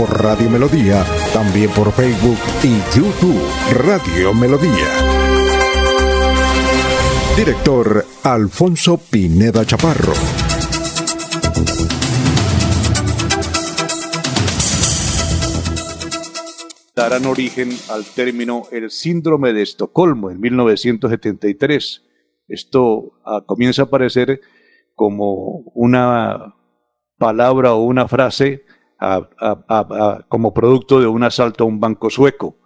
por Radio Melodía, también por Facebook y YouTube Radio Melodía. Director Alfonso Pineda Chaparro. darán origen al término el síndrome de Estocolmo en 1973. Esto ah, comienza a aparecer como una palabra o una frase como producto de un asalto a un banco sueco.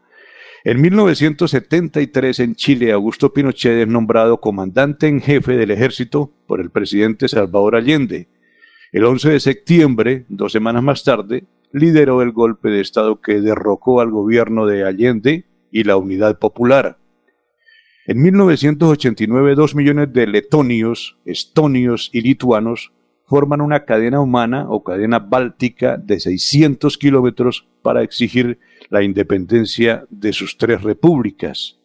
En 1973 en Chile, Augusto Pinochet es nombrado comandante en jefe del ejército por el presidente Salvador Allende. El 11 de septiembre, dos semanas más tarde, lideró el golpe de Estado que derrocó al gobierno de Allende y la Unidad Popular. En 1989, dos millones de letonios, estonios y lituanos forman una cadena humana o cadena báltica de 600 kilómetros para exigir la independencia de sus tres repúblicas.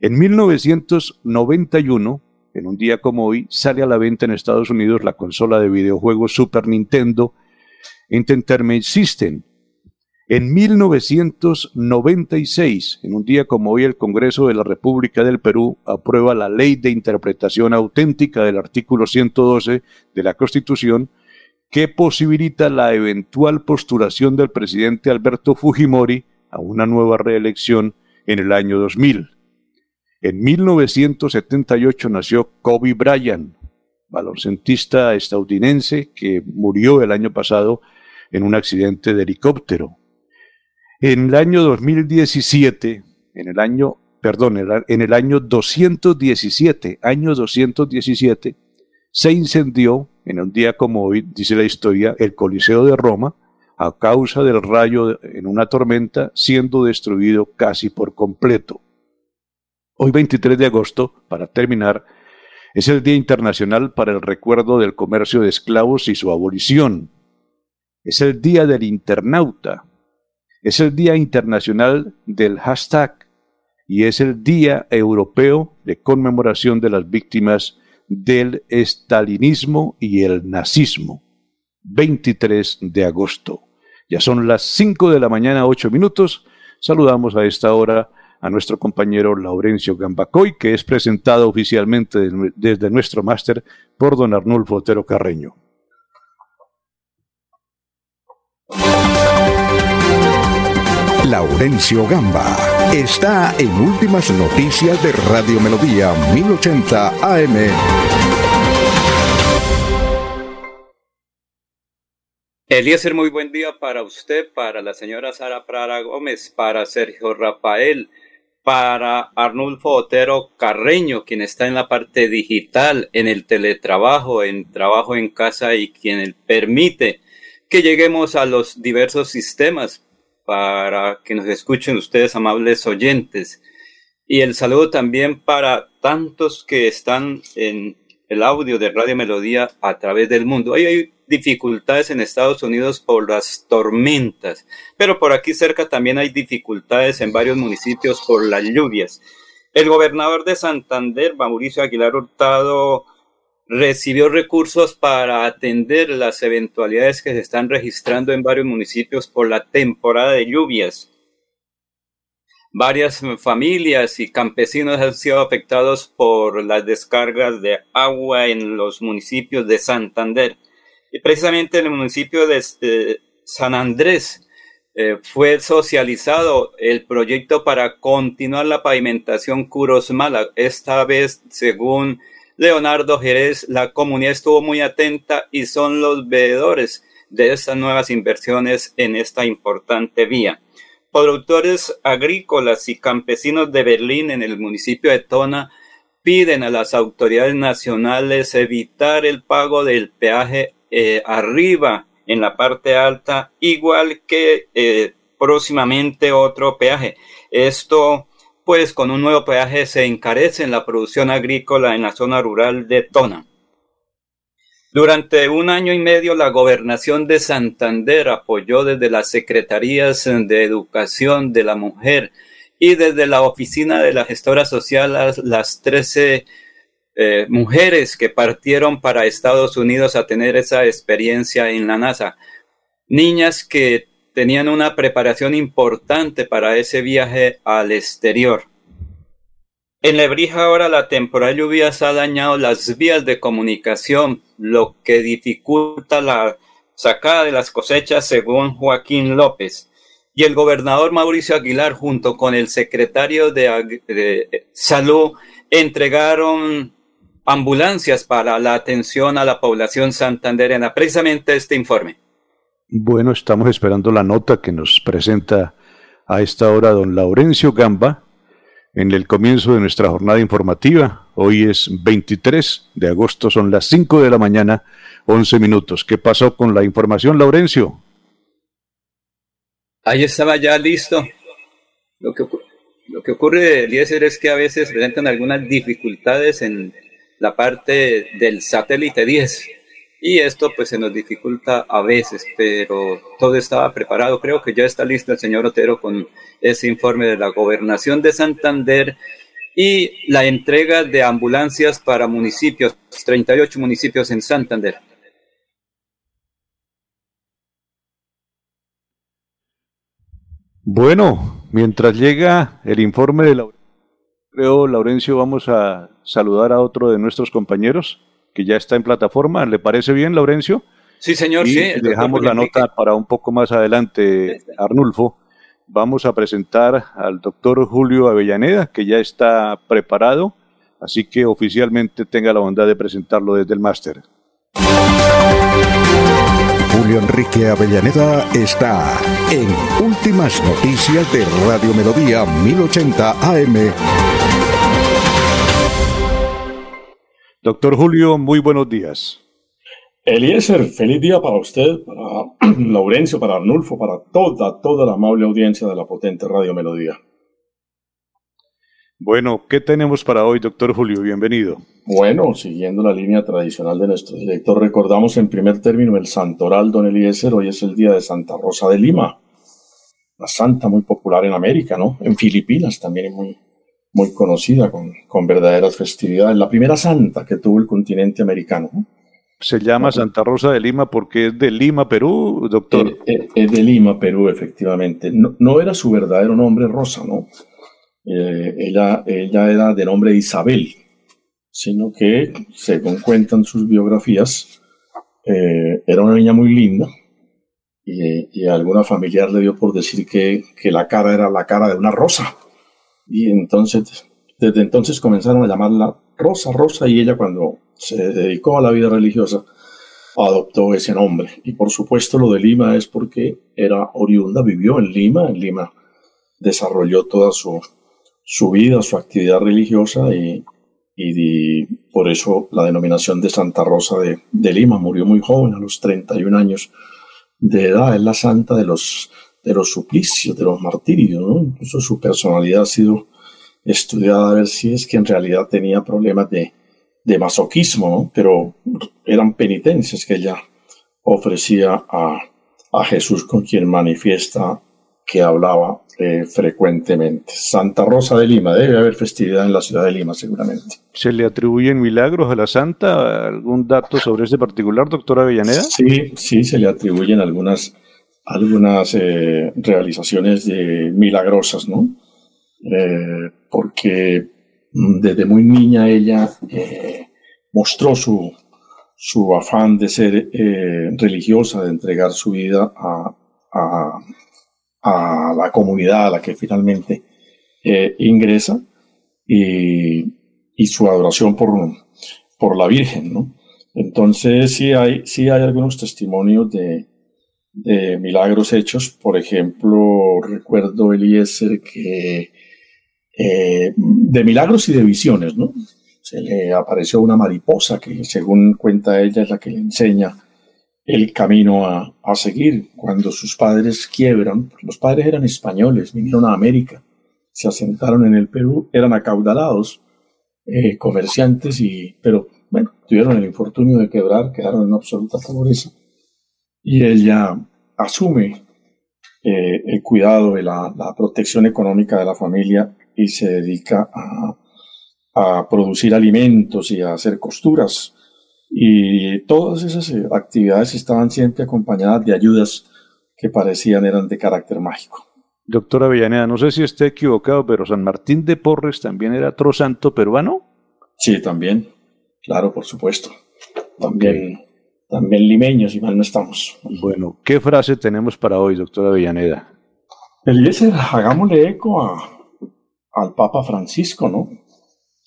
En 1991, en un día como hoy, sale a la venta en Estados Unidos la consola de videojuegos Super Nintendo Entertainment System. En 1996, en un día como hoy, el Congreso de la República del Perú aprueba la Ley de Interpretación Auténtica del artículo 112 de la Constitución, que posibilita la eventual postulación del presidente Alberto Fujimori a una nueva reelección en el año 2000. En 1978 nació Kobe Bryant, baloncentista estadounidense que murió el año pasado en un accidente de helicóptero. En el año 2017, en el año, perdón, en el año 217, año 217, se incendió en un día como hoy, dice la historia, el Coliseo de Roma a causa del rayo en una tormenta, siendo destruido casi por completo. Hoy 23 de agosto, para terminar, es el Día Internacional para el Recuerdo del Comercio de Esclavos y su abolición. Es el Día del Internauta. Es el Día Internacional del Hashtag y es el Día Europeo de Conmemoración de las Víctimas del Estalinismo y el Nazismo. 23 de agosto. Ya son las 5 de la mañana, 8 minutos. Saludamos a esta hora a nuestro compañero Laurencio Gambacoy, que es presentado oficialmente desde nuestro máster por don Arnulfo Otero Carreño. Laurencio Gamba está en Últimas Noticias de Radio Melodía 1080 AM. Eliezer, muy buen día para usted, para la señora Sara Prada Gómez, para Sergio Rafael, para Arnulfo Otero Carreño, quien está en la parte digital, en el teletrabajo, en trabajo en casa y quien permite que lleguemos a los diversos sistemas para que nos escuchen ustedes, amables oyentes. Y el saludo también para tantos que están en el audio de Radio Melodía a través del mundo. hay dificultades en Estados Unidos por las tormentas, pero por aquí cerca también hay dificultades en varios municipios por las lluvias. El gobernador de Santander, Mauricio Aguilar Hurtado, recibió recursos para atender las eventualidades que se están registrando en varios municipios por la temporada de lluvias. Varias familias y campesinos han sido afectados por las descargas de agua en los municipios de Santander. Y precisamente en el municipio de este, San Andrés eh, fue socializado el proyecto para continuar la pavimentación Curosmala. Esta vez, según Leonardo Jerez, la comunidad estuvo muy atenta y son los veedores de estas nuevas inversiones en esta importante vía. Productores agrícolas y campesinos de Berlín en el municipio de Tona piden a las autoridades nacionales evitar el pago del peaje eh, arriba en la parte alta, igual que eh, próximamente otro peaje. Esto, pues con un nuevo peaje se encarece en la producción agrícola en la zona rural de Tona. Durante un año y medio, la gobernación de Santander apoyó desde las secretarías de educación de la mujer y desde la oficina de la gestora social las, las 13 eh, mujeres que partieron para Estados Unidos a tener esa experiencia en la NASA. Niñas que tenían una preparación importante para ese viaje al exterior. En Lebrija ahora la temporal lluvias ha dañado las vías de comunicación, lo que dificulta la sacada de las cosechas según Joaquín López. Y el gobernador Mauricio Aguilar junto con el secretario de, de Salud entregaron ambulancias para la atención a la población santanderena. Precisamente este informe. Bueno, estamos esperando la nota que nos presenta a esta hora don Laurencio Gamba en el comienzo de nuestra jornada informativa. Hoy es 23 de agosto, son las 5 de la mañana, 11 minutos. ¿Qué pasó con la información, Laurencio? Ahí estaba ya listo. Lo que, lo que ocurre, Eliezer, es que a veces presentan algunas dificultades en la parte del satélite 10 y esto pues se nos dificulta a veces, pero todo estaba preparado. Creo que ya está listo el señor Otero con ese informe de la gobernación de Santander y la entrega de ambulancias para municipios, 38 municipios en Santander. Bueno, mientras llega el informe de la... Creo, Laurencio, vamos a saludar a otro de nuestros compañeros que ya está en plataforma. ¿Le parece bien, Laurencio? Sí, señor, y sí. Dejamos la nota para un poco más adelante, Arnulfo. Vamos a presentar al doctor Julio Avellaneda, que ya está preparado, así que oficialmente tenga la bondad de presentarlo desde el máster. Julio Enrique Avellaneda está en Últimas Noticias de Radio Melodía 1080 AM. Doctor Julio, muy buenos días. Eliezer, feliz día para usted, para Laurencio, para Arnulfo, para toda, toda la amable audiencia de la potente Radio Melodía. Bueno, ¿qué tenemos para hoy, doctor Julio? Bienvenido. Bueno, siguiendo la línea tradicional de nuestro director, recordamos en primer término el santoral Don Eliezer, hoy es el día de Santa Rosa de Lima, la santa muy popular en América, ¿no? En Filipinas también es muy, muy conocida, con, con verdaderas festividades. La primera santa que tuvo el continente americano. Se llama Santa Rosa de Lima porque es de Lima, Perú, doctor. Es, eh, eh, es de Lima, Perú, efectivamente. No, no, era su verdadero nombre Rosa, ¿no? Eh, ella, ella era de nombre Isabel, sino que, según cuentan sus biografías, eh, era una niña muy linda y, y alguna familiar le dio por decir que, que la cara era la cara de una rosa. Y entonces, desde entonces comenzaron a llamarla Rosa Rosa y ella cuando se dedicó a la vida religiosa adoptó ese nombre. Y por supuesto lo de Lima es porque era oriunda, vivió en Lima, en Lima desarrolló toda su, su vida, su actividad religiosa y, y, por eso la denominación de Santa Rosa de, de, Lima. Murió muy joven, a los 31 años de edad. Es la santa de los de los suplicios, de los martirios, ¿no? Incluso su personalidad ha sido estudiada a ver si es que en realidad tenía problemas de, de masoquismo, ¿no? Pero eran penitencias que ella ofrecía a, a Jesús con quien manifiesta que hablaba eh, frecuentemente. Santa Rosa de Lima, debe haber festividad en la ciudad de Lima seguramente. ¿Se le atribuyen milagros a la santa? ¿Algún dato sobre ese particular, doctora Avellaneda? Sí, sí, se le atribuyen algunas algunas eh, realizaciones de, milagrosas, ¿no? Eh, porque desde muy niña ella eh, mostró su, su, afán de ser religiosa, de entregar su vida a, a, a, la comunidad a la que finalmente ingresa y, y, su adoración por, por la Virgen, ¿no? Entonces sí hay, sí hay algunos testimonios de, de milagros hechos. Por ejemplo, recuerdo Eliezer que eh, de milagros y de visiones, ¿no? Se le apareció una mariposa que, según cuenta ella, es la que le enseña el camino a, a, seguir cuando sus padres quiebran. Los padres eran españoles, vinieron a América, se asentaron en el Perú, eran acaudalados, eh, comerciantes, y, pero bueno, tuvieron el infortunio de quebrar, quedaron en absoluta pobreza. Y ella asume eh, el cuidado de la, la, protección económica de la familia y se dedica a, a producir alimentos y a hacer costuras y todas esas eh, actividades estaban siempre acompañadas de ayudas que parecían eran de carácter mágico. Doctora Avellaneda, no sé si esté equivocado, pero San Martín de Porres también era otro santo peruano. Sí, también. Claro, por supuesto. También, también limeños, y mal no estamos. Bueno, ¿qué frase tenemos para hoy, doctora Avellaneda? Eliezer, hagámosle eco a, al Papa Francisco, ¿no?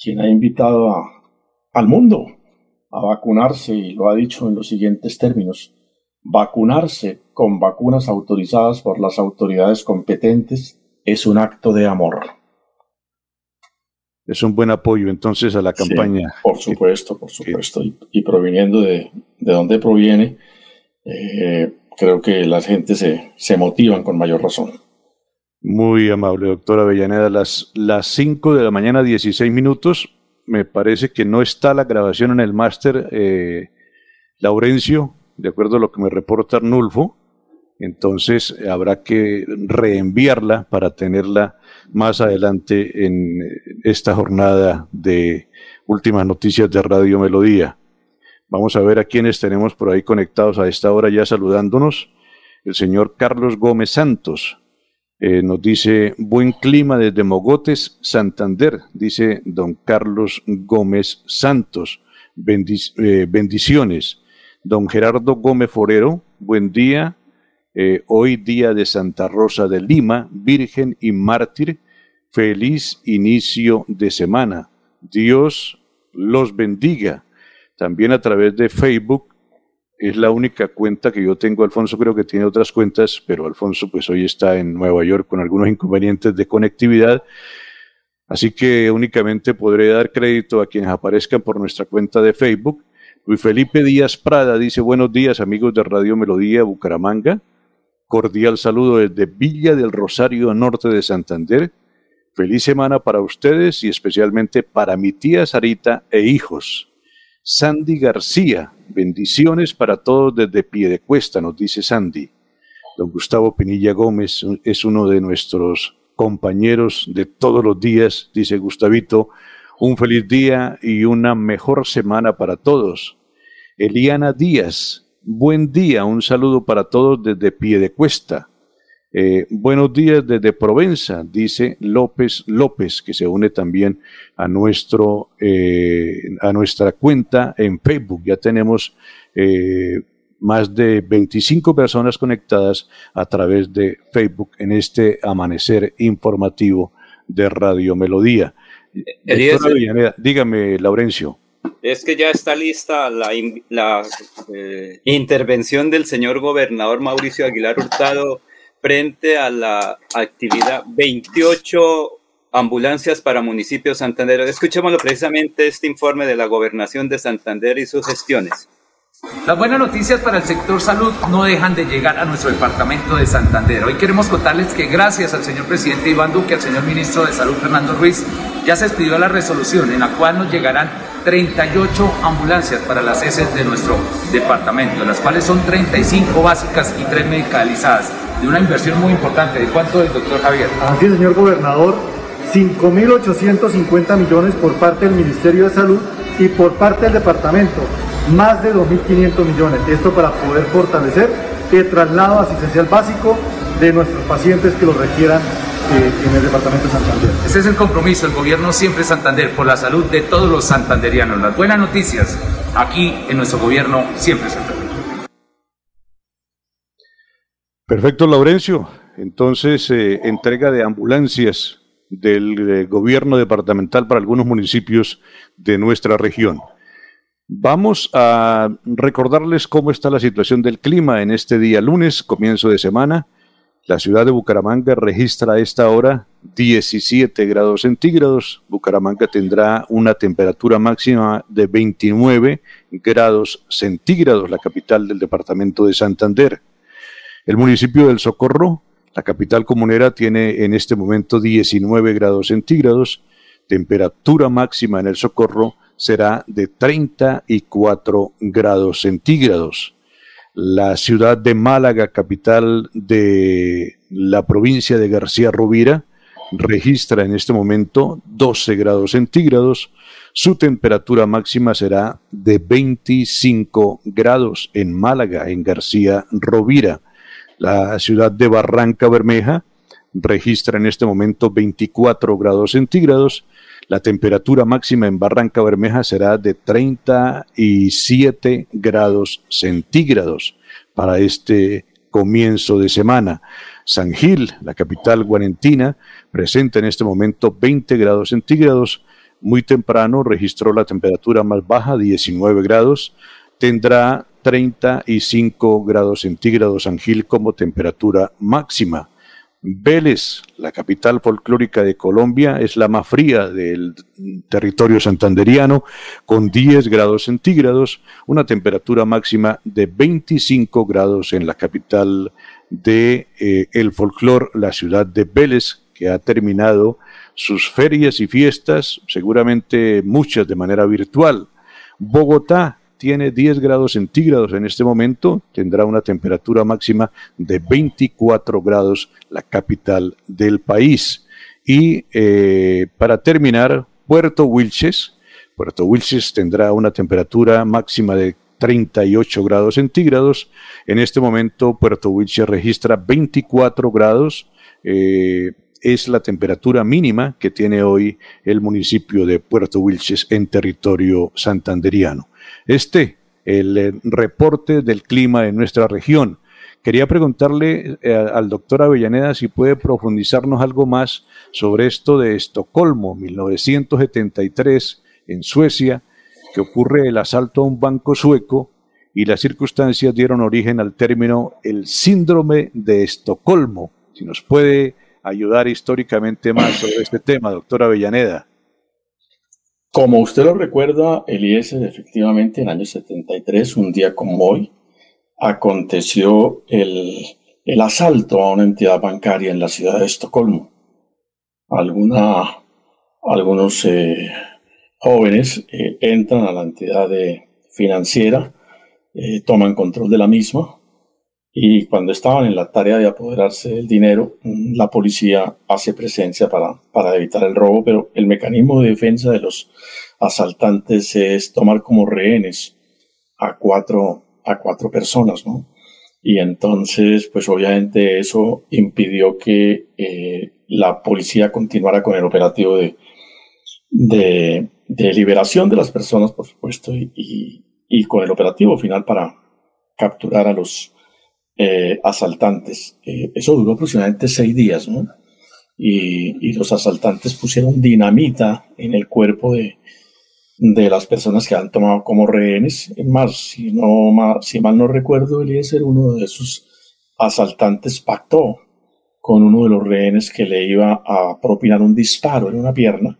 Quien ha invitado a, al mundo a vacunarse y lo ha dicho en los siguientes términos. Vacunarse con vacunas autorizadas por las autoridades competentes es un acto de amor. Es un buen apoyo entonces a la campaña. por supuesto, por supuesto. Y, proviniendo de, de dónde proviene, eh, creo que las gentes se, se motivan con mayor razón. Muy amable, doctora Avellaneda. Las, las 5 de la mañana, 16 minutos me parece que no está la grabación en el máster eh, Laurencio, de acuerdo a lo que me reporta Arnulfo. Entonces habrá que reenviarla para tenerla más adelante en esta jornada de últimas noticias de Radio Melodía. Vamos a ver a quienes tenemos por ahí conectados a esta hora ya saludándonos. El señor Carlos Gómez Santos, eh, nos dice, buen clima desde Mogotes, Santander, dice don Carlos Gómez Santos. Eh, bendiciones. Don Gerardo Gómez Forero, buen día. Eh, hoy día de Santa Rosa de Lima, Virgen y Mártir. Feliz inicio de semana. Dios los bendiga. También a través de Facebook es la única cuenta que yo tengo. Alfonso creo que tiene otras cuentas, pero Alfonso pues hoy está en Nueva York con algunos inconvenientes de conectividad. Así que únicamente podré dar crédito a quienes aparezcan por nuestra cuenta de Facebook. Luis Felipe Díaz Prada dice buenos días amigos de Radio Melodía Bucaramanga. Cordial saludo desde Villa del Rosario, norte de Santander. Feliz semana para ustedes y especialmente para mi tía Sarita e hijos. Sandy García, bendiciones para todos desde Piedecuesta, nos dice Sandy. Don Gustavo Pinilla Gómez es uno de nuestros compañeros de todos los días, dice Gustavito. Un feliz día y una mejor semana para todos. Eliana Díaz, buen día, un saludo para todos desde Piedecuesta. Eh, buenos días desde Provenza, dice López López, que se une también a, nuestro, eh, a nuestra cuenta en Facebook. Ya tenemos eh, más de 25 personas conectadas a través de Facebook en este amanecer informativo de Radio Melodía. dígame, Laurencio. Es que ya está lista la, la intervención del señor gobernador Mauricio Aguilar Hurtado frente a la actividad 28 ambulancias para municipios Santander. Escuchémoslo precisamente este informe de la gobernación de Santander y sus gestiones. Las buenas noticias para el sector salud no dejan de llegar a nuestro departamento de Santander. Hoy queremos contarles que gracias al señor presidente Iván Duque, al señor ministro de Salud Fernando Ruiz, ya se expidió la resolución en la cual nos llegarán 38 ambulancias para las heces de nuestro departamento, las cuales son 35 básicas y 3 medicalizadas de una inversión muy importante. ¿De cuánto es, doctor Javier? Así es, señor gobernador. 5.850 millones por parte del Ministerio de Salud y por parte del departamento, más de 2.500 millones. Esto para poder fortalecer el traslado asistencial básico de nuestros pacientes que lo requieran eh, en el departamento de Santander. Ese es el compromiso del gobierno siempre Santander por la salud de todos los santanderianos. Las buenas noticias aquí en nuestro gobierno siempre Santander. Perfecto, Laurencio. Entonces, eh, entrega de ambulancias del eh, gobierno departamental para algunos municipios de nuestra región. Vamos a recordarles cómo está la situación del clima en este día lunes, comienzo de semana. La ciudad de Bucaramanga registra a esta hora 17 grados centígrados. Bucaramanga tendrá una temperatura máxima de 29 grados centígrados, la capital del departamento de Santander. El municipio del Socorro, la capital comunera, tiene en este momento 19 grados centígrados. Temperatura máxima en el Socorro será de 34 grados centígrados la ciudad de Málaga, capital de la provincia de García Rovira, registra en este momento 12 grados centígrados. Su temperatura máxima será de 25 grados en Málaga, en García Rovira. La ciudad de Barranca Bermeja registra en este momento 24 grados centígrados. La temperatura máxima en Barranca Bermeja será de 37 grados centígrados para este comienzo de semana. San Gil, la capital guarentina, presenta en este momento 20 grados centígrados. Muy temprano registró la temperatura más baja, 19 grados. Tendrá 35 grados centígrados San Gil como temperatura máxima. Vélez, la capital folclórica de Colombia, es la más fría del territorio santanderiano, con 10 grados centígrados, una temperatura máxima de 25 grados en la capital de eh, folclor, la ciudad de Vélez, que ha terminado sus ferias y fiestas, seguramente muchas de manera virtual. Bogotá, tiene 10 grados centígrados en este momento, tendrá una temperatura máxima de 24 grados, la capital del país. Y eh, para terminar, Puerto Wilches. Puerto Wilches tendrá una temperatura máxima de 38 grados centígrados. En este momento, Puerto Wilches registra 24 grados. Eh, es la temperatura mínima que tiene hoy el municipio de Puerto Wilches en territorio santanderiano. Este, el eh, reporte del clima en nuestra región. Quería preguntarle eh, al doctor Avellaneda si puede profundizarnos algo más sobre esto de Estocolmo, 1973, en Suecia, que ocurre el asalto a un banco sueco y las circunstancias dieron origen al término el síndrome de Estocolmo. Si nos puede ayudar históricamente más sobre este tema, doctor Avellaneda. Como usted lo recuerda, Eliezer, efectivamente, en el año 73, un día como hoy, aconteció el, asalto a una entidad bancaria en la ciudad de Estocolmo. Algunos eh, jóvenes eh, entran a la entidad financiera, eh, toman control de la misma y cuando estaban en la tarea de apoderarse del dinero, mm, la policía hace presencia para, para evitar el robo, pero el mecanismo de defensa de los asaltantes es tomar como rehenes a cuatro, a cuatro personas, ¿no? Y entonces, pues obviamente eso impidió que eh, la policía continuara con el operativo de, de, liberación de las personas, por supuesto, y, y con el operativo final para capturar a los eh, asaltantes. Eh, eso duró aproximadamente seis días, ¿no? Y, los asaltantes pusieron dinamita en el cuerpo de, de las personas que han tomado como rehenes. Es más, si, no, si mal no recuerdo, ser uno de esos asaltantes pactó con uno de los rehenes que le iba a propinar un disparo en una pierna.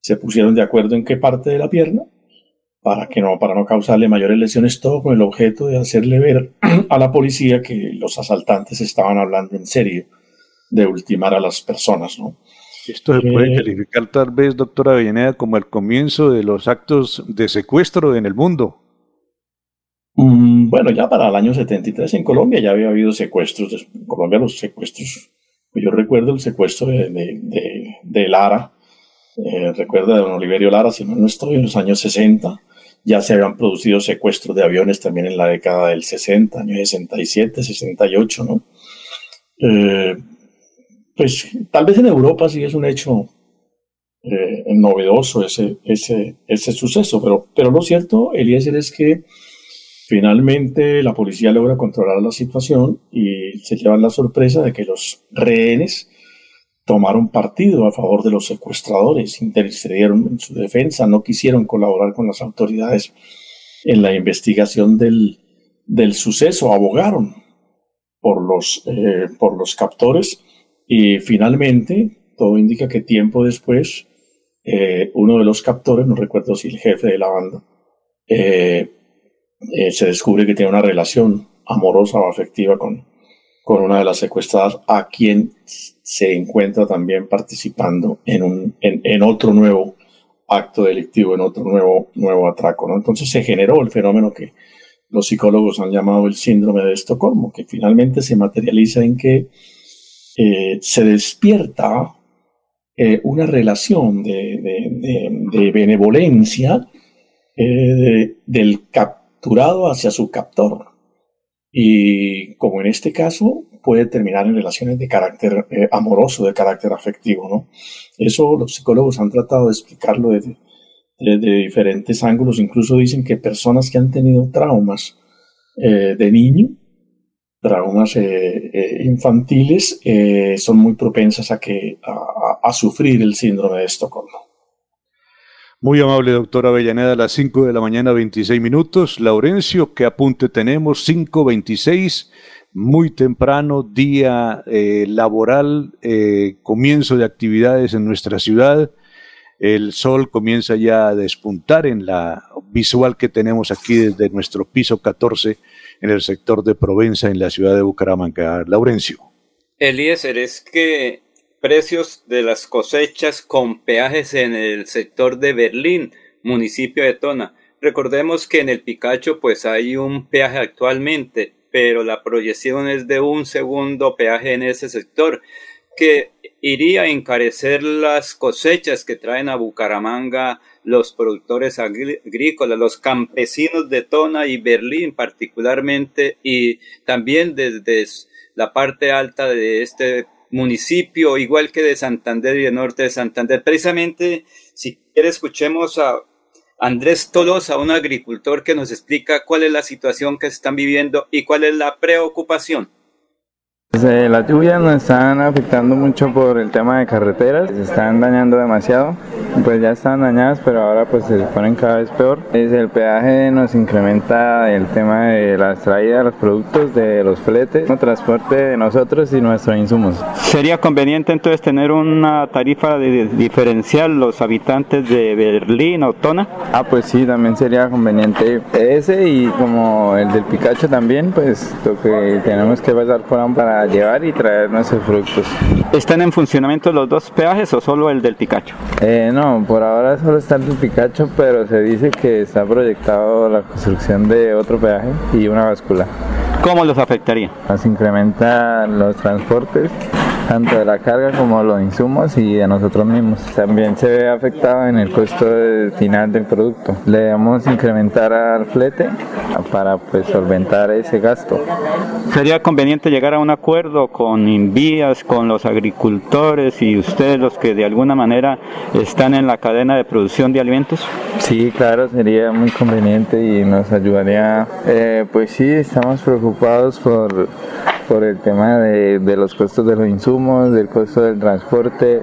Se pusieron de acuerdo en qué parte de la pierna para que no, para no causarle mayores lesiones, todo con el objeto de hacerle ver a la policía que los asaltantes estaban hablando en serio de ultimar a las personas, ¿no? Esto se puede eh, calificar tal vez, doctora Avellaneda, como el comienzo de los actos de secuestro en el mundo. Mm, bueno, ya para el año 73 en Colombia ya había habido secuestros. En Colombia los secuestros, yo recuerdo el secuestro de, de, de, Lara, eh, recuerdo de don Oliverio Lara, si no, no estoy, en los años 60 ya se habían producido secuestros de aviones también en la década del 60, año 67, 68, ¿no? Eh, pues tal vez en Europa sí es un hecho eh, novedoso ese, ese, ese suceso, pero, pero lo cierto, Eliezer, es que finalmente la policía logra controlar la situación y se llevan la sorpresa de que los rehenes tomaron partido a favor de los secuestradores, intercedieron en su defensa, no quisieron colaborar con las autoridades en la investigación del, del suceso, abogaron por los, eh, por los captores y finalmente todo indica que tiempo después eh, uno de los captores, no recuerdo si el jefe de la banda, eh, se descubre que tiene una relación amorosa o afectiva con, con una de las secuestradas, a quien se encuentra también participando en, un, en, otro nuevo acto delictivo, en otro nuevo, nuevo atraco. ¿no? Entonces se generó el fenómeno que los psicólogos han llamado el síndrome de Estocolmo, que finalmente se materializa en que eh, se despierta eh, una relación de, benevolencia eh, del capturado hacia su captor. Y como en este caso, puede terminar en relaciones de carácter amoroso, de carácter afectivo. ¿no? Eso los psicólogos han tratado de explicarlo desde, desde diferentes ángulos. Incluso dicen que personas que han tenido traumas de niño traumas eh, eh, infantiles eh, son muy propensas a, que, a, sufrir el síndrome de Estocolmo. Muy amable, doctora Avellaneda, a las 5 de la mañana, 26 minutos. Laurencio, ¿qué apunte tenemos? 5.26, muy temprano, día laboral, comienzo de actividades en nuestra ciudad. El sol comienza ya a despuntar en la visual que tenemos aquí desde nuestro piso 14 en el sector de Provenza, en la ciudad de Bucaramanga. Laurencio. Eliezer, es que precios de las cosechas con peajes en el sector de Berlín, municipio de Tona. Recordemos que en el Picacho pues hay un peaje actualmente, pero la proyección es de un segundo peaje en ese sector que iría a encarecer las cosechas que traen a Bucaramanga los productores agrícolas, los campesinos de Tona y Berlín particularmente, y también desde la parte alta de este municipio, igual que de Santander y de norte de Santander. Precisamente, si quiere, escuchemos a Andrés Tolosa, un agricultor que nos explica cuál es la situación que están viviendo y cuál es la preocupación. Pues, eh, las lluvias nos están afectando mucho por el tema de carreteras, se están dañando demasiado, pues ya están dañadas, pero ahora pues se ponen cada vez peor. Es el peaje nos incrementa el tema de la extraída de los productos, de los fletes, el transporte de nosotros y nuestros insumos. ¿Sería conveniente entonces tener una tarifa de diferencial los habitantes de Berlín o Tona? Ah, pues sí, también sería conveniente ese y como el del Picacho también, pues lo que tenemos que pasar por para llevar y traer nuestros productos. ¿Están en funcionamiento los dos peajes o solo el del Picacho? Eh, no, por ahora solo está el del Picacho, pero se dice que está proyectado la construcción de otro peaje y una báscula. ¿Cómo los afectaría? Nos incrementan los transportes tanto de la carga como de los insumos y de nosotros mismos. También se ve afectado en el costo final del producto. Le debemos incrementar al flete para pues solventar ese gasto. ¿Sería conveniente llegar a un acuerdo con Invías, con los agricultores y ustedes los que de alguna manera están en la cadena de producción de alimentos? Sí, claro, sería muy conveniente y nos ayudaría. Eh, pues sí, estamos preocupados por por el tema de, los costos de los insumos, del costo del transporte,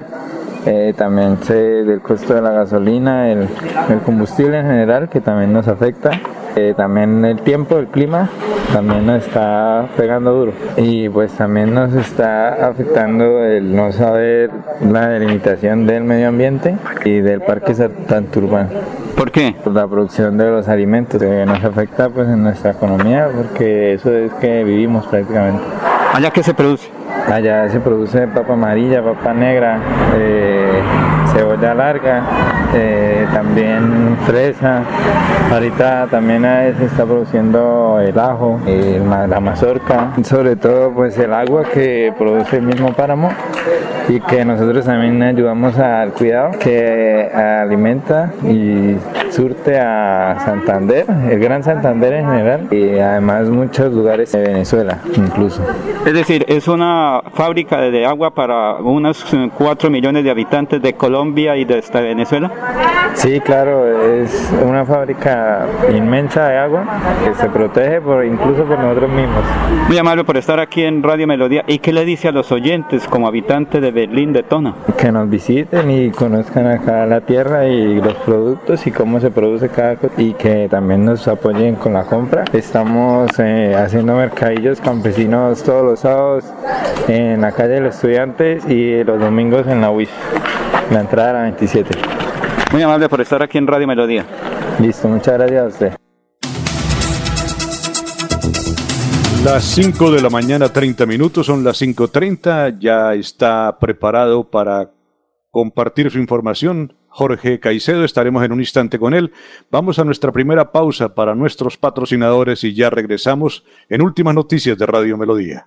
eh, también sé del costo de la gasolina, el, combustible en general que también nos afecta, eh, también el tiempo, el clima también nos está pegando duro y pues también nos está afectando el no saber la delimitación del medio ambiente y del parque urbano. ¿Por qué? Por la producción de los alimentos que nos afecta pues en nuestra economía porque eso es que vivimos prácticamente. ¿Allá qué se produce? Allá se produce papa amarilla, papa negra, eh, cebolla larga, eh, también fresa. Ahorita también se está produciendo el ajo, la mazorca, sobre todo pues el agua que produce el mismo páramo y que nosotros también ayudamos al cuidado que alimenta y surte a Santander, el Gran Santander en general y además muchos lugares de Venezuela incluso. Es decir, es una fábrica de agua para unos 4 millones de habitantes de Colombia y de Venezuela. Sí, claro, es una fábrica inmensa de agua que se protege por, incluso por nosotros mismos. Muy amable por estar aquí en Radio Melodía. ¿Y qué le dice a los oyentes como habitantes de Berlín de Tona. Que nos visiten y conozcan acá la tierra y los productos y cómo se produce cada cosa y que también nos apoyen con la compra. Estamos eh, haciendo mercadillos campesinos todos los sábados en la calle de los estudiantes y los domingos en la UIS, la entrada a la 27. Muy amable por estar aquí en Radio Melodía. Listo, muchas gracias a usted. Las 5 de la mañana, 30 minutos, son las 5.30, ya está preparado para compartir su información. Jorge Caicedo, estaremos en un instante con él. Vamos a nuestra primera pausa para nuestros patrocinadores y ya regresamos en últimas noticias de Radio Melodía.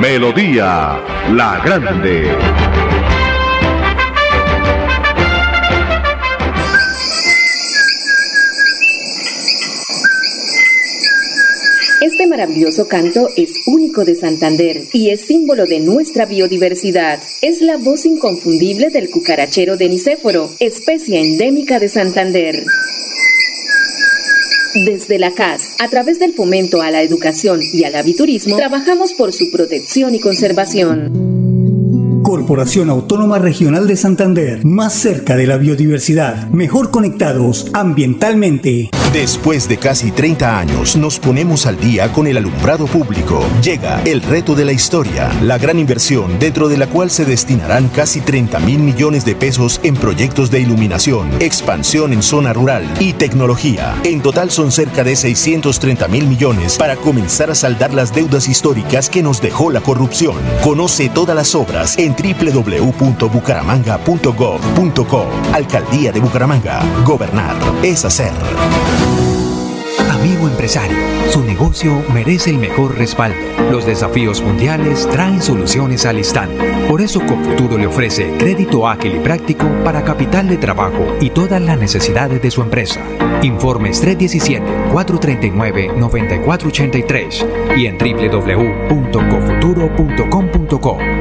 Melodía La Grande. Este maravilloso canto es único de Santander y es símbolo de nuestra biodiversidad. Es la voz inconfundible del cucarachero de Nicéforo, especie endémica de Santander. Desde la CAS, a través del fomento a la educación y al aviturismo, trabajamos por su protección y conservación. Corporación Autónoma Regional de Santander, más cerca de la biodiversidad, mejor conectados ambientalmente. Después de casi 30 años, nos ponemos al día con el alumbrado público. Llega el reto de la historia, la gran inversión dentro de la cual se destinarán casi 30 mil millones de pesos en proyectos de iluminación, expansión en zona rural y tecnología. En total son cerca de 630 mil millones para comenzar a saldar las deudas históricas que nos dejó la corrupción. Conoce todas las obras en www.bucaramanga.gov.co. Alcaldía de Bucaramanga. Gobernar es hacer. Amigo empresario, su negocio merece el mejor respaldo. Los desafíos mundiales traen soluciones al instante. Por eso Confuturo le ofrece crédito ágil y práctico para capital de trabajo y todas las necesidades de su empresa. Informes 317-439-9483 y en www.cofuturo.com.co.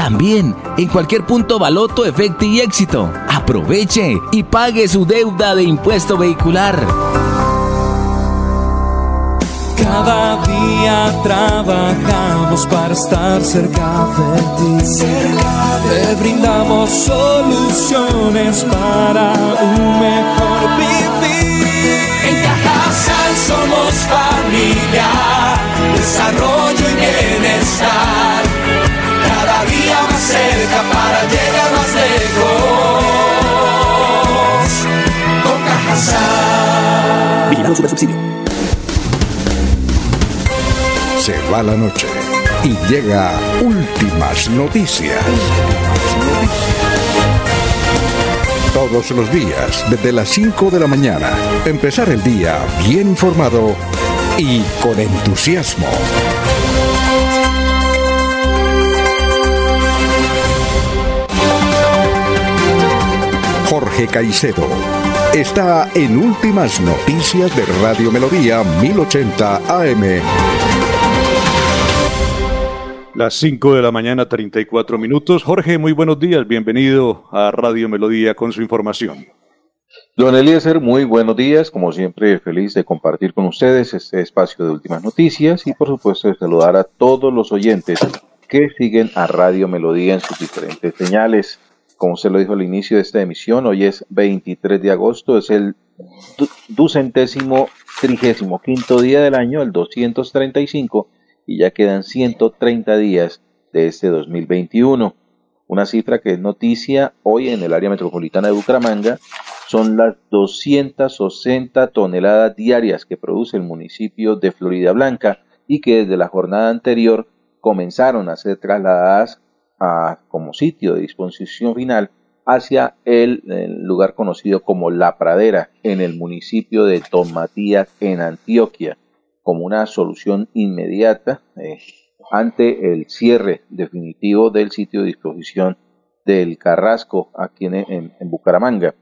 También en cualquier punto Baloto, Efecto y Éxito. Aproveche y pague su deuda de impuesto vehicular. Cada día trabajamos para estar cerca de ti. Te brindamos soluciones para un mejor vivir. En Cajasal somos familia, desarrollo y bienestar. Cerca para llegar más lejos. Con Cajasal. Vigilado Super Subsidio. Se va la noche y llega últimas noticias. Todos los días, desde las 5 de la mañana, empezar el día bien informado y con entusiasmo. Jorge Caicedo está en Últimas Noticias de Radio Melodía 1080 AM. Las 5 de la mañana, 34 minutos. Jorge, muy buenos días. Bienvenido a Radio Melodía con su información. Don Eliezer, muy buenos días. Como siempre, feliz de compartir con ustedes este espacio de últimas noticias y, por supuesto, de saludar a todos los oyentes que siguen a Radio Melodía en sus diferentes señales. Como se lo dijo al inicio de esta emisión, hoy es 23 de agosto, es el ducentésimo trigésimo quinto día del año, el 235 y ya quedan 130 días de este 2021. Una cifra que es noticia hoy en el área metropolitana de Bucaramanga son las 260 toneladas diarias que produce el municipio de Florida Blanca y que desde la jornada anterior comenzaron a ser trasladadas como sitio de disposición final hacia el, lugar conocido como La Pradera en el municipio de Don Matías en Antioquia como una solución inmediata eh, ante el cierre definitivo del sitio de disposición del Carrasco aquí en, Bucaramanga.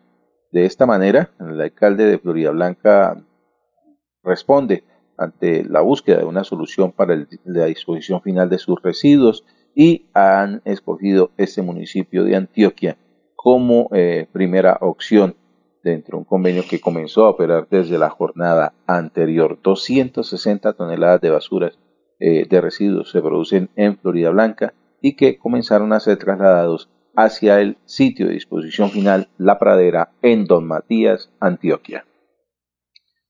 De esta manera, el alcalde de Florida Blanca responde ante la búsqueda de una solución para la disposición final de sus residuos y han escogido este municipio de Antioquia como eh, primera opción dentro de un convenio que comenzó a operar desde la jornada anterior. 260 toneladas de basuras eh, de residuos se producen en Florida Blanca y que comenzaron a ser trasladados hacia el sitio de disposición final La Pradera en Don Matías, Antioquia.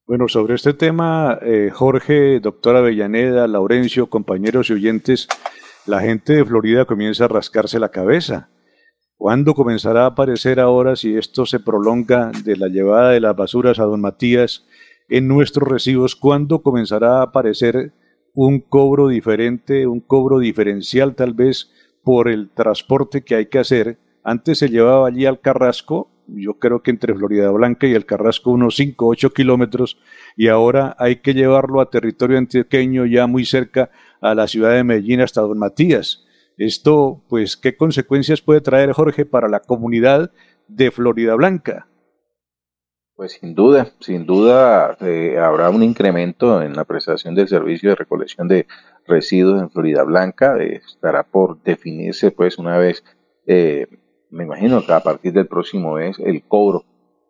Bueno, sobre este tema, eh, Jorge, doctora Avellaneda, Laurencio, compañeros y oyentes, la gente de Florida comienza a rascarse la cabeza. ¿Cuándo comenzará a aparecer ahora, si esto se prolonga de la llevada de las basuras a Don Matías en nuestros recibos, cuándo comenzará a aparecer un cobro diferente, un cobro diferencial tal vez por el transporte que hay que hacer. Antes se llevaba allí al Carrasco, yo creo que entre Florida Blanca y el Carrasco unos 5 o 8 kilómetros, y ahora hay que llevarlo a territorio antioqueño ya muy cerca a la ciudad de Medellín hasta Don Matías. Esto, pues, ¿qué consecuencias puede traer, Jorge, para la comunidad de Florida Blanca? Pues sin duda, sin duda eh, habrá un incremento en la prestación del servicio de recolección de residuos en Florida Blanca. Eh, estará por definirse, pues, una vez, eh, me imagino que a partir del próximo mes, el cobro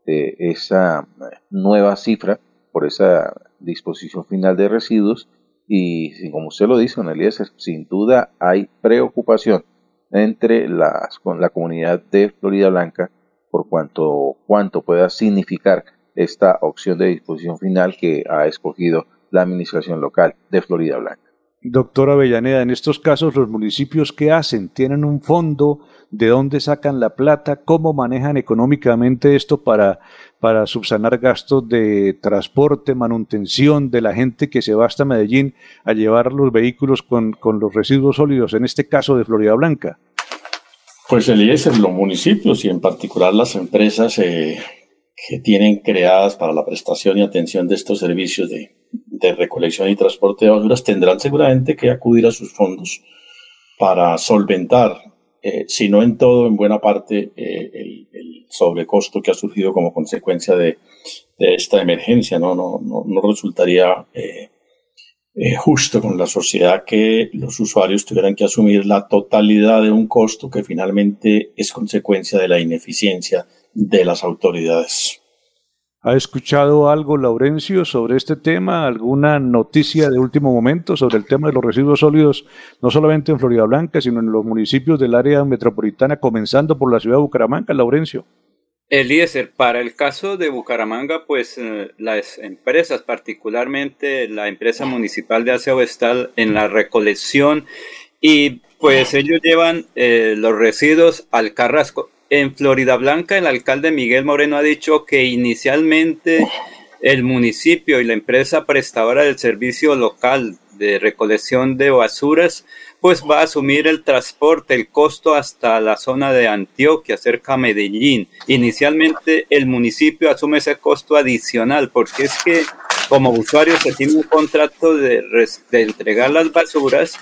de esa nueva cifra por esa disposición final de residuos. Y como usted lo dice, Elías, sin duda hay preocupación entre las, con la comunidad de Florida Blanca por cuanto cuánto pueda significar esta opción de disposición final que ha escogido la administración local de Florida Blanca. Doctora Avellaneda, en estos casos los municipios qué hacen? ¿Tienen un fondo? ¿De dónde sacan la plata? ¿Cómo manejan económicamente esto para, para subsanar gastos de transporte, manutención de la gente que se va hasta Medellín a llevar los vehículos con, con los residuos sólidos, en este caso de Florida Blanca? Pues Eliezer, los municipios y en particular las empresas eh, que tienen creadas para la prestación y atención de estos servicios de, recolección y transporte de basuras tendrán seguramente que acudir a sus fondos para solventar, eh, si no en todo, en buena parte, eh, el, sobrecosto que ha surgido como consecuencia de, esta emergencia. No, no, no, no resultaría eh, justo con la sociedad que los usuarios tuvieran que asumir la totalidad de un costo que finalmente es consecuencia de la ineficiencia de las autoridades. ¿Ha escuchado algo, Laurencio, sobre este tema? ¿Alguna noticia de último momento sobre el tema de los residuos sólidos, no solamente en Florida Blanca, sino en los municipios del área metropolitana, comenzando por la ciudad de Bucaramanga, Laurencio? Eliezer, para el caso de Bucaramanga, pues eh, las empresas, particularmente la empresa municipal de aseo está en la recolección y pues ellos llevan eh, los residuos al Carrasco. En Florida Blanca, el alcalde Miguel Moreno ha dicho que inicialmente el municipio y la empresa prestadora del servicio local de recolección de basuras pues va a asumir el transporte, el costo hasta la zona de Antioquia, cerca de Medellín. Inicialmente el municipio asume ese costo adicional porque es que como usuario se tiene un contrato de, entregar las basuras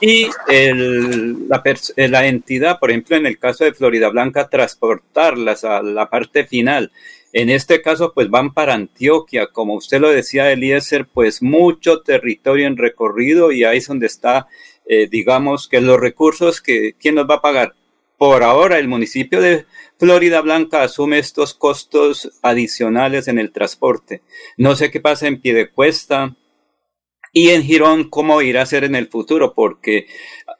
y la, la, entidad, por ejemplo, en el caso de Florida Blanca, transportarlas a la parte final. En este caso, pues van para Antioquia, como usted lo decía, Eliezer, pues mucho territorio en recorrido y ahí es donde está eh, digamos que los recursos que quién nos va a pagar. Por ahora el municipio de Florida Blanca asume estos costos adicionales en el transporte. No sé qué pasa en Piedecuesta y en Girón cómo irá a ser en el futuro, porque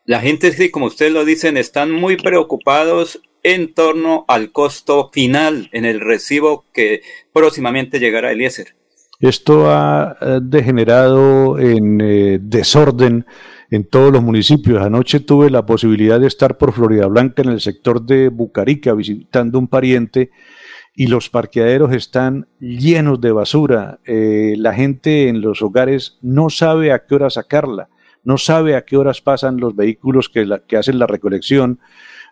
la gente, sí, como ustedes lo dicen, están muy preocupados en torno al costo final en el recibo que próximamente llegará Eliezer. Esto ha eh, degenerado en eh, desorden en todos los municipios. Anoche tuve la posibilidad de estar por Florida Blanca en el sector de Bucarica visitando un pariente y los parqueaderos están llenos de basura. Eh, la gente en los hogares no sabe a qué hora sacarla, no sabe a qué horas pasan los vehículos que, que hacen la recolección.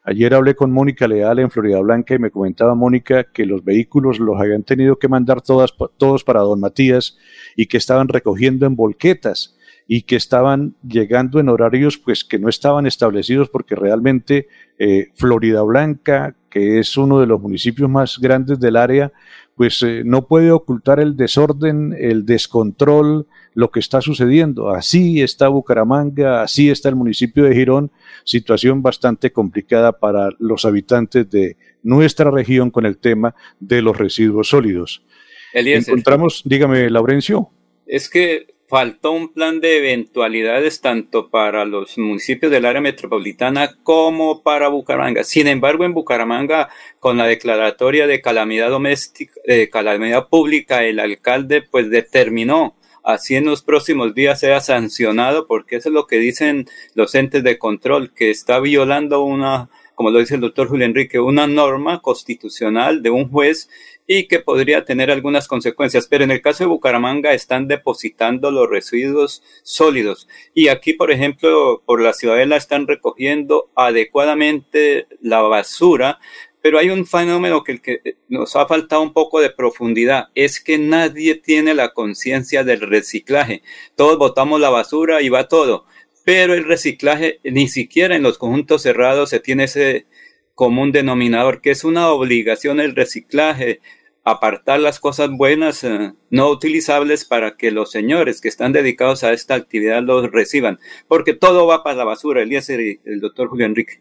Ayer hablé con Mónica Leal en Florida Blanca y me comentaba Mónica que los vehículos los habían tenido que mandar todas, todos para Don Matías y que estaban recogiendo en volquetas y que estaban llegando en horarios pues que no estaban establecidos porque realmente eh, Florida Blanca, que es uno de los municipios más grandes del área, pues eh, no puede ocultar el desorden, el descontrol, lo que está sucediendo. Así está Bucaramanga, así está el municipio de Girón, situación bastante complicada para los habitantes de nuestra región con el tema de los residuos sólidos. Encontramos, dígame, Laurencio. Es que faltó un plan de eventualidades tanto para los municipios del área metropolitana como para Bucaramanga. Sin embargo, en Bucaramanga, con la declaratoria de calamidad doméstica, de calamidad pública, el alcalde pues determinó así en los próximos días sea sancionado, porque eso es lo que dicen los entes de control, que está violando una, como lo dice el doctor Julio Enrique, una norma constitucional de un juez y que podría tener algunas consecuencias. Pero en el caso de Bucaramanga están depositando los residuos sólidos y aquí, por ejemplo, por la ciudadela están recogiendo adecuadamente la basura pero hay un fenómeno que, que nos ha faltado un poco de profundidad, es que nadie tiene la conciencia del reciclaje. Todos botamos la basura y va todo, pero el reciclaje ni siquiera en los conjuntos cerrados se tiene ese común denominador, que es una obligación el reciclaje, apartar las cosas buenas eh, no utilizables para que los señores que están dedicados a esta actividad los reciban, porque todo va para la basura, el y el doctor Julio Enrique.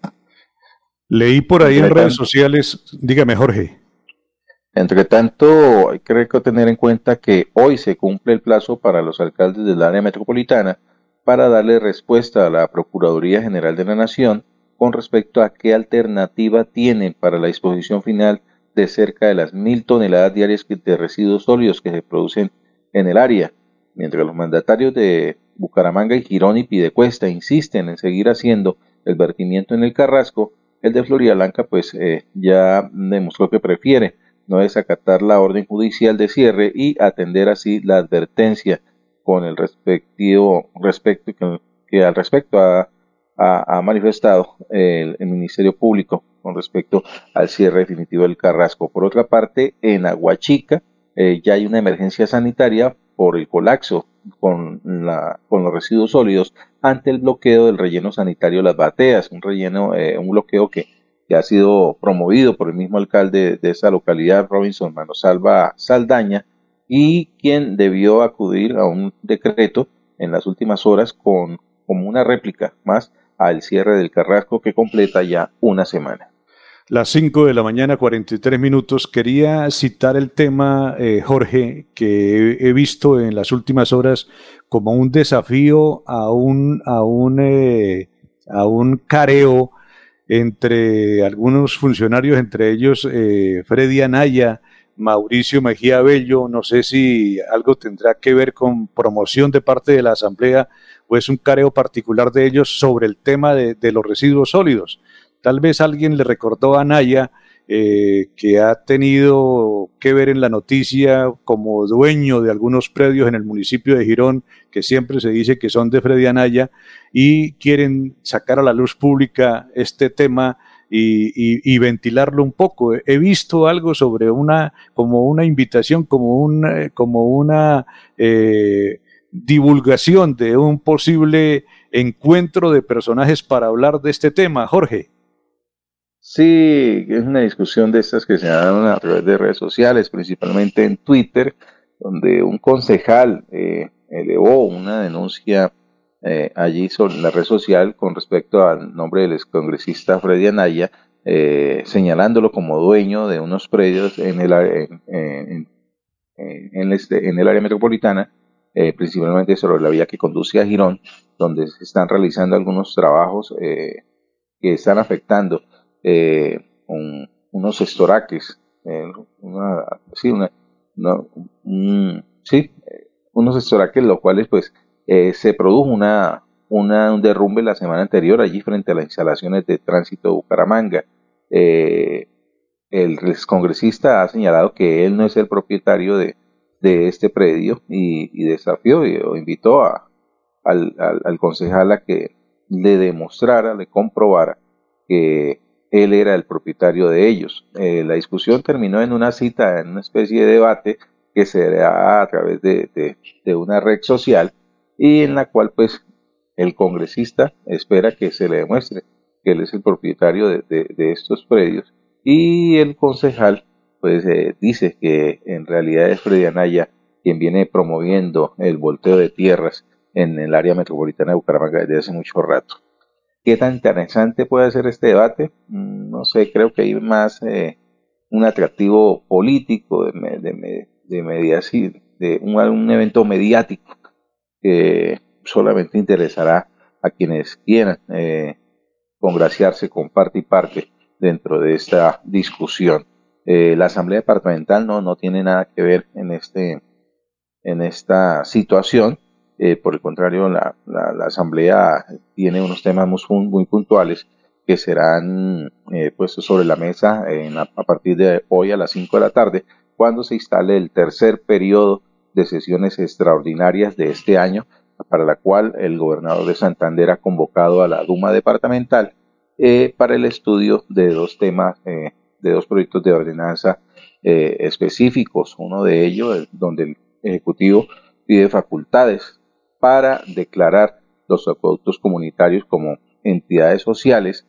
Leí por ahí en redes sociales, dígame Jorge. Entre tanto, hay que tener en cuenta que hoy se cumple el plazo para los alcaldes del área metropolitana para darle respuesta a la Procuraduría General de la Nación con respecto a qué alternativa tienen para la disposición final de cerca de las mil toneladas diarias de residuos sólidos que se producen en el área, mientras los mandatarios de Bucaramanga y Girón y Pidecuesta insisten en seguir haciendo el vertimiento en el Carrasco, el de Florida Blanca pues eh, ya demostró que prefiere no desacatar la orden judicial de cierre y atender así la advertencia con el respectivo respecto que, al respecto ha, manifestado el, Ministerio Público con respecto al cierre definitivo del Carrasco. Por otra parte, en Aguachica eh, ya hay una emergencia sanitaria por el colapso con, la, con los residuos sólidos ante el bloqueo del relleno sanitario Las Bateas, un relleno, eh, un bloqueo que, que, ha sido promovido por el mismo alcalde de esa localidad, Robinson Manosalva Saldaña, y quien debió acudir a un decreto en las últimas horas con como una réplica más al cierre del Carrasco que completa ya una semana. Las 5 de la mañana, 43 minutos. Quería citar el tema, eh, Jorge, que he, visto en las últimas horas como un desafío a un, a un, eh, a un careo entre algunos funcionarios, entre ellos eh, Freddy Anaya, Mauricio Mejía Bello. No sé si algo tendrá que ver con promoción de parte de la Asamblea o es un careo particular de ellos sobre el tema de los residuos sólidos. Tal vez alguien le recordó a Naya eh, que ha tenido que ver en la noticia como dueño de algunos predios en el municipio de Girón, que siempre se dice que son de Freddy Anaya, y quieren sacar a la luz pública este tema y, ventilarlo un poco. He visto algo sobre una, como una invitación, como, un, eh, como una eh, divulgación de un posible encuentro de personajes para hablar de este tema. Jorge. Sí, es una discusión de estas que se dan a través de redes sociales, principalmente en Twitter, donde un concejal eh, elevó una denuncia eh, allí sobre la red social con respecto al nombre del excongresista Freddy Anaya, eh, señalándolo como dueño de unos predios en el, en, este, en el área metropolitana, principalmente sobre la vía que conduce a Girón, donde se están realizando algunos trabajos que están afectando eh, unos estoraques, eh, sí, sí, unos estoraques, los cuales pues eh, se produjo una, una, un derrumbe la semana anterior allí frente a las instalaciones de tránsito de Bucaramanga. Eh, el congresista ha señalado que él no es el propietario de, de este predio y, desafió o invitó a, al, al, concejal a que le demostrara, le comprobara que él era el propietario de ellos. Eh, la discusión terminó en una cita, en una especie de debate que se da a través de, de, una red social y en la cual pues el congresista espera que se le demuestre que él es el propietario de, de estos predios y el concejal pues eh, dice que en realidad es Freddy Anaya quien viene promoviendo el volteo de tierras en el área metropolitana de Bucaramanga desde hace mucho rato. ¿Qué tan interesante puede ser este debate? Mm, no sé, creo que hay más eh, un atractivo político de, de, de, de un, evento mediático que solamente interesará a quienes quieran eh, congraciarse con parte y parte dentro de esta discusión. Eh, la Asamblea Departamental no, no tiene nada que ver en, este, en esta situación. Eh, por el contrario, la, la, Asamblea tiene unos temas muy, muy puntuales que serán eh, puestos sobre la mesa a, partir de hoy a las 5 de la tarde, cuando se instale el tercer periodo de sesiones extraordinarias de este año, para la cual el gobernador de Santander ha convocado a la Duma departamental eh, para el estudio de dos temas, de dos proyectos de ordenanza eh, específicos. Uno de ellos, donde el Ejecutivo pide facultades para declarar los acueductos comunitarios como entidades sociales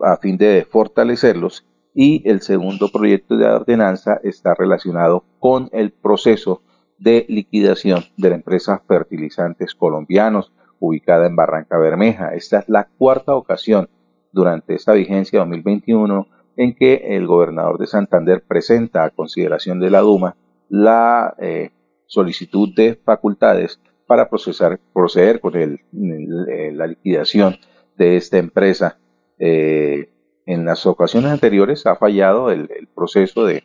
a fin de fortalecerlos. Y el segundo proyecto de ordenanza está relacionado con el proceso de liquidación de la empresa Fertilizantes Colombianos, ubicada en Barranca Bermeja. Esta es la cuarta ocasión durante esta vigencia 2021 en que el gobernador de Santander presenta a consideración de la Duma la eh, solicitud de facultades para procesar, proceder con el, eh, la liquidación de esta empresa. Eh, en las ocasiones anteriores ha fallado el, proceso de,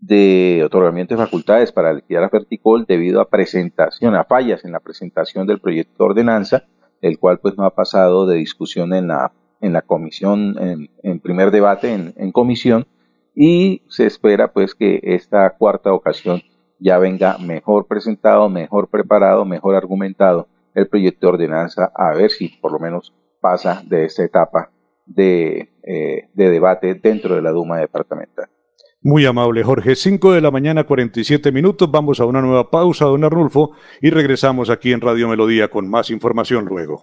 de otorgamiento de facultades para liquidar a Ferticol debido a presentación, a fallas en la presentación del proyecto de ordenanza, el cual pues no ha pasado de discusión en la en la comisión, en, primer debate en, comisión, y se espera pues que esta cuarta ocasión ya venga mejor presentado, mejor preparado, mejor argumentado el proyecto de ordenanza, a ver si por lo menos pasa de esta etapa de, eh, de debate dentro de la Duma departamental. Muy amable, Jorge. 5 de la mañana, 47 minutos. Vamos a una nueva pausa, don Arnulfo, y regresamos aquí en Radio Melodía con más información luego.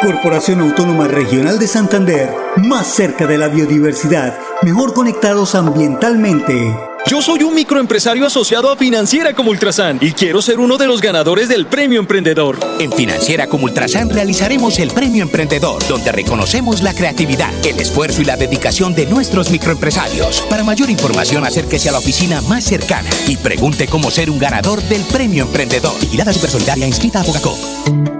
Corporación Autónoma Regional de Santander, más cerca de la biodiversidad, mejor conectados ambientalmente. Yo soy un microempresario asociado a Financiera como Ultrasan y quiero ser uno de los ganadores del Premio Emprendedor. En Financiera como Ultrasan realizaremos el Premio Emprendedor, donde reconocemos la creatividad, el esfuerzo y la dedicación de nuestros microempresarios. Para mayor información, acérquese a la oficina más cercana y pregunte cómo ser un ganador del Premio Emprendedor. Vigilada Supersolidaria inscrita a Bogacó.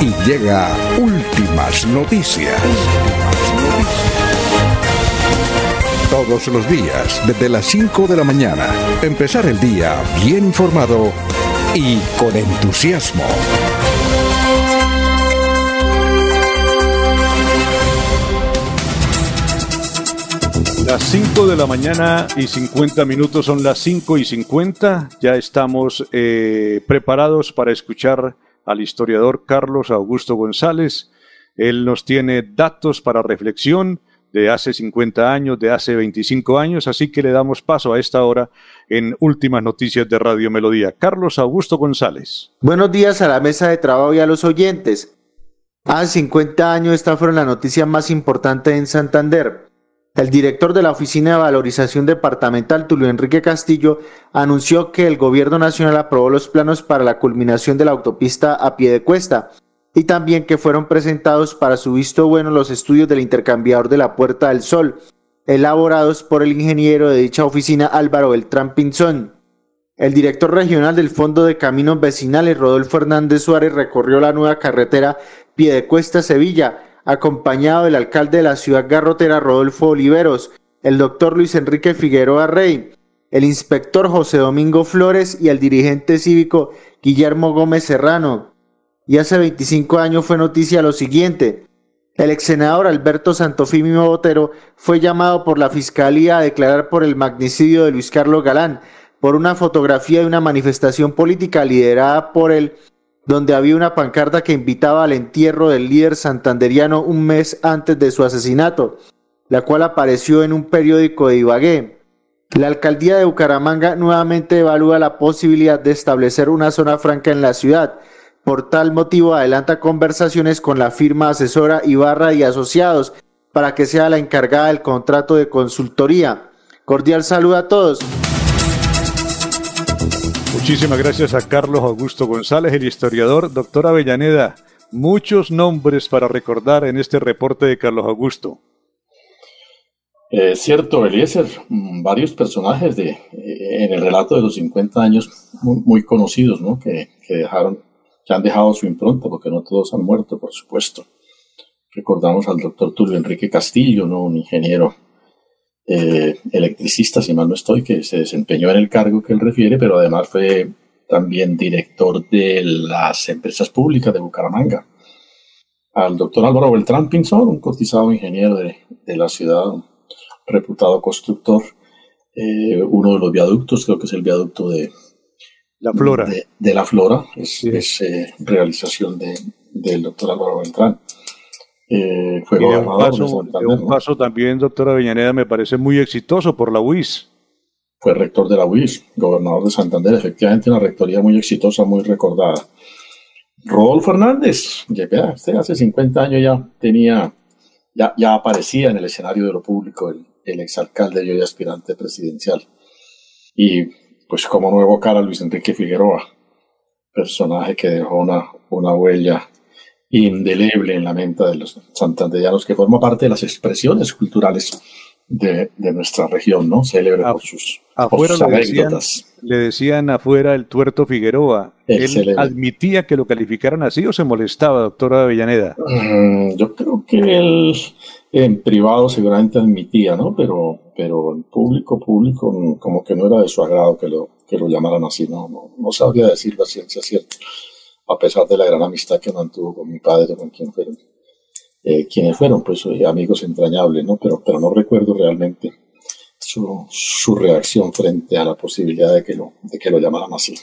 y llega últimas noticias. Todos los días, desde las 5 de la mañana. Empezar el día bien informado y con entusiasmo. Las 5 de la mañana y 50 minutos son las 5 y 50. Ya estamos eh, preparados para escuchar al historiador Carlos Augusto González. Él nos tiene datos para reflexión de hace 50 años, de hace 25 años, así que le damos paso a esta hora en Últimas Noticias de Radio Melodía. Carlos Augusto González. Buenos días a la mesa de trabajo y a los oyentes. Hace 50 años esta fue la noticia más importante en Santander. El director de la Oficina de Valorización Departamental, Tulio Enrique Castillo, anunció que el Gobierno Nacional aprobó los planos para la culminación de la autopista a pie de cuesta y también que fueron presentados para su visto bueno los estudios del intercambiador de la Puerta del Sol, elaborados por el ingeniero de dicha oficina Álvaro Beltrán Pinzón. El director regional del Fondo de Caminos Vecinales, Rodolfo Hernández Suárez, recorrió la nueva carretera Piedecuesta Sevilla, acompañado del alcalde de la ciudad garrotera Rodolfo Oliveros, el doctor Luis Enrique Figueroa Rey, el inspector José Domingo Flores y el dirigente cívico Guillermo Gómez Serrano. Y hace 25 años fue noticia lo siguiente. El ex senador Alberto Santofimio Botero fue llamado por la Fiscalía a declarar por el magnicidio de Luis Carlos Galán, por una fotografía de una manifestación política liderada por él donde había una pancarta que invitaba al entierro del líder santanderiano un mes antes de su asesinato, la cual apareció en un periódico de Ibagué. La alcaldía de Bucaramanga nuevamente evalúa la posibilidad de establecer una zona franca en la ciudad. Por tal motivo adelanta conversaciones con la firma asesora Ibarra y Asociados para que sea la encargada del contrato de consultoría. Cordial saludo a todos. Muchísimas gracias a Carlos Augusto González, el historiador. Doctor Avellaneda, muchos nombres para recordar en este reporte de Carlos Augusto. Eh, cierto, Eliezer, mm, varios personajes de, eh, en el relato de los 50 años muy, conocidos, ¿no? Que, que, dejaron, que han dejado su impronta, porque no todos han muerto, por supuesto. Recordamos al doctor Tulio Enrique Castillo, ¿no? Un ingeniero eh, electricista, si mal no estoy, que se desempeñó en el cargo que él refiere, pero además fue también director de las empresas públicas de Bucaramanga. Al doctor Álvaro Beltrán Pinzón, un cotizado ingeniero de, la ciudad, reputado constructor, eh, uno de los viaductos, creo que es el viaducto de la Flora. De, la Flora, es, eh, realización del doctor Álvaro Beltrán. Eh, fue un paso, también, doctora Avellaneda, me parece muy exitoso por la UIS. Fue rector de la UIS, gobernador de Santander, efectivamente una rectoría muy exitosa, muy recordada. Rodolfo Fernández, ya, usted hace 50 años ya tenía, ya, ya aparecía en el escenario de lo público el, el exalcalde y hoy aspirante presidencial. Y pues como nuevo cara Luis Enrique Figueroa, personaje que dejó una, una huella indeleble en la mente de los santanderianos, que forma parte de las expresiones culturales de, nuestra región, ¿no? Célebre por sus, afuera le decían, afuera el tuerto Figueroa. ¿Él admitía que lo calificaran así o se molestaba, doctora Avellaneda? Mm, yo creo que él en privado seguramente admitía, ¿no? Pero, pero en público, público, como que no era de su agrado que lo, que lo llamaran así, ¿no? No, no sabría decir la ciencia cierta a pesar de la gran amistad que mantuvo con mi padre, con quien fueron, eh, quienes fueron pues eh, amigos entrañables, ¿no? Pero, pero no recuerdo realmente su, su, reacción frente a la posibilidad de que, lo, de que lo llamaran así.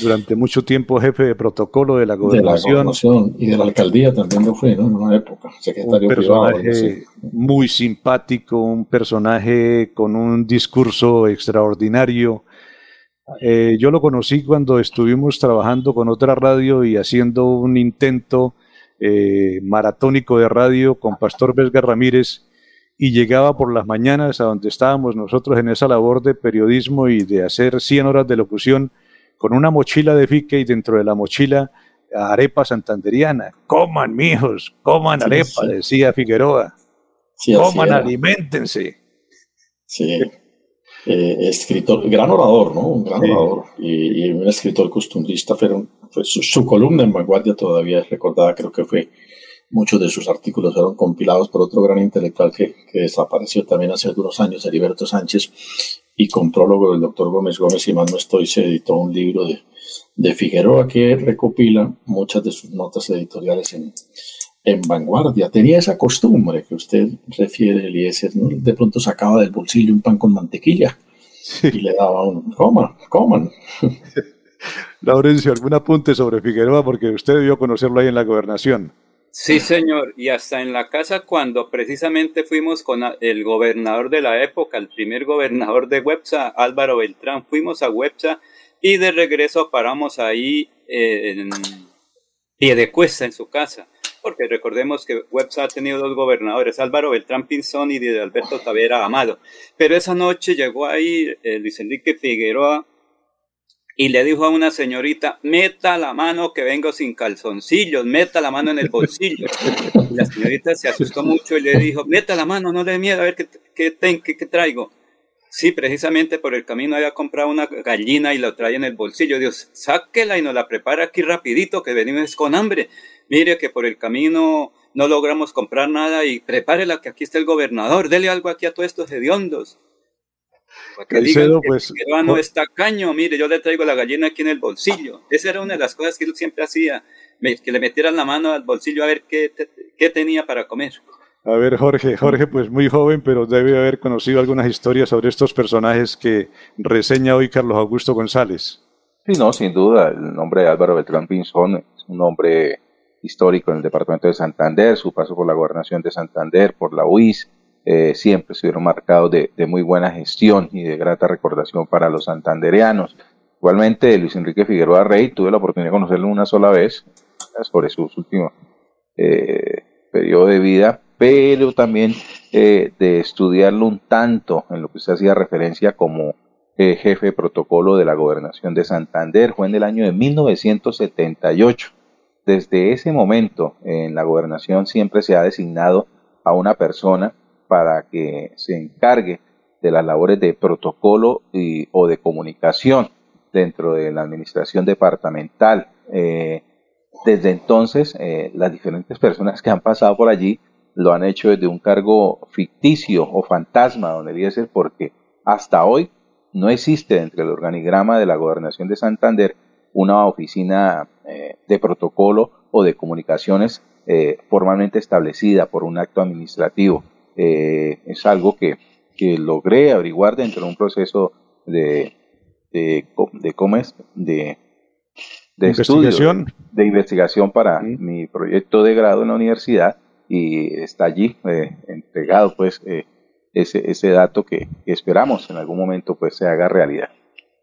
Durante mucho tiempo jefe de protocolo de la gobernación. y de la alcaldía también lo fue, ¿no? En una época, secretario un personaje Muy simpático, un personaje con un discurso extraordinario, eh, yo lo conocí cuando estuvimos trabajando con otra radio y haciendo un intento eh, maratónico de radio con Pastor Vesga Ramírez y llegaba por las mañanas a donde estábamos nosotros en esa labor de periodismo y de hacer 100 horas de locución con una mochila de fique y dentro de la mochila arepa santanderiana. Coman, mijos, coman arepa, decía Figueroa. coman, alimentense. Sí. Eh, escritor, gran orador, ¿no? Un gran orador y, un escritor costumbrista. Fueron, su, columna en Vanguardia todavía es recordada, creo que fue muchos de sus artículos fueron compilados por otro gran intelectual que, que desapareció también hace algunos años, Heriberto Sánchez, y con prólogo del doctor Gómez Gómez, y más no estoy, se editó un libro de, de Figueroa que recopila muchas de sus notas editoriales en, en vanguardia. Tenía esa costumbre que usted refiere, Eliezer, ¿no? de pronto sacaba del bolsillo un pan con mantequilla y le daba un, coman, coman. Laurencio, algún apunte sobre Figueroa porque usted debió conocerlo ahí en la gobernación. Sí, señor, y hasta en la casa cuando precisamente fuimos con el gobernador de la época, el primer gobernador de Websa, Álvaro Beltrán, fuimos a Websa y de regreso paramos ahí en pie de cuesta en su casa, porque recordemos que Websa ha tenido dos gobernadores, Álvaro Beltrán Pinzón y Alberto Tavera Amado, pero esa noche llegó ahí eh, Luis Enrique Figueroa y le dijo a una señorita, meta la mano que vengo sin calzoncillos, meta la mano en el bolsillo. La señorita se asustó mucho y le dijo, meta la mano, no le miedo, a ver qué, qué, qué, traigo. Sí, precisamente por el camino había comprado una gallina y la trae en el bolsillo. Dios, sáquela y nos la prepara aquí rapidito, que venimos con hambre. Mire que por el camino no logramos comprar nada y prepárela que aquí está el gobernador, dele algo aquí a todos estos hediondos. Que digan que pues, no está caño, mire, yo le traigo la gallina aquí en el bolsillo. Esa era una de las cosas que él siempre hacía, que le metieran la mano al bolsillo a ver qué, qué tenía para comer. A ver, Jorge, Jorge, pues muy joven, pero debe haber conocido algunas historias sobre estos personajes que reseña hoy Carlos Augusto González. Sí, no, sin duda, el nombre de Álvaro Beltrán Pinzón es un nombre histórico en el departamento de Santander, su paso por la gobernación de Santander, por la UIS, eh, siempre estuvieron marcados de, muy buena gestión y de grata recordación para los santandereanos. Igualmente, Luis Enrique Figueroa Rey, tuve la oportunidad de conocerlo una sola vez, sobre su último eh, periodo de vida, pero también eh, de estudiarlo un tanto en lo que usted hacía referencia como jefe de protocolo de la gobernación de Santander, fue en el año de 1978. Desde ese momento en la gobernación siempre se ha designado a una persona para que se encargue de las labores de protocolo y, o de comunicación dentro de la administración departamental. Eh, desde entonces, eh, las diferentes personas que han pasado por allí lo han hecho desde un cargo ficticio o fantasma, don Eliezer, porque hasta hoy no existe dentro del organigrama de la gobernación de Santander una oficina eh, de protocolo o de comunicaciones formalmente establecida por un acto administrativo. Eh, es algo que, que, logré averiguar dentro de un proceso de, de, de, ¿cómo es? de, de investigación. de, investigación para mi proyecto de grado en la universidad y está allí eh, entregado pues eh, ese, ese dato que, esperamos en algún momento pues se haga realidad.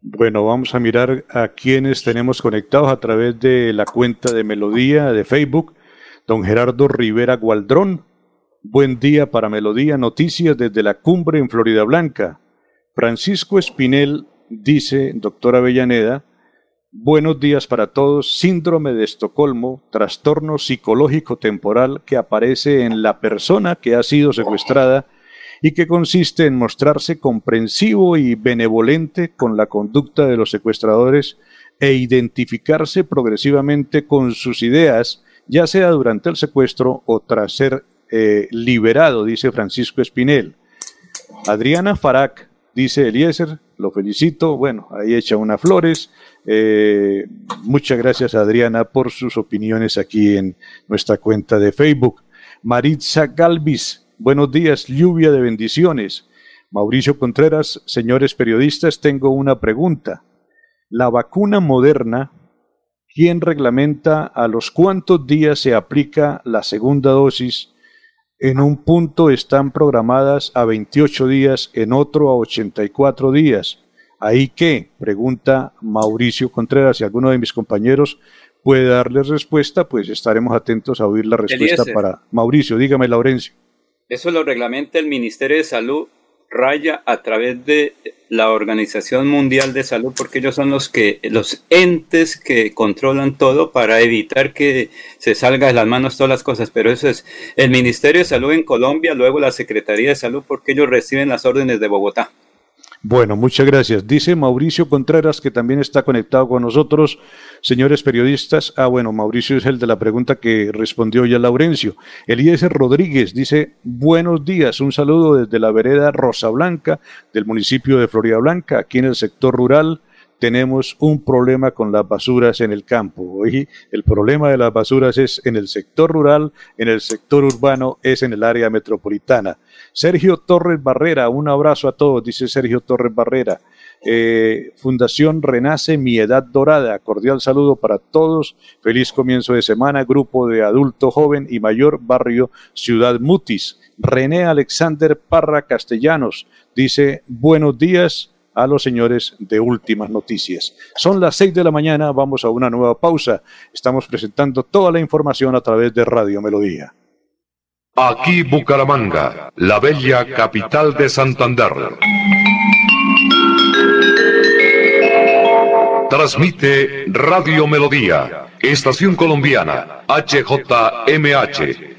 Bueno, vamos a mirar a quienes tenemos conectados a través de la cuenta de Melodía de Facebook. Don Gerardo Rivera Gualdrón, Buen día para Melodía Noticias desde la cumbre en Florida Blanca. Francisco Espinel dice, doctora Avellaneda, buenos días para todos, síndrome de Estocolmo, trastorno psicológico temporal que aparece en la persona que ha sido secuestrada y que consiste en mostrarse comprensivo y benevolente con la conducta de los secuestradores e identificarse progresivamente con sus ideas, ya sea durante el secuestro o tras ser eh, liberado, dice Francisco Espinel. Adriana Farac, dice Eliezer, lo felicito, bueno, ahí echa unas flores. Eh, muchas gracias Adriana por sus opiniones aquí en nuestra cuenta de Facebook. Maritza Galvis, buenos días, lluvia de bendiciones. Mauricio Contreras, señores periodistas, tengo una pregunta. La vacuna moderna, ¿quién reglamenta a los cuántos días se aplica la segunda dosis en un punto están programadas a 28 días, en otro a 84 días. ¿Ahí qué? Pregunta Mauricio Contreras. Si alguno de mis compañeros puede darle respuesta, pues estaremos atentos a oír la respuesta para Mauricio. Dígame, Laurencio. Eso lo reglamenta el Ministerio de Salud raya a través de la Organización Mundial de Salud, porque ellos son los que, los entes que controlan todo para evitar que se salga de las manos todas las cosas. Pero eso es el Ministerio de Salud en Colombia, luego la Secretaría de Salud, porque ellos reciben las órdenes de Bogotá. Bueno, muchas gracias. Dice Mauricio Contreras, que también está conectado con nosotros. Señores periodistas, ah, bueno, Mauricio es el de la pregunta que respondió ya Laurencio. Elías Rodríguez dice, buenos días, un saludo desde la vereda Rosa Blanca del municipio de Florida Blanca, aquí en el sector rural tenemos un problema con las basuras en el campo. Hoy el problema de las basuras es en el sector rural, en el sector urbano, es en el área metropolitana. Sergio Torres Barrera, un abrazo a todos, dice Sergio Torres Barrera. Eh, Fundación Renace Mi Edad Dorada, cordial saludo para todos, feliz comienzo de semana, grupo de adulto joven y mayor, barrio Ciudad Mutis. René Alexander Parra Castellanos dice buenos días, a los señores de Últimas Noticias. Son las 6 de la mañana, vamos a una nueva pausa. Estamos presentando toda la información a través de Radio Melodía. Aquí Bucaramanga, la bella capital de Santander. Transmite Radio Melodía, Estación Colombiana, HJMH.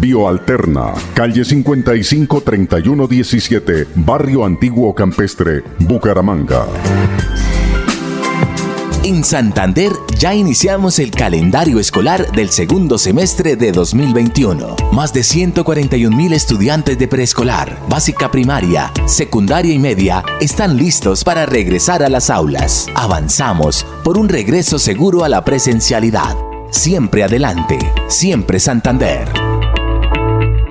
Bioalterna, calle 55 31 17, Barrio Antiguo Campestre, Bucaramanga. En Santander ya iniciamos el calendario escolar del segundo semestre de 2021. Más de 141 mil estudiantes de preescolar, básica primaria, secundaria y media están listos para regresar a las aulas. Avanzamos por un regreso seguro a la presencialidad. Siempre adelante, siempre Santander.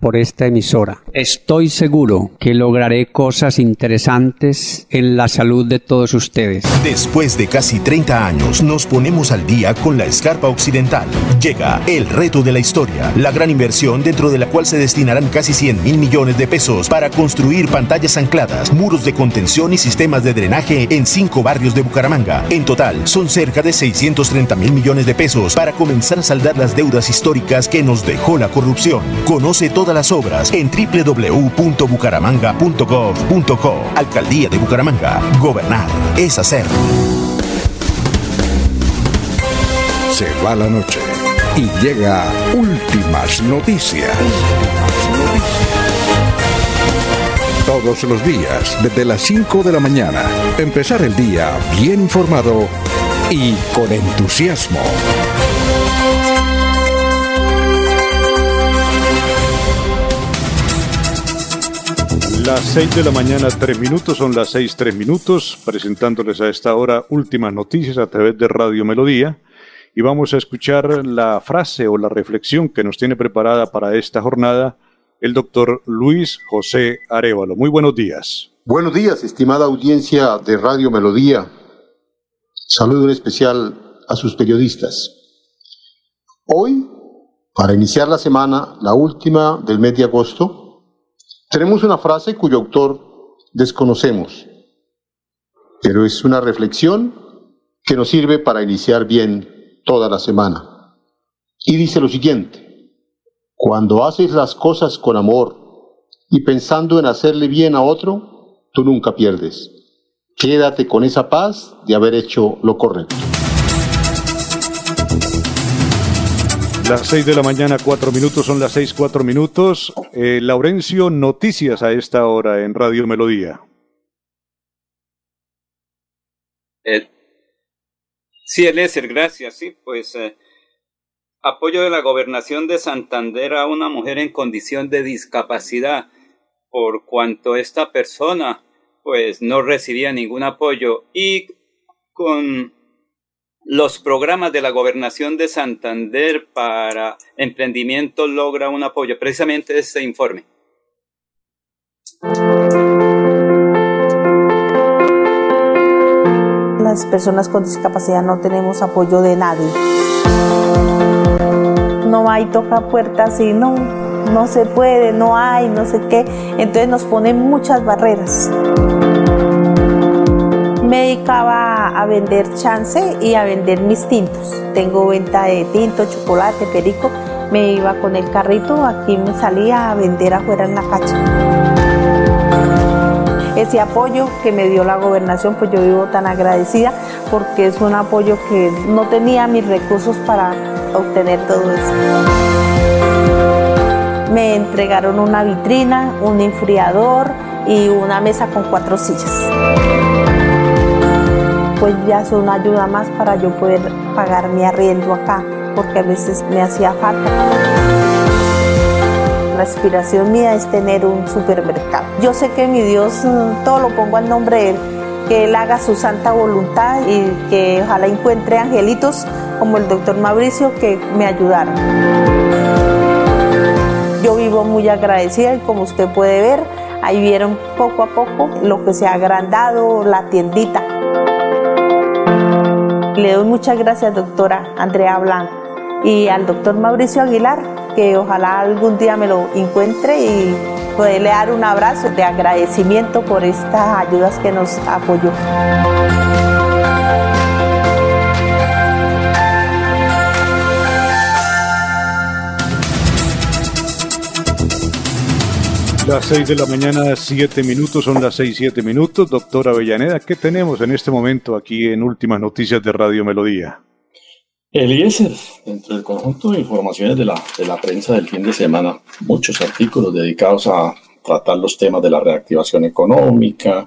por esta emisora. Estoy seguro que lograré cosas interesantes en la salud de todos ustedes. Después de casi 30 años, nos ponemos al día con la escarpa occidental. Llega el reto de la historia, la gran inversión dentro de la cual se destinarán casi 100 mil millones de pesos para construir pantallas ancladas, muros de contención y sistemas de drenaje en cinco barrios de Bucaramanga. En total, son cerca de 630 mil millones de pesos para comenzar a saldar las deudas históricas que nos dejó la corrupción. Conoce todo las obras en www.bucaramanga.gov.co. Alcaldía de Bucaramanga. Gobernar es hacer. Se va la noche y llega últimas noticias. Todos los días, desde las 5 de la mañana, empezar el día bien informado y con entusiasmo. Las 6 de la mañana, 3 minutos, son las 6, 3 minutos, presentándoles a esta hora últimas noticias a través de Radio Melodía. Y vamos a escuchar la frase o la reflexión que nos tiene preparada para esta jornada el doctor Luis José Arevalo. Muy buenos días. Buenos días, estimada audiencia de Radio Melodía. Saludo en especial a sus periodistas. Hoy, para iniciar la semana, la última del mes de agosto, tenemos una frase cuyo autor desconocemos, pero es una reflexión que nos sirve para iniciar bien toda la semana. Y dice lo siguiente, cuando haces las cosas con amor y pensando en hacerle bien a otro, tú nunca pierdes. Quédate con esa paz de haber hecho lo correcto. Las seis de la mañana, cuatro minutos, son las seis, cuatro minutos. Eh, Laurencio, noticias a esta hora en Radio Melodía. Eh, sí, Eliezer, gracias. Sí, pues eh, apoyo de la gobernación de Santander a una mujer en condición de discapacidad, por cuanto esta persona pues no recibía ningún apoyo y con los programas de la gobernación de Santander para emprendimiento logra un apoyo. Precisamente este informe. Las personas con discapacidad no tenemos apoyo de nadie. No hay toca puertas y no, no se puede, no hay, no sé qué. Entonces nos ponen muchas barreras me dedicaba a vender chance y a vender mis tintos. Tengo venta de tinto, chocolate, perico. Me iba con el carrito, aquí me salía a vender afuera en la calle. Ese apoyo que me dio la gobernación, pues yo vivo tan agradecida porque es un apoyo que no tenía mis recursos para obtener todo eso. Me entregaron una vitrina, un enfriador y una mesa con cuatro sillas pues ya es una ayuda más para yo poder pagar mi arriendo acá, porque a veces me hacía falta. La aspiración mía es tener un supermercado. Yo sé que mi Dios mm, todo lo pongo al nombre de Él, que Él haga su santa voluntad y que ojalá encuentre angelitos como el doctor Mauricio que me ayudaron. Yo vivo muy agradecida y como usted puede ver, ahí vieron poco a poco lo que se ha agrandado la tiendita. Le doy muchas gracias, doctora Andrea Blanco, y al doctor Mauricio Aguilar, que ojalá algún día me lo encuentre y poderle dar un abrazo de agradecimiento por estas ayudas que nos apoyó. Las seis de la mañana, siete minutos, son las seis, siete minutos. Doctora Avellaneda, ¿qué tenemos en este momento aquí en Últimas Noticias de Radio Melodía? Eliezer, dentro del conjunto de informaciones de la, de la prensa del fin de semana, muchos artículos dedicados a tratar los temas de la reactivación económica,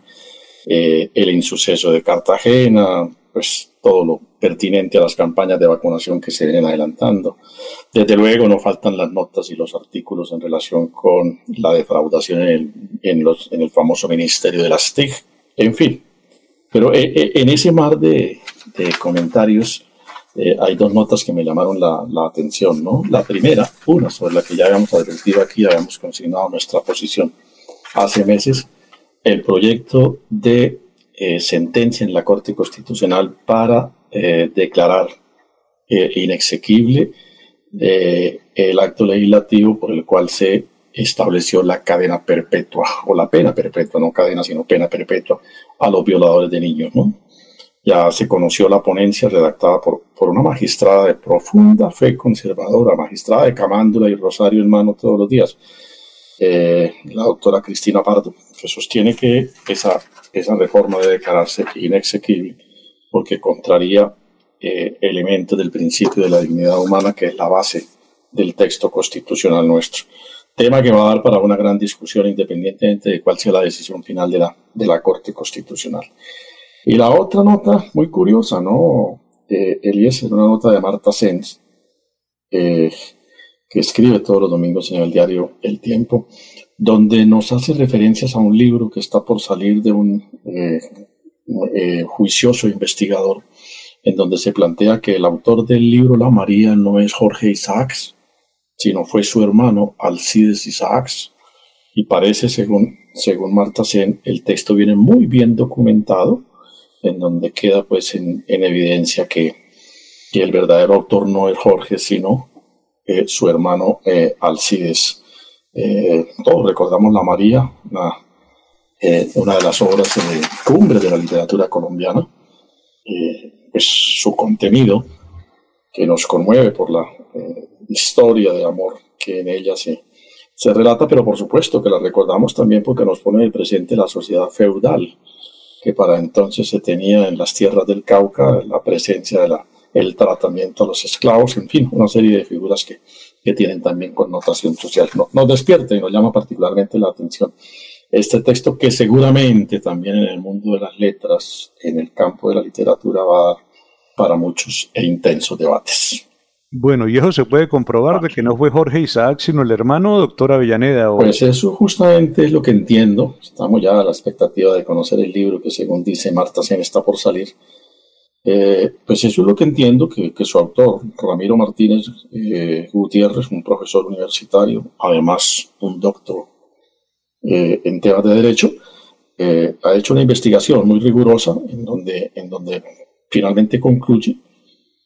eh, el insuceso de Cartagena, pues todo lo pertinente a las campañas de vacunación que se vienen adelantando. Desde luego no faltan las notas y los artículos en relación con la defraudación en el, en los, en el famoso Ministerio de las TIC, en fin. Pero eh, eh, en ese mar de, de comentarios eh, hay dos notas que me llamaron la, la, atención, ¿no? La primera, una sobre la que ya habíamos advertido aquí, habíamos consignado nuestra posición hace meses, el proyecto de sentencia en la Corte Constitucional para eh, declarar eh, inexequible eh, el acto legislativo por el cual se estableció la cadena perpetua, o la pena perpetua, no cadena, sino pena perpetua, a los violadores de niños. Ya se conoció la ponencia redactada por, por una magistrada de profunda fe conservadora, magistrada de Camándula y Rosario en mano todos los días, la doctora Cristina Pardo, que sostiene que esa, esa reforma debe declararse inexequible porque contraría eh, elementos del principio de la dignidad humana, que es la base del texto constitucional nuestro. Tema que va a dar para una gran discusión independientemente de cuál sea la decisión final de la, de la Corte Constitucional. Y la otra nota, muy curiosa, ¿no? Eh, Elías, es una nota de Marta Sens, eh, que escribe todos los domingos en el diario El Tiempo, donde nos hace referencias a un libro que está por salir de un eh, eh, juicioso investigador, en donde se plantea que el autor del libro La María no es Jorge Isaacs, sino fue su hermano Alcides Isaacs. Y parece, según, según Marta Sen, el texto viene muy bien documentado, en donde queda pues en, evidencia que, que, el verdadero autor no es Jorge, sino eh, su hermano eh, todos recordamos la María, la eh, una de las obras de cumbre de la literatura colombiana, eh, pues su contenido que nos conmueve por la eh, historia de amor que en ella se, se relata, pero por supuesto que la recordamos también porque nos pone de presente la sociedad feudal, que para entonces se tenía en las tierras del Cauca la presencia de la, el tratamiento a los esclavos, en fin, una serie de figuras que, que tienen también connotación social. No, nos despierta y nos llama particularmente la atención este texto que seguramente también en el mundo de las letras, en el campo de la literatura, va a dar para muchos e intensos debates. Bueno, y eso se puede comprobar de que no fue Jorge Isaac, sino el hermano doctor Avellaneda. Pues eso justamente es lo que entiendo. Estamos ya a la expectativa de conocer el libro que según dice Marta Sen está por salir. Eh, pues eso es lo que entiendo, que, su autor, Ramiro Martínez eh, Gutiérrez, un profesor universitario, además un doctor eh, en temas de derecho, ha hecho una investigación muy rigurosa en donde, en donde finalmente concluye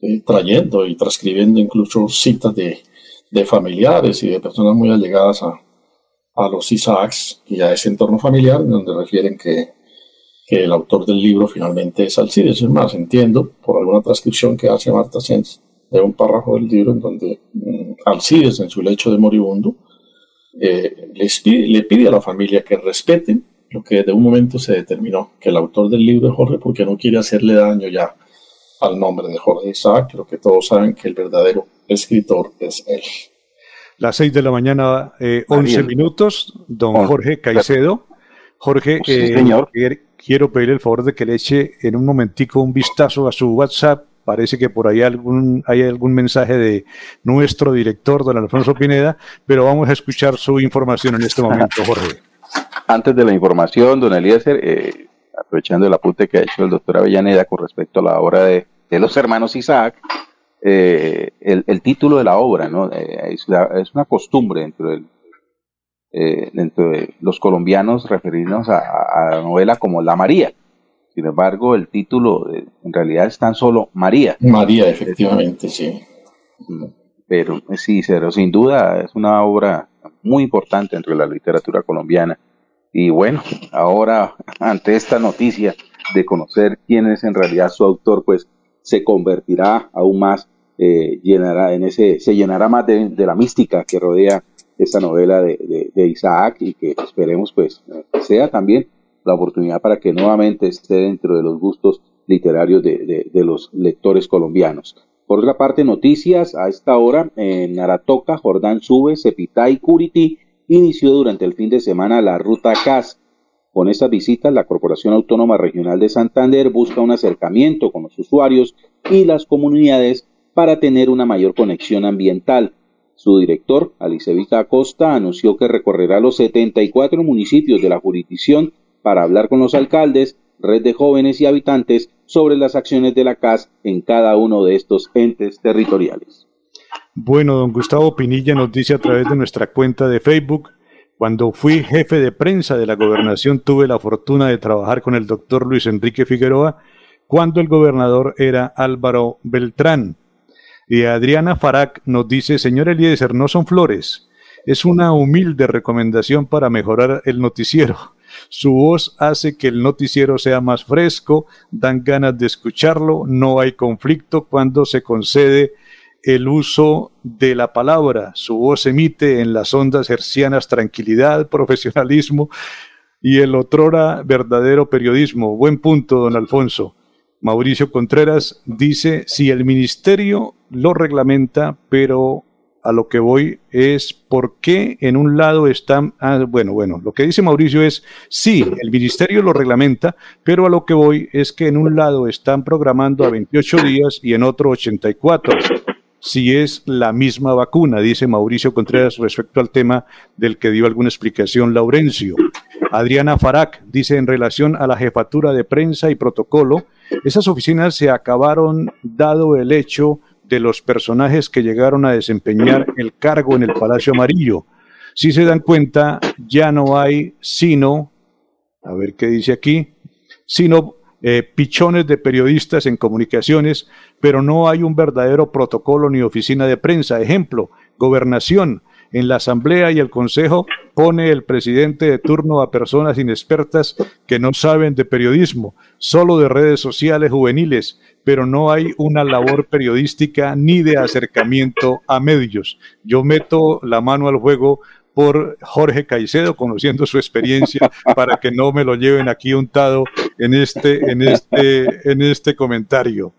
eh, trayendo y transcribiendo incluso citas de, de, familiares y de personas muy allegadas a, a, los Isaacs y a ese entorno familiar, en donde refieren que, que el autor del libro finalmente es Alcides. Es más, entiendo por alguna transcripción que hace Marta Sens de un párrafo del libro en donde mm, Alcides, en su lecho de moribundo, eh, les pide, le pide a la familia que respeten lo que de un momento se determinó, que el autor del libro es Jorge porque no quiere hacerle daño ya al nombre de Jorge Isaac. Creo que todos saben que el verdadero escritor es él. Las seis de la mañana, eh, 11 minutos, don Jorge Caicedo. Jorge, eh, señor. Quiero pedirle el favor de que le eche en un momentico un vistazo a su WhatsApp. Parece que por ahí algún, hay algún mensaje de nuestro director, don Alfonso Pineda, pero vamos a escuchar su información en este momento, Jorge. Antes de la información, don Eliezer, eh, aprovechando el apunte que ha hecho el doctor Avellaneda con respecto a la obra de, los hermanos Isaac, eh, el, título de la obra, ¿no? Eh, es, una costumbre dentro, del, eh, dentro de los colombianos referirnos a, la novela como La María. Sin embargo, el título en realidad es tan solo María. María, efectivamente, sí. Pero sí, pero sin duda es una obra muy importante dentro de la literatura colombiana y bueno, ahora ante esta noticia de conocer quién es en realidad su autor, pues se convertirá aún más, eh, llenará en ese, se llenará más de, la mística que rodea esta novela de, Isaac y que esperemos pues sea también la oportunidad para que nuevamente esté dentro de los gustos literarios de, los lectores colombianos. Por otra parte, noticias a esta hora en Aratoca, Jordán Sube, Cepitay, Curiti inició durante el fin de semana la ruta CAS. Con estas visitas, la Corporación Autónoma Regional de Santander busca un acercamiento con los usuarios y las comunidades para tener una mayor conexión ambiental. Su director, Alicevita Acosta, anunció que recorrerá los 74 municipios de la jurisdicción para hablar con los alcaldes, red de jóvenes y habitantes sobre las acciones de la CAS en cada uno de estos entes territoriales. Bueno, don Gustavo Pinilla nos dice a través de nuestra cuenta de Facebook, cuando fui jefe de prensa de la gobernación tuve la fortuna de trabajar con el doctor Luis Enrique Figueroa cuando el gobernador era Álvaro Beltrán. Y Adriana Farac nos dice, señor Eliezer, no son flores, es una humilde recomendación para mejorar el noticiero. Su voz hace que el noticiero sea más fresco, dan ganas de escucharlo, no hay conflicto cuando se concede el uso de la palabra. Su voz emite en las ondas hercianas tranquilidad, profesionalismo y el otrora verdadero periodismo. Buen punto, don Alfonso. Mauricio Contreras dice, si el ministerio lo reglamenta, pero a lo que voy es por qué en un lado están, ah, bueno, bueno, lo que dice Mauricio es, sí, el ministerio lo reglamenta, pero a lo que voy es que en un lado están programando a 28 días y en otro 84 si es la misma vacuna, dice Mauricio Contreras respecto al tema del que dio alguna explicación Laurencio. Adriana Farac dice en relación a la jefatura de prensa y protocolo, esas oficinas se acabaron dado el hecho de los personajes que llegaron a desempeñar el cargo en el Palacio Amarillo. Si se dan cuenta, ya no hay sino, a ver qué dice aquí, sino eh, pichones de periodistas en comunicaciones, pero no hay un verdadero protocolo ni oficina de prensa. Ejemplo, gobernación. En la Asamblea y el Consejo pone el presidente de turno a personas inexpertas que no saben de periodismo, solo de redes sociales juveniles, pero no hay una labor periodística ni de acercamiento a medios. Yo meto la mano al juego por Jorge Caicedo, conociendo su experiencia, para que no me lo lleven aquí untado en este, en este, en este comentario.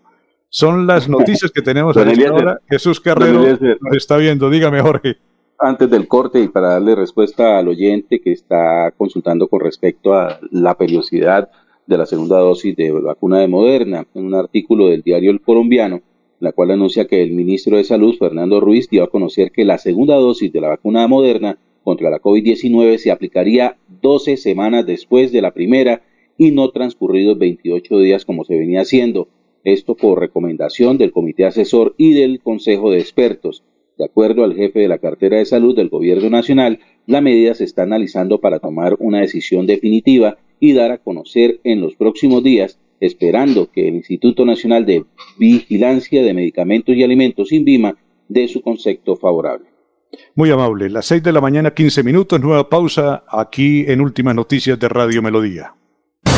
Son las noticias que tenemos a esta hora. Jesús Carrero nos está viendo. Dígame, Jorge. Antes del corte y para darle respuesta al oyente que está consultando con respecto a la periodicidad de la segunda dosis de vacuna de Moderna, en un artículo del diario El Colombiano, la cual anuncia que el ministro de Salud, Fernando Ruiz, dio a conocer que la segunda dosis de la vacuna de Moderna contra la COVID-19 se aplicaría 12 semanas después de la primera y no transcurridos 28 días como se venía haciendo. Esto por recomendación del Comité Asesor y del Consejo de Expertos. De acuerdo al jefe de la cartera de salud del Gobierno Nacional, la medida se está analizando para tomar una decisión definitiva y dar a conocer en los próximos días, esperando que el Instituto Nacional de Vigilancia de Medicamentos y Alimentos, INVIMA, dé su concepto favorable. Muy amable. Las 6 de la mañana, 15 minutos, nueva pausa aquí en Últimas Noticias de Radio Melodía.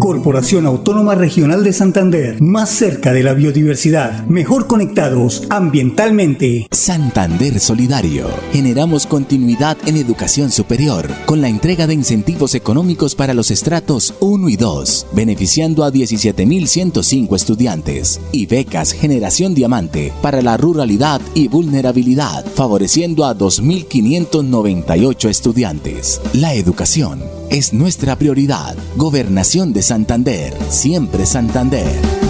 Corporación Autónoma Regional de Santander, más cerca de la biodiversidad, mejor conectados ambientalmente. Santander Solidario. Generamos continuidad en educación superior con la entrega de incentivos económicos para los estratos 1 y 2, beneficiando a 17.105 estudiantes y becas Generación Diamante para la ruralidad y vulnerabilidad, favoreciendo a 2.598 estudiantes. La educación es nuestra prioridad. Gobernación de Santander, siempre Santander.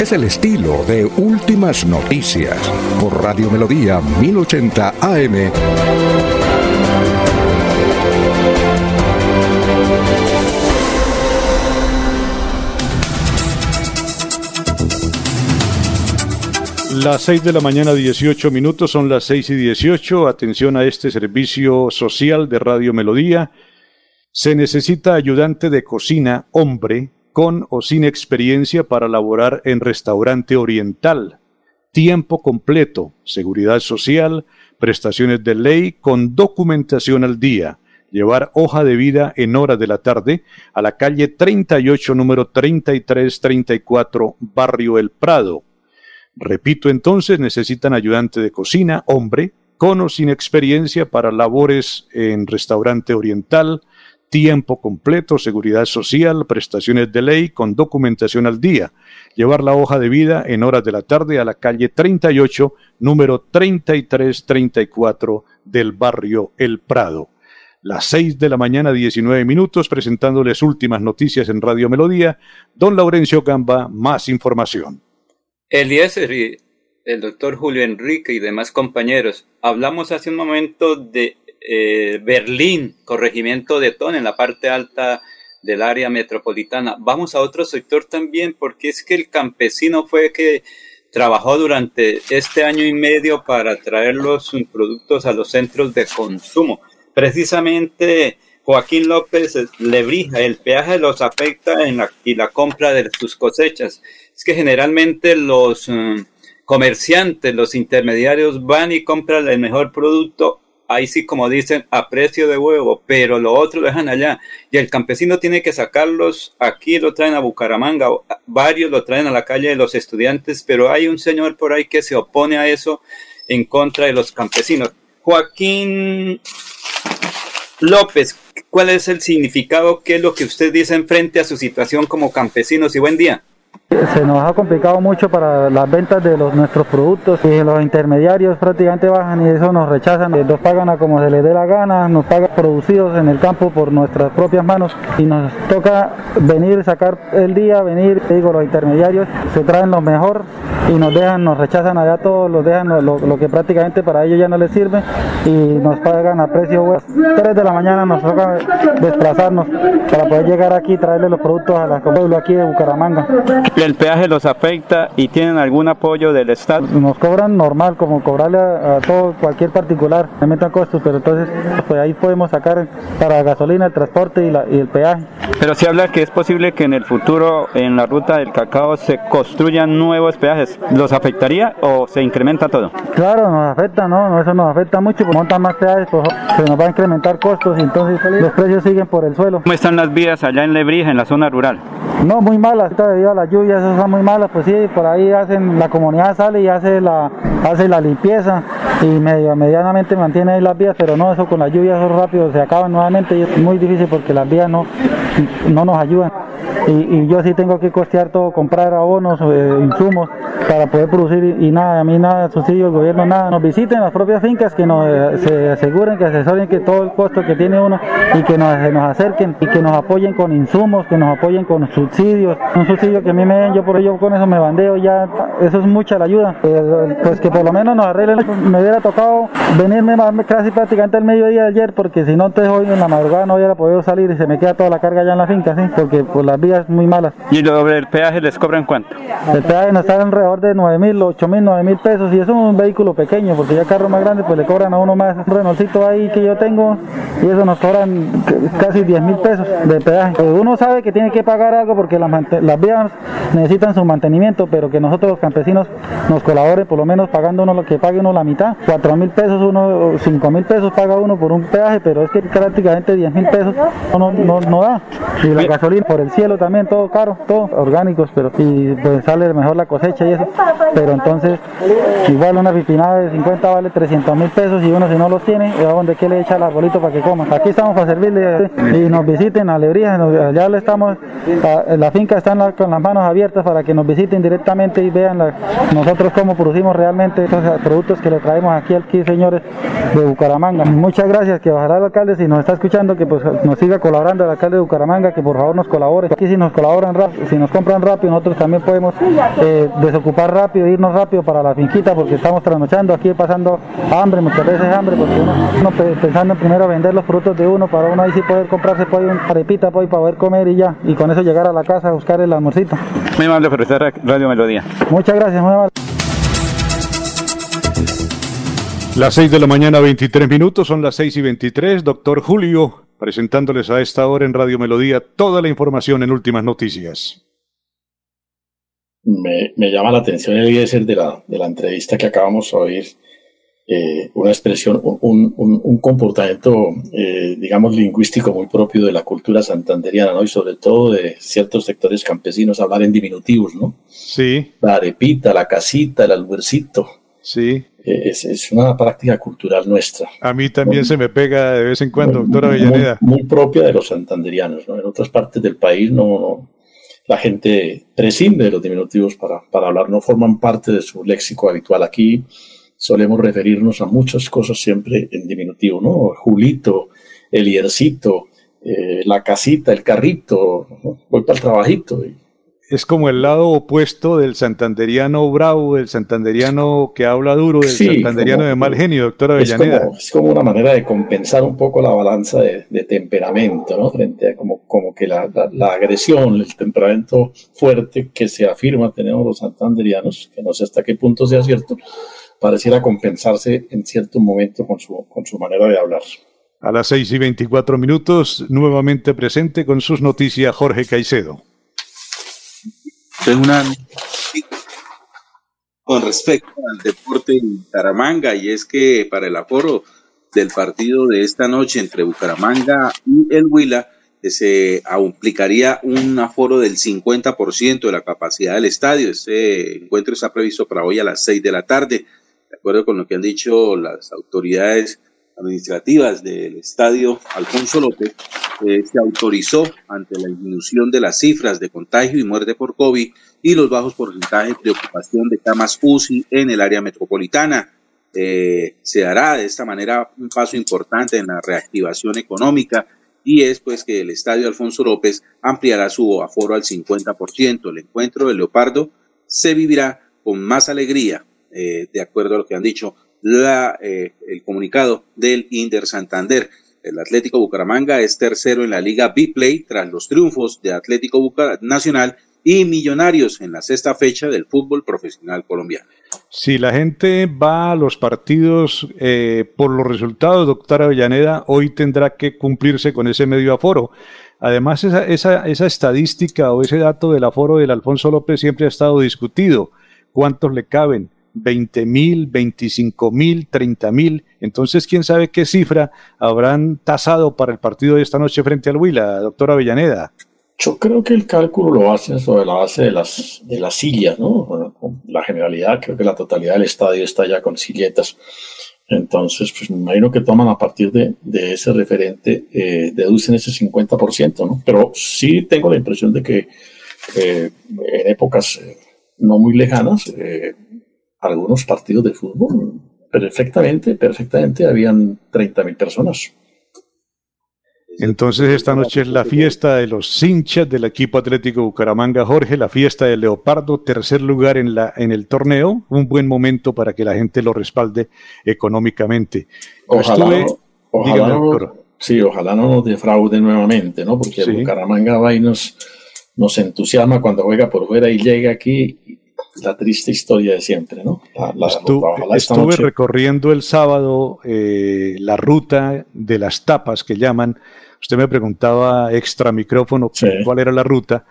Es el estilo de Últimas Noticias por Radio Melodía 1080 AM. Las 6 de la mañana, 18 minutos, son las 6 y 18. Atención a este servicio social de Radio Melodía. Se necesita ayudante de cocina, hombre, con o sin experiencia para laborar en restaurante oriental. Tiempo completo, seguridad social, prestaciones de ley con documentación al día. Llevar hoja de vida en horas de la tarde a la calle 38, número 3334, Barrio El Prado. Repito entonces, necesitan ayudante de cocina, hombre, con o sin experiencia para labores en restaurante oriental, tiempo completo, seguridad social, prestaciones de ley con documentación al día. Llevar la hoja de vida en horas de la tarde a la calle 38, número 3334 del barrio El Prado. las 6 de la mañana 19 minutos, presentándoles últimas noticias en Radio Melodía. Don Laurencio Gamba, más información. Y el doctor Julio Enrique y demás compañeros, hablamos hace un momento de eh, Berlín, corregimiento de Ton, en la parte alta del área metropolitana. Vamos a otro sector también, porque es que el campesino fue que trabajó durante este año y medio para traer los productos a los centros de consumo. Precisamente Joaquín López Lebrija, el peaje los afecta en la, y la compra de sus cosechas. Es que generalmente los mm, comerciantes, los intermediarios van y compran el mejor producto ahí sí como dicen a precio de huevo, pero lo otro lo dejan allá y el campesino tiene que sacarlos aquí, lo traen a Bucaramanga, varios lo traen a la calle de los estudiantes, pero hay un señor por ahí que se opone a eso en contra de los campesinos. Joaquín López, ¿cuál es el significado? ¿Qué es lo que usted dice frente a su situación como campesinos? Y buen día. Se nos ha complicado mucho para las ventas de nuestros productos y los intermediarios prácticamente bajan y eso nos rechazan, nos pagan a como se les dé la gana, nos pagan producidos en el campo por nuestras propias manos y nos toca venir, sacar el día, venir, digo, los intermediarios se traen lo mejor y nos dejan, nos rechazan allá todos, los dejan lo, que prácticamente para ellos ya no les sirve y nos pagan a precio 3 de la mañana nos toca desplazarnos para poder llegar aquí y traerle los productos a la pueblo aquí de Bucaramanga el peaje los afecta y tienen algún apoyo del Estado? Nos cobran normal, como cobrarle a, todo, cualquier particular, me metan costos, pero entonces pues ahí podemos sacar para gasolina, el transporte y, el peaje. Pero se habla que es posible que en el futuro en la ruta del cacao se construyan nuevos peajes. ¿Los afectaría o se incrementa todo? Claro, nos afecta, ¿no? Eso nos afecta mucho, porque montan más peajes, pues se nos va a incrementar costos y entonces los precios siguen por el suelo. ¿Cómo están las vías allá en Lebrija, en la zona rural? No, muy malas, debido a la lluvia esas son muy malas, pues sí, por ahí hacen, la comunidad sale y hace la, hace la limpieza y medio, medianamente mantiene ahí las vías, pero no, eso con la lluvia eso rápido se acaba nuevamente y es muy difícil porque las vías no, no nos ayudan. Y, yo sí tengo que costear todo, comprar abonos, eh, insumos para poder producir y, nada, a mí nada, subsidio, el gobierno nada. Nos visiten las propias fincas, que nos eh, se aseguren, que asesoren que todo el costo que tiene uno y que nos, nos acerquen y que nos apoyen con insumos, que nos apoyen con subsidios. Un subsidio que a mí me yo por ello con eso me bandeo, ya eso es mucha la ayuda. Eh, pues que por lo menos nos arreglen. Me hubiera tocado venirme casi prácticamente al mediodía de ayer, porque si no, entonces hoy en la madrugada no hubiera podido salir y se me queda toda la carga allá en la finca, ¿sí? porque por las vías muy malas. ¿Y el peaje les cobran cuánto? El peaje nos está alrededor de 9 mil, 8 mil, 9 mil pesos y es un vehículo pequeño, porque ya carro más grande pues le cobran a uno más un renolcito ahí que yo tengo y eso nos cobran casi 10 mil pesos de peaje. Pues uno sabe que tiene que pagar algo porque las, las vías necesitan su mantenimiento, pero que nosotros los campesinos nos colaboren por lo menos pagando uno lo que pague uno la mitad, 4 mil pesos, uno 5 mil pesos paga uno por un peaje, pero es que prácticamente 10 mil pesos no, no, no da. Y la gasolina por el cielo también, todo caro, todo orgánicos, pero y pues sale mejor la cosecha y eso. Pero entonces, igual una pipinada de 50 vale 300 mil pesos y uno si no los tiene, ¿a dónde que le echa el arbolito para que coma? Aquí estamos para servirle y nos visiten a Alegría, ya le estamos, la finca está con las manos abiertas para que nos visiten directamente y vean nosotros cómo producimos realmente estos productos que le traemos aquí, aquí señores de Bucaramanga. Muchas gracias, que ojalá el alcalde si nos está escuchando que pues nos siga colaborando el alcalde de Bucaramanga, que por favor nos colabore. Aquí si nos colaboran rápido, si nos compran rápido, nosotros también podemos eh, desocupar rápido, irnos rápido para la finquita porque estamos trasnochando aquí pasando hambre, muchas veces hambre, porque uno, pensando en primero vender los productos de uno para uno ahí sí poder comprarse pues, un arepita pues, para poder comer y ya, y con eso llegar a la casa a buscar el almuercito. Muy amable, profesor Radio Melodía. Muchas gracias, muy amable. Las 6 de la mañana, 23 minutos, son las 6 y 23. Doctor Julio, presentándoles a esta hora en Radio Melodía toda la información en últimas noticias. Me, llama la atención el de la, de la entrevista que acabamos de oír, eh, una expresión, un, un, comportamiento, eh, digamos, lingüístico muy propio de la cultura santanderiana, ¿no? Y sobre todo de ciertos sectores campesinos, hablar en diminutivos, ¿no? Sí. La arepita, la casita, el albercito. Sí. Es, una práctica cultural nuestra. A mí también se me pega de vez en cuando, doctora Avellaneda. Muy, propia de los santanderianos, ¿no? En otras partes del país no, la gente prescinde de los diminutivos para, para hablar, no forman parte de su léxico habitual. Aquí solemos referirnos a muchas cosas siempre en diminutivo, ¿no? Julito, el hiercito, eh, la casita, el carrito, voy para el trabajito. Es como el lado opuesto del santanderiano bravo, del santanderiano que habla duro, del santanderiano de mal genio, doctora Avellaneda. Es como, una manera de compensar un poco la balanza de, temperamento, ¿no? Frente a como, como que la, la, agresión, el temperamento fuerte que se afirma tenemos los santanderianos, que no sé hasta qué punto sea cierto, pareciera compensarse en cierto momento con su, con su manera de hablar. A las 6 y 24 minutos, nuevamente presente con sus noticias Jorge Caicedo. Tengo una con respecto al deporte en Bucaramanga y es que para el aforo del partido de esta noche entre Bucaramanga y el Huila eh, se aplicaría un aforo del 50% de la capacidad del estadio. Este encuentro está previsto para hoy a las 6 de la tarde. De acuerdo con lo que han dicho las autoridades administrativas del estadio Alfonso López, eh, se autorizó ante la disminución de las cifras de contagio y muerte por COVID y los bajos porcentajes de ocupación de camas UCI en el área metropolitana. Eh, se hará de esta manera un paso importante en la reactivación económica y es pues que el estadio Alfonso López ampliará su aforo al 50%. El encuentro del Leopardo se vivirá con más alegría, eh, de acuerdo a lo que han dicho la, eh, el comunicado del Inder Santander. El Atlético Bucaramanga es tercero en la Liga B-Play tras los triunfos de Atlético Nacional y Millonarios en la sexta fecha del fútbol profesional colombiano. Si la gente va a los partidos eh, por los resultados, doctora Avellaneda, hoy tendrá que cumplirse con ese medio aforo. Además, esa, esa, esa estadística o ese dato del aforo del Alfonso López siempre ha estado discutido. ¿Cuántos le caben? 20 mil, 25 mil, 30 mil. Entonces, quién sabe qué cifra habrán tasado para el partido de esta noche frente al Huila, doctora Avellaneda. Yo creo que el cálculo lo hacen sobre la base de las, de las sillas, ¿no? la generalidad, creo que la totalidad del estadio está ya con silletas. Entonces, pues me imagino que toman a partir de, de ese referente, eh, deducen ese 50%, ¿no? Pero sí tengo la impresión de que eh, en épocas eh, no muy lejanas, eh, algunos partidos de fútbol. Perfectamente, perfectamente habían 30.000 personas. Entonces esta noche es la fiesta de los hinchas del equipo Atlético Bucaramanga, Jorge, la fiesta del Leopardo, tercer lugar en, la, en el torneo, un buen momento para que la gente lo respalde económicamente. Ojalá, no, ojalá sí, ojalá no nos defraude nuevamente, ¿no? Porque Bucaramanga va y nos, nos entusiasma cuando juega por fuera y llega aquí la triste historia de siempre, ¿no? estuve recorriendo el sábado eh, la ruta de las tapas que llaman. Usted me preguntaba extra micrófono cuál era la ruta.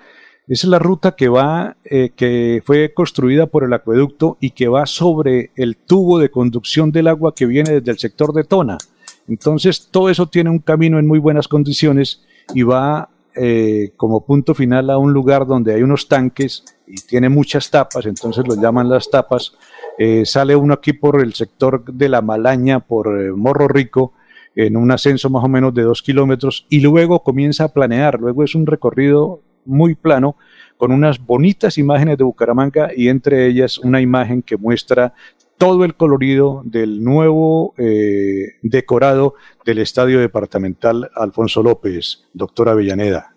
Esa es la ruta que va, eh, que fue construida por el acueducto y que va sobre el tubo de conducción del agua que viene desde el sector de Tona. Entonces, todo eso tiene un camino en muy buenas condiciones y va eh, como punto final a un lugar donde hay unos tanques y tiene muchas tapas, entonces lo llaman las tapas. Eh, sale uno aquí por el sector de la Malaña, por eh, Morro Rico, en un ascenso más o menos de dos kilómetros, y luego comienza a planear. Luego es un recorrido muy plano con unas bonitas imágenes de Bucaramanga y entre ellas una imagen que muestra todo el colorido del nuevo eh, decorado del Estadio Departamental Alfonso López, doctora Avellaneda.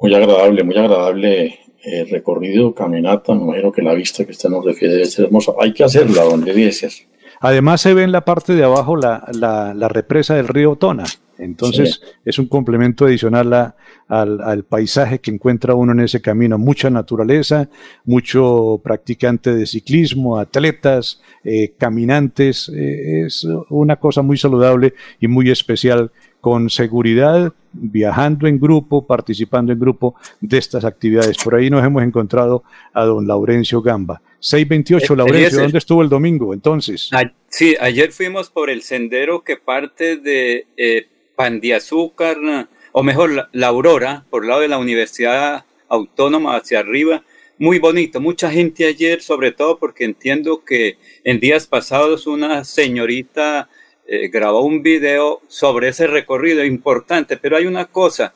Muy agradable, muy agradable eh, recorrido, caminata, me imagino que la vista que usted nos refiere debe ser hermosa. Hay que hacerla, donde dices. Además se ve en la parte de abajo la, la, represa del río Tona. Entonces es un complemento adicional al, paisaje que encuentra uno en ese camino. Mucha naturaleza, mucho practicante de ciclismo, atletas, eh, caminantes. Eh, es una cosa muy saludable y muy especial con seguridad, viajando en grupo, participando en grupo de estas actividades. Por ahí nos hemos encontrado a don Laurencio Gamba. 628, eh, Laurencio, ¿dónde estuvo el domingo entonces? sí, ayer fuimos por el sendero que parte de eh, Pan de Azúcar, o mejor, la, Aurora, por el lado de la Universidad Autónoma hacia arriba. Muy bonito, mucha gente ayer, sobre todo porque entiendo que en días pasados una señorita eh, grabó un video sobre ese recorrido importante, pero hay una cosa,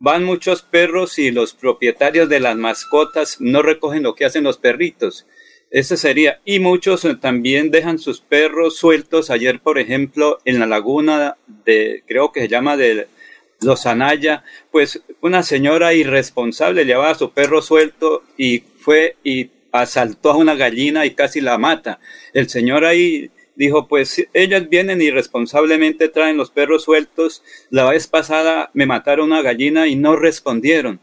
van muchos perros y los propietarios de las mascotas no recogen lo que hacen los perritos. Ese sería. Y muchos eh, también dejan sus perros sueltos. Ayer, por ejemplo, en la laguna de, creo que se llama de Los Anaya, pues una señora irresponsable llevaba a su perro suelto y fue y asaltó a una gallina y casi la mata. El señor ahí dijo, pues ellas vienen irresponsablemente, traen los perros sueltos. La vez pasada me mataron una gallina y no respondieron.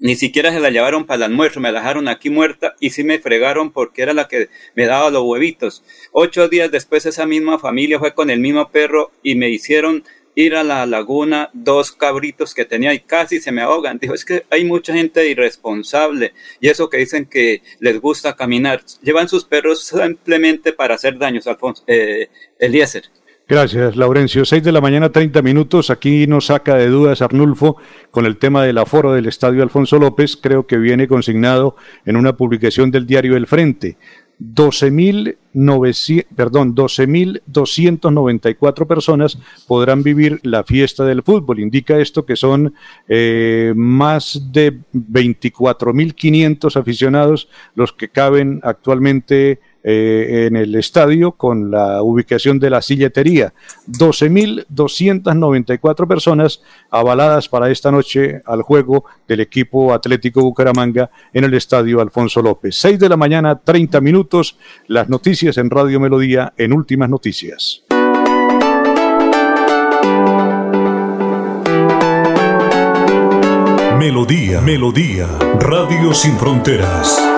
Ni siquiera se la llevaron para el almuerzo, me la dejaron aquí muerta y sí me fregaron porque era la que me daba los huevitos. Ocho días después esa misma familia fue con el mismo perro y me hicieron ir a la laguna dos cabritos que tenía y casi se me ahogan. Dijo, es que hay mucha gente irresponsable y eso que dicen que les gusta caminar. Llevan sus perros simplemente para hacer daños, Alfonso, eh, Eliezer. Gracias, Laurencio. Seis de la mañana, 30 minutos. Aquí nos saca de dudas Arnulfo con el tema del aforo del Estadio Alfonso López. Creo que viene consignado en una publicación del diario El Frente. 12.294 perdón, 12.294 personas podrán vivir la fiesta del fútbol. Indica esto que son eh, más de 24.500 aficionados los que caben actualmente eh, en el estadio con la ubicación de la silletería. 12.294 personas avaladas para esta noche al juego del equipo Atlético Bucaramanga en el estadio Alfonso López. 6 de la mañana, 30 minutos. Las noticias en Radio Melodía en Últimas Noticias. Melodía, Melodía, Radio Sin Fronteras.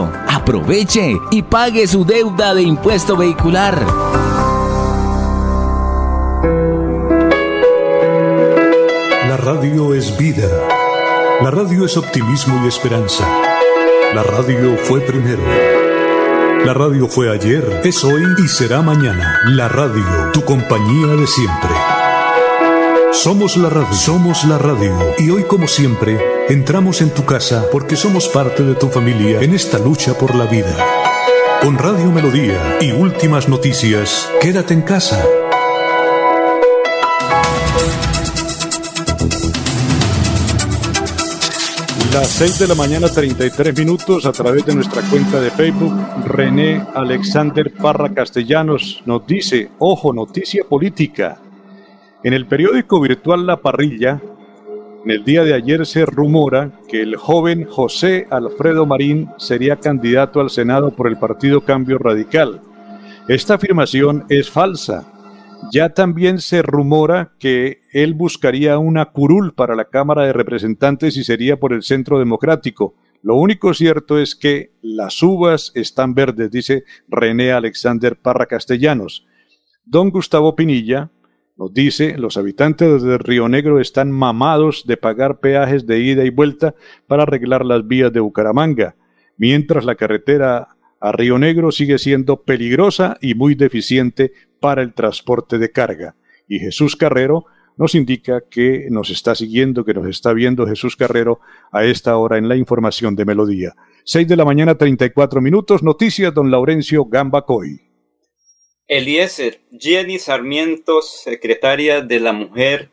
Aproveche y pague su deuda de impuesto vehicular. La radio es vida. La radio es optimismo y esperanza. La radio fue primero. La radio fue ayer, es hoy y será mañana. La radio, tu compañía de siempre. Somos la radio, somos la radio. Y hoy como siempre, entramos en tu casa porque somos parte de tu familia en esta lucha por la vida. Con Radio Melodía y últimas noticias, quédate en casa. Las 6 de la mañana, 33 minutos, a través de nuestra cuenta de Facebook, René Alexander Parra Castellanos nos dice, ojo, noticia política. En el periódico virtual La Parrilla, en el día de ayer se rumora que el joven José Alfredo Marín sería candidato al Senado por el partido Cambio Radical. Esta afirmación es falsa. Ya también se rumora que él buscaría una curul para la Cámara de Representantes y sería por el Centro Democrático. Lo único cierto es que las uvas están verdes, dice René Alexander Parra Castellanos. Don Gustavo Pinilla nos dice, los habitantes de Río Negro están mamados de pagar peajes de ida y vuelta para arreglar las vías de Bucaramanga, mientras la carretera a Río Negro sigue siendo peligrosa y muy deficiente para el transporte de carga. Y Jesús Carrero nos indica que nos está siguiendo, que nos está viendo Jesús Carrero a esta hora en la información de Melodía. 6 de la mañana, 34 minutos. Noticias, don Laurencio Gambacoy. Eliezer, Jenny Sarmiento, secretaria de la Mujer,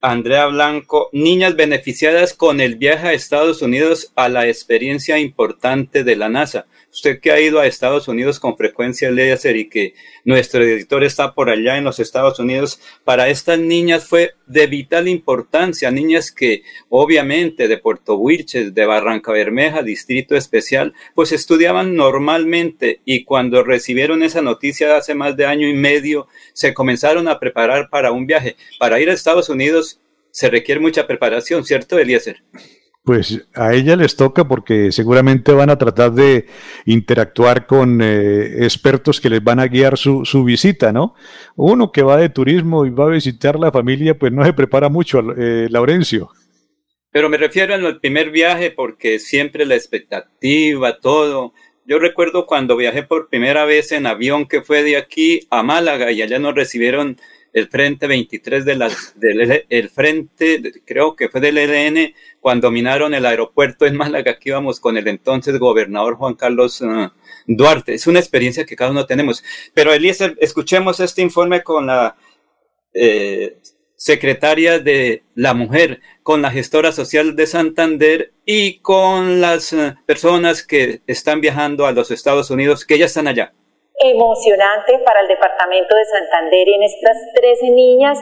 Andrea Blanco, niñas beneficiadas con el viaje a Estados Unidos a la experiencia importante de la NASA. Usted que ha ido a Estados Unidos con frecuencia, Eliezer, y que nuestro editor está por allá en los Estados Unidos, para estas niñas fue de vital importancia, niñas que obviamente de Puerto Wilches, de Barranca Bermeja, Distrito Especial, pues estudiaban normalmente y cuando recibieron esa noticia hace más de año y medio, se comenzaron a preparar para un viaje. Para ir a Estados Unidos se requiere mucha preparación, ¿cierto, Eliezer? Pues a ella les toca porque seguramente van a tratar de interactuar con eh, expertos que les van a guiar su, su, visita, ¿no? Uno que va de turismo y va a visitar la familia, pues no se prepara mucho, eh, Laurencio. Pero me refiero al primer viaje porque siempre la expectativa, todo. Yo recuerdo cuando viajé por primera vez en avión que fue de aquí a Málaga y allá nos recibieron el Frente 23 de las, del el Frente, creo que fue del ELN, cuando dominaron el aeropuerto en Málaga, aquí íbamos con el entonces gobernador Juan Carlos uh, Duarte. Es una experiencia que cada uno tenemos. Pero Eliezer, escuchemos este informe con la eh, secretaria de la mujer, con la gestora social de Santander y con las uh, personas que están viajando a los Estados Unidos, que ya están allá emocionante para el departamento de Santander y en estas 13 niñas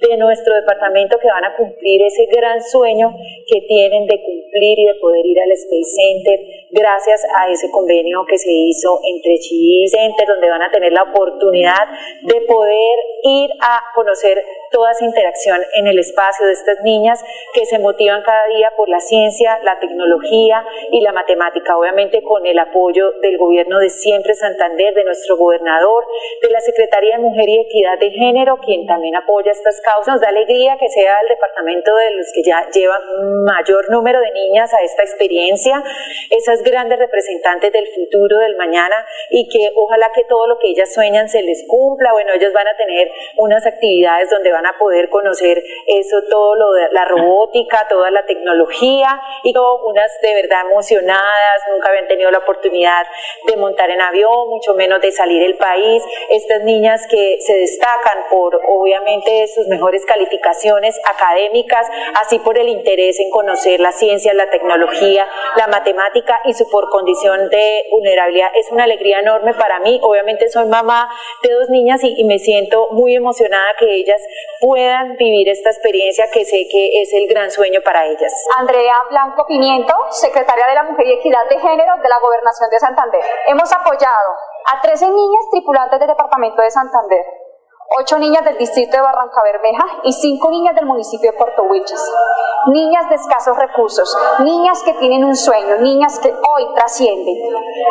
de nuestro departamento que van a cumplir ese gran sueño que tienen de cumplir y de poder ir al Space Center gracias a ese convenio que se hizo entre Chi Center donde van a tener la oportunidad de poder ir a conocer toda esa interacción en el espacio de estas niñas que se motivan cada día por la ciencia, la tecnología y la matemática, obviamente con el apoyo del gobierno de siempre Santander, de nuestro gobernador, de la Secretaría de Mujer y Equidad de Género, quien también apoya estas causas. Nos da alegría que sea el departamento de los que ya llevan mayor número de niñas a esta experiencia, esas grandes representantes del futuro, del mañana, y que ojalá que todo lo que ellas sueñan se les cumpla. Bueno, ellos van a tener unas actividades donde van a poder conocer eso, todo lo de la robótica, toda la tecnología y todo, unas de verdad emocionadas, nunca habían tenido la oportunidad de montar en avión, mucho menos de salir del país. Estas niñas que se destacan por obviamente sus mejores calificaciones académicas, así por el interés en conocer la ciencia, la tecnología, la matemática y su por condición de vulnerabilidad. Es una alegría enorme para mí. Obviamente soy mamá de dos niñas y, y me siento muy emocionada que ellas puedan vivir esta experiencia que sé que es el gran sueño para ellas. Andrea Blanco Pimiento, secretaria de la Mujer y Equidad de Género de la Gobernación de Santander. Hemos apoyado a 13 niñas tripulantes del Departamento de Santander ocho niñas del distrito de Barranca Bermeja y cinco niñas del municipio de Puerto Wilches. Niñas de escasos recursos, niñas que tienen un sueño, niñas que hoy trascienden,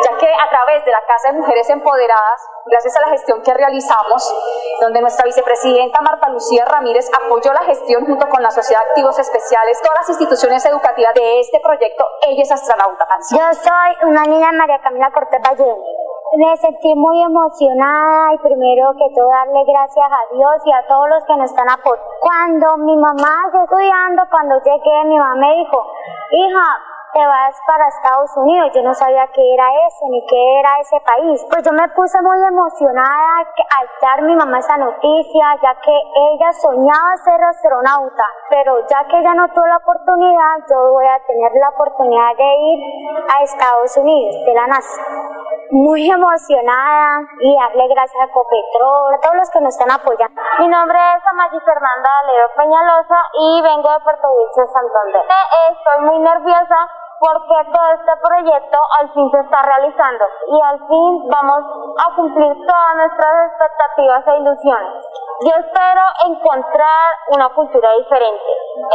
ya que a través de la Casa de Mujeres Empoderadas, gracias a la gestión que realizamos, donde nuestra vicepresidenta Marta Lucía Ramírez apoyó la gestión junto con la Sociedad de Activos Especiales, todas las instituciones educativas de este proyecto, ella es astronauta. Yo soy una niña María Camila Cortés Ballén me sentí muy emocionada y primero que todo darle gracias a Dios y a todos los que nos están apoyando. Cuando mi mamá yo estudiando, cuando llegué, mi mamá me dijo, hija, te vas para Estados Unidos. Yo no sabía qué era eso, ni qué era ese país. Pues yo me puse muy emocionada al dar mi mamá esa noticia, ya que ella soñaba ser astronauta, pero ya que ella no tuvo la oportunidad, yo voy a tener la oportunidad de ir a Estados Unidos, de la NASA muy emocionada y darle gracias a Copetrol, a todos los que nos están apoyando. Mi nombre es Amagi Fernanda Valero Peñalosa y vengo de Puerto Wilches, Santander. Estoy muy nerviosa porque todo este proyecto al fin se está realizando y al fin vamos a cumplir todas nuestras expectativas e ilusiones. Yo espero encontrar una cultura diferente,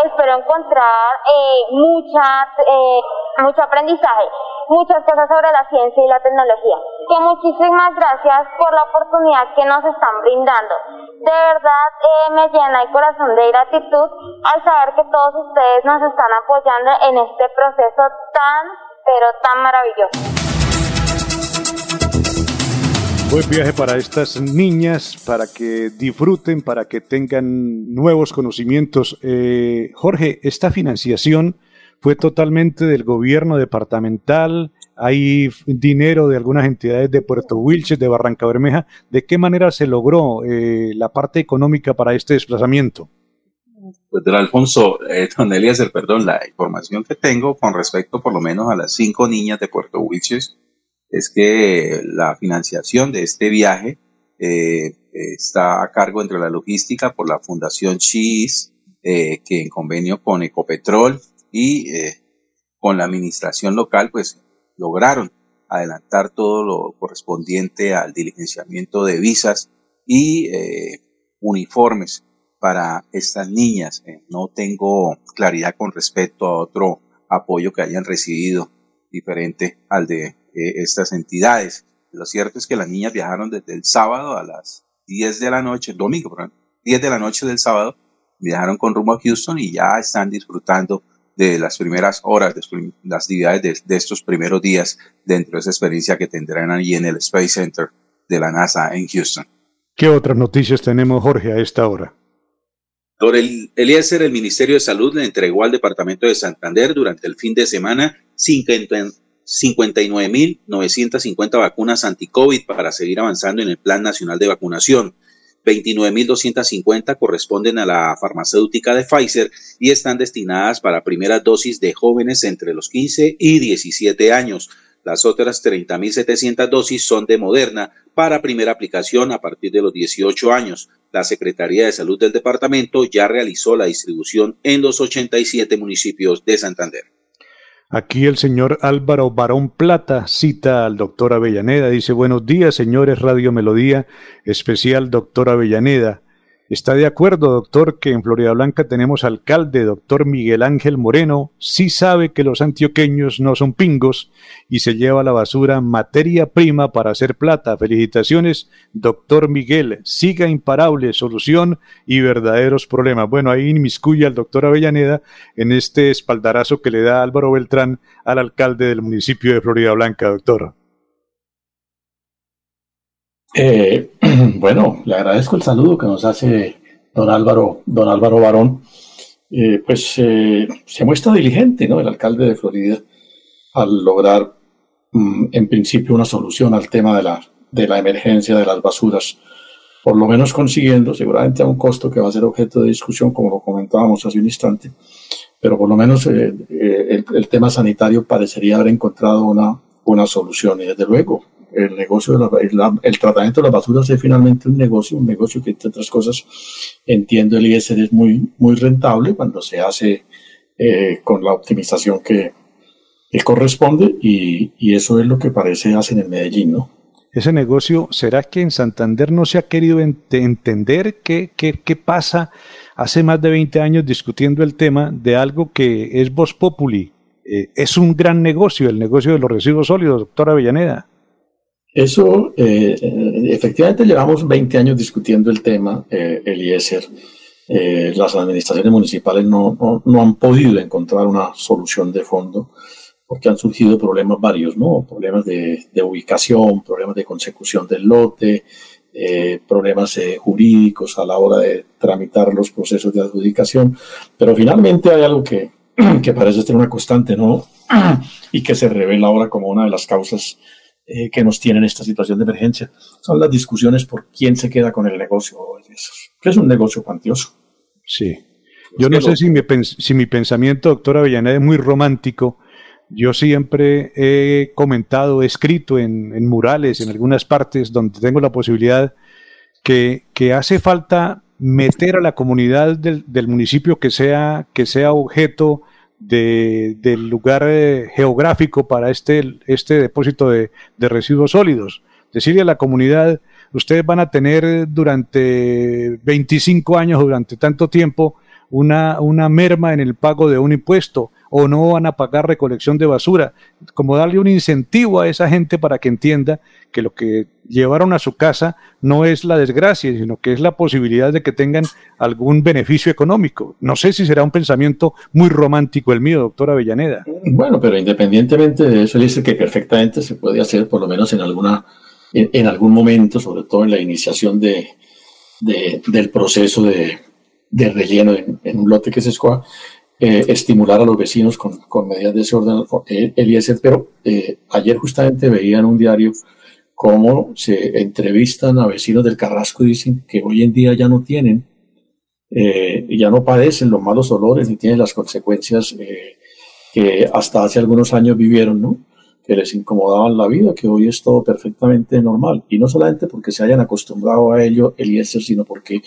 espero encontrar eh, mucha, eh, mucho aprendizaje muchas cosas sobre la ciencia y la tecnología. Que muchísimas gracias por la oportunidad que nos están brindando. De verdad eh, me llena el corazón de gratitud al saber que todos ustedes nos están apoyando en este proceso tan, pero tan maravilloso. Buen viaje para estas niñas, para que disfruten, para que tengan nuevos conocimientos. Eh, Jorge, esta financiación fue totalmente del gobierno departamental. Hay dinero de algunas entidades de Puerto Wilches, de Barranca Bermeja. ¿De qué manera se logró eh, la parte económica para este desplazamiento? Pues, don Alfonso, eh, don Eliezer, perdón, la información que tengo con respecto por lo menos a las cinco niñas de Puerto Wilches es que la financiación de este viaje eh, está a cargo entre la logística por la Fundación Chis, eh, que en convenio con Ecopetrol y eh, con la administración local, pues lograron adelantar todo lo correspondiente al diligenciamiento de visas y uniformes para estas niñas. no tengo claridad con respecto a otro apoyo que hayan recibido diferente al de eh, estas entidades. Lo cierto es que las niñas viajaron desde el sábado a las 10 de la noche, domingo, perdón, 10 de la noche del sábado, viajaron con rumbo a Houston y ya están disfrutando de las primeras horas, de las actividades de, estos primeros días dentro de esa experiencia que tendrán allí en el Space Center de la NASA en Houston. ¿Qué otras noticias tenemos, Jorge, a esta hora? Doctor Eliezer, el Ministerio de Salud le entregó al Departamento de Santander durante el fin de semana 59.950 vacunas anti-COVID para seguir avanzando en el Plan Nacional de Vacunación. 29.250 corresponden a la farmacéutica de Pfizer y están destinadas para primeras dosis de jóvenes entre los 15 y 17 años. Las otras 30.700 dosis son de Moderna para primera aplicación a partir de los 18 años. La Secretaría de Salud del departamento ya realizó la distribución en los 87 municipios de Santander. Aquí el señor Álvaro Barón Plata cita al doctor Avellaneda. Dice, buenos días, señores Radio Melodía, especial doctor Avellaneda. ¿Está de acuerdo, doctor, que en Florida Blanca tenemos alcalde, doctor Miguel Ángel Moreno? Sí sabe que los antioqueños no son pingos y se lleva a la basura materia prima para hacer plata. Felicitaciones, doctor Miguel. Siga imparable, solución y verdaderos problemas. Bueno, ahí inmiscuye al doctor Avellaneda en este espaldarazo que le da Álvaro Beltrán al alcalde del municipio de Florida Blanca, doctor. Eh, bueno, le agradezco el saludo que nos hace don Álvaro, don Álvaro Barón. Eh, pues eh, se muestra diligente, ¿no? El alcalde de Florida al lograr, mm, en principio, una solución al tema de la, de la emergencia de las basuras, por lo menos consiguiendo, seguramente a un costo que va a ser objeto de discusión, como lo comentábamos hace un instante, pero por lo menos el, tema sanitario parecería haber encontrado una, una solución y desde luego el negocio de la, el tratamiento de las basuras es finalmente un negocio, un negocio que entre otras cosas entiendo el ISR es muy, muy rentable cuando se hace eh, con la optimización que, corresponde y, y, eso es lo que parece hacen en Medellín, ¿no? Ese negocio, ¿será que en Santander no se ha querido entender qué, qué, qué pasa hace más de 20 años discutiendo el tema de algo que es Voz Populi? Eh, es un gran negocio, el negocio de los residuos sólidos, doctora Avellaneda. Eso, eh, efectivamente, llevamos 20 años discutiendo el tema, eh, Eliezer. Eh, las administraciones municipales no, no, han podido encontrar una solución de fondo porque han surgido problemas varios, ¿no? Problemas de, de ubicación, problemas de consecución del lote, eh, problemas jurídicos a la hora de tramitar los procesos de adjudicación. Pero finalmente hay algo que, que parece ser una constante, ¿no? Y que se revela ahora como una de las causas eh, que nos tienen esta situación de emergencia. Son las discusiones por quién se queda con el negocio, que es un negocio cuantioso. Sí. Yo no sé si mi, si mi pensamiento, doctora Avellaneda, es muy romántico. Yo siempre he comentado, he escrito en, en, murales, en algunas partes donde tengo la posibilidad, que, que hace falta meter a la comunidad del, del, municipio que sea, que sea objeto del lugar eh, geográfico para este, este depósito de, residuos sólidos. Decirle a la comunidad, ustedes van a tener durante 25 años durante tanto tiempo una, una merma en el pago de un impuesto o no van a pagar recolección de basura, como darle un incentivo a esa gente para que entienda que lo que llevaron a su casa no es la desgracia, sino que es la posibilidad de que tengan algún beneficio económico. No sé si será un pensamiento muy romántico el mío, doctora Avellaneda. Bueno, pero independientemente de eso, dice que perfectamente se puede hacer, por lo menos en alguna, en, algún momento, sobre todo en la iniciación de, del proceso de, relleno en, un lote que se escoja, eh, estimular a los vecinos con, medidas de ese orden, eh, Eliezer, pero eh, ayer justamente veía en un diario cómo se entrevistan a vecinos del Carrasco y dicen que hoy en día ya no tienen, eh, ya no padecen los malos olores ni tienen las consecuencias eh, que hasta hace algunos años vivieron, ¿no? que les incomodaban la vida, que hoy es todo perfectamente normal. Y no solamente porque se hayan acostumbrado a ello, Eliezer, sino porque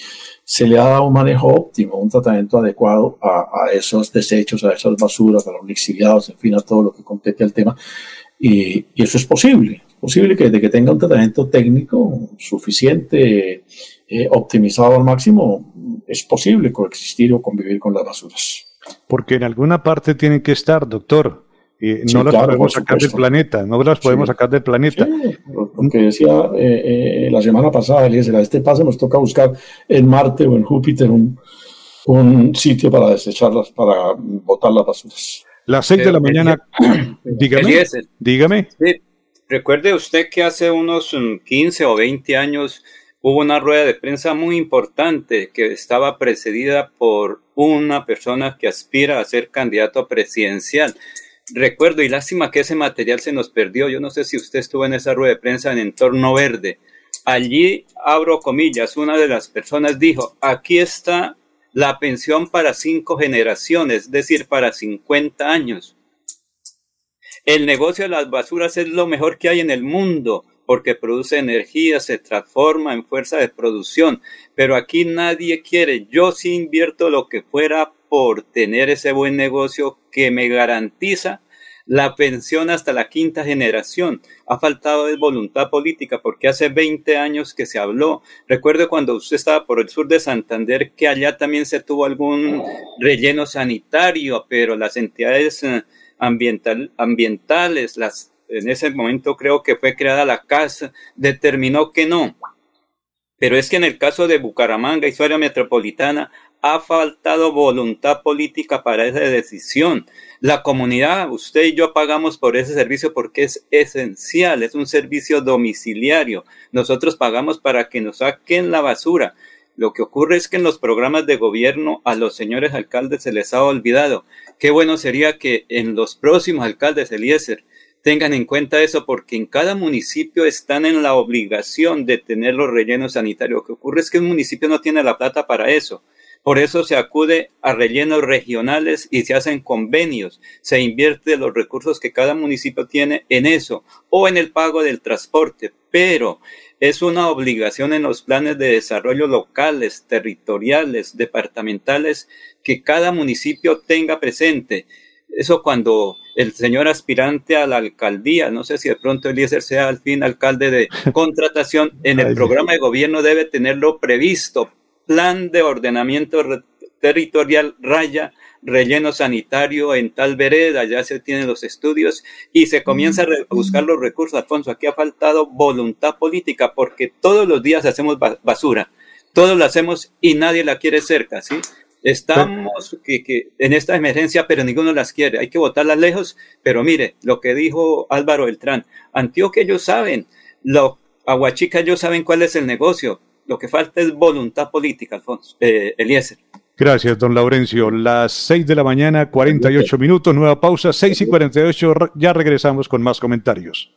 se le ha dado un manejo óptimo, un tratamiento adecuado a, esos desechos, a esas basuras, a los lixiviados, en fin, a todo lo que compete al tema. Y, y eso es posible posible que, de que tenga un tratamiento técnico suficiente, eh, optimizado al máximo, es posible coexistir o convivir con las basuras. Porque en alguna parte tienen que estar, doctor. no las podemos sacar del planeta, no las podemos sacar del planeta. lo que decía eh, eh, la semana pasada, Eliezer, a este paso nos toca buscar en Marte o en Júpiter un, un sitio para desecharlas, para botar las basuras. Las seis de la mañana, dígame. dígame. Recuerde usted que hace unos 15 mm, o 20 años hubo una rueda de prensa muy importante que estaba precedida por una persona que aspira a ser candidato presidencial. Recuerdo y lástima que ese material se nos perdió. Yo no sé si usted estuvo en esa rueda de prensa en entorno verde. Allí, abro comillas, una de las personas dijo, aquí está la pensión para cinco generaciones, es decir, para 50 años. El negocio de las basuras es lo mejor que hay en el mundo porque produce energía, se transforma en fuerza de producción, pero aquí nadie quiere. Yo sí invierto lo que fuera por tener ese buen negocio que me garantiza la pensión hasta la quinta generación. Ha faltado de voluntad política porque hace 20 años que se habló. Recuerdo cuando usted estaba por el sur de Santander que allá también se tuvo algún relleno sanitario, pero las entidades eh, ambiental, ambientales, las, en ese momento creo que fue creada la casa, determinó que no. Pero es que en el caso de Bucaramanga y su área metropolitana ha faltado voluntad política para esa decisión. La comunidad, usted y yo pagamos por ese servicio porque es esencial, es un servicio domiciliario. Nosotros pagamos para que nos saquen la basura. Lo que ocurre es que en los programas de gobierno a los señores alcaldes se les ha olvidado. Qué bueno sería que en los próximos alcaldes Eliezer tengan en cuenta eso porque en cada municipio están en la obligación de tener los rellenos sanitarios. Lo que ocurre es que un municipio no tiene la plata para eso. Por eso se acude a rellenos regionales y se hacen convenios. Se invierte los recursos que cada municipio tiene en eso o en el pago del transporte. Pero es una obligación en los planes de desarrollo locales, territoriales, departamentales, que cada municipio tenga presente. Eso cuando el señor aspirante a la alcaldía, no sé si de pronto Eliezer sea al fin alcalde de contratación, en el programa de gobierno debe tenerlo previsto. Plan de ordenamiento territorial raya relleno sanitario en tal vereda, ya se tienen los estudios y se comienza a buscar los recursos. Alfonso, aquí ha faltado voluntad política porque todos los días hacemos basura, todos la hacemos y nadie la quiere cerca, ¿sí? Estamos que, en esta emergencia, pero ninguno las quiere. Hay que votarlas lejos. Pero mire, lo que dijo Álvaro Beltrán, Antioquia ellos saben, lo, Aguachica ellos saben cuál es el negocio. Lo que falta es voluntad política, Alfonso, eh, Eliezer. Gracias, don Laurencio. Las 6 de la mañana, 48 minutos, nueva pausa, 6 y 48, ya regresamos con más comentarios.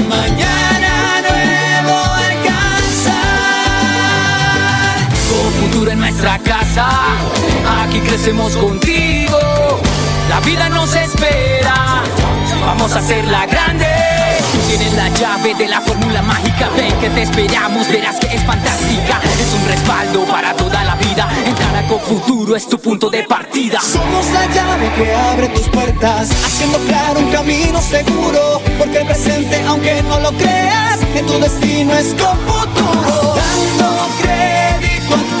nuestra casa, aquí crecemos contigo. La vida nos espera, vamos a hacerla grande. Tú tienes la llave de la fórmula mágica, ven que te esperamos, verás que es fantástica. Es un respaldo para toda la vida. Entrar a Futuro es tu punto de partida. Somos la llave que abre tus puertas, haciendo claro un camino seguro. Porque el presente, aunque no lo creas, en tu destino es con futuro. Dando crédito a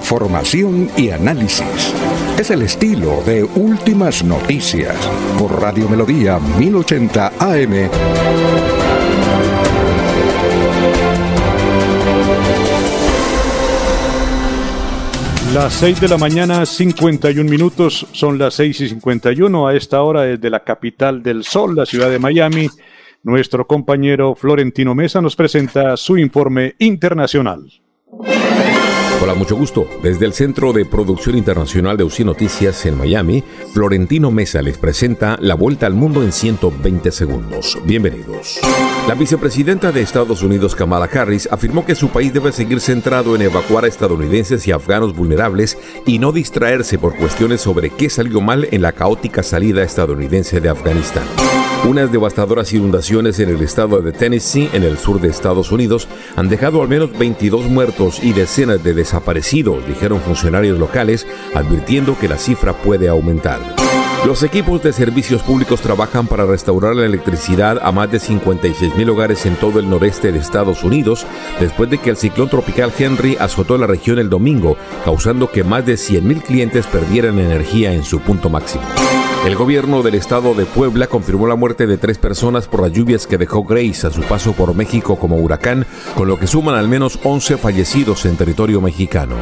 Información y análisis. Es el estilo de Últimas Noticias por Radio Melodía 1080 AM. Las 6 de la mañana, 51 minutos, son las 6 y 51 a esta hora desde la capital del sol, la ciudad de Miami. Nuestro compañero Florentino Mesa nos presenta su informe internacional. Hola, mucho gusto. Desde el Centro de Producción Internacional de UCI Noticias en Miami, Florentino Mesa les presenta la vuelta al mundo en 120 segundos. Bienvenidos. La vicepresidenta de Estados Unidos, Kamala Harris, afirmó que su país debe seguir centrado en evacuar a estadounidenses y afganos vulnerables y no distraerse por cuestiones sobre qué salió mal en la caótica salida estadounidense de Afganistán. Unas devastadoras inundaciones en el estado de Tennessee, en el sur de Estados Unidos, han dejado al menos 22 muertos y decenas de desaparecidos, dijeron funcionarios locales, advirtiendo que la cifra puede aumentar. Los equipos de servicios públicos trabajan para restaurar la electricidad a más de 56 mil hogares en todo el noreste de Estados Unidos, después de que el ciclón tropical Henry azotó la región el domingo, causando que más de 100 mil clientes perdieran energía en su punto máximo. El gobierno del estado de Puebla confirmó la muerte de tres personas por las lluvias que dejó Grace a su paso por México como huracán, con lo que suman al menos 11 fallecidos en territorio mexicano.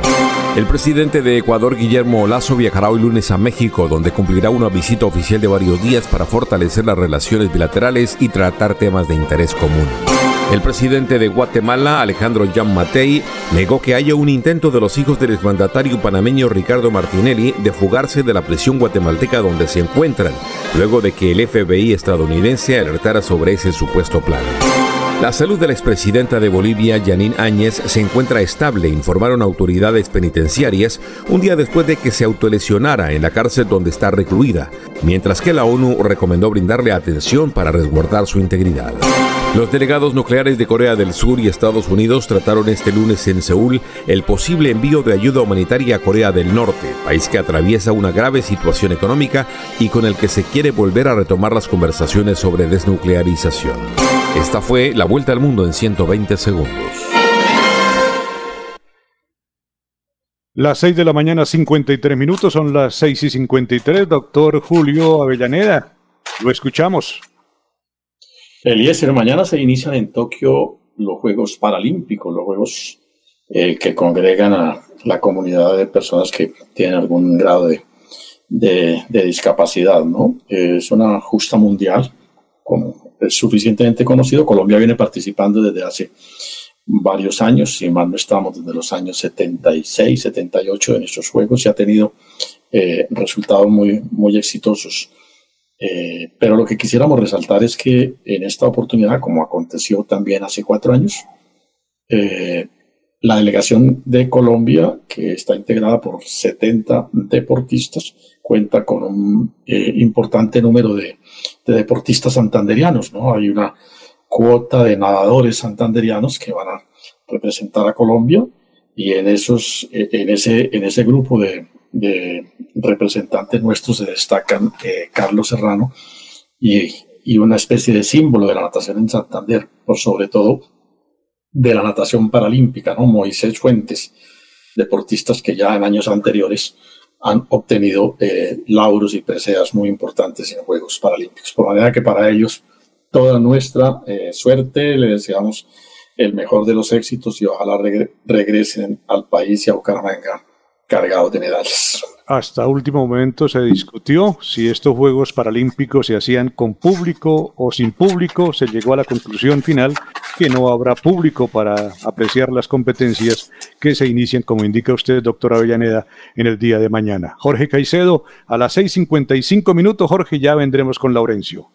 El presidente de Ecuador, Guillermo Lazo, viajará hoy lunes a México, donde cumplirá una visita oficial de varios días para fortalecer las relaciones bilaterales y tratar temas de interés común. El presidente de Guatemala, Alejandro Jan Matei, negó que haya un intento de los hijos del exmandatario panameño Ricardo Martinelli de fugarse de la prisión guatemalteca donde se encuentran, luego de que el FBI estadounidense alertara sobre ese supuesto plan. La salud de la expresidenta de Bolivia, Janine Áñez, se encuentra estable, informaron autoridades penitenciarias un día después de que se autolesionara en la cárcel donde está recluida, mientras que la ONU recomendó brindarle atención para resguardar su integridad. Los delegados nucleares de Corea del Sur y Estados Unidos trataron este lunes en Seúl el posible envío de ayuda humanitaria a Corea del Norte, país que atraviesa una grave situación económica y con el que se quiere volver a retomar las conversaciones sobre desnuclearización. Esta fue la vuelta al mundo en 120 segundos. Las 6 de la mañana, 53 minutos, son las 6 y 53. Doctor Julio Avellaneda, lo escuchamos. Eliezer, mañana se inician en Tokio los Juegos Paralímpicos, los Juegos eh, que congregan a la comunidad de personas que tienen algún grado de, de, discapacidad, ¿no? Es una justa mundial, como es suficientemente conocido. Colombia viene participando desde hace varios años, si mal no estamos, desde los años 76, 78 en estos juegos y ha tenido eh, resultados muy, muy exitosos. Eh, pero lo que quisiéramos resaltar es que en esta oportunidad, como aconteció también hace cuatro años, eh, la delegación de Colombia, que está integrada por 70 deportistas, cuenta con un eh, importante número de, deportistas santanderianos. ¿no? Hay una cuota de nadadores santanderianos que van a representar a Colombia y en, esos, en, ese, en ese grupo de, de representantes nuestros se destacan eh, Carlos Serrano y, una especie de símbolo de la natación en Santander, por sobre todo de la natación paralímpica, ¿no? Moisés Fuentes, deportistas que ya en años anteriores han obtenido eh, lauros y preseas muy importantes en Juegos Paralímpicos. Por manera que para ellos toda nuestra eh, suerte, le deseamos el mejor de los éxitos y ojalá regresen al país y a Bucaramanga cargados de medallas. Hasta último momento se discutió si estos Juegos Paralímpicos se hacían con público o sin público. Se llegó a la conclusión final que no habrá público para apreciar las competencias que se inician, como indica usted, doctor Avellaneda, en el día de mañana. Jorge Caicedo, a las 6.55 minutos, Jorge, ya vendremos con Laurencio.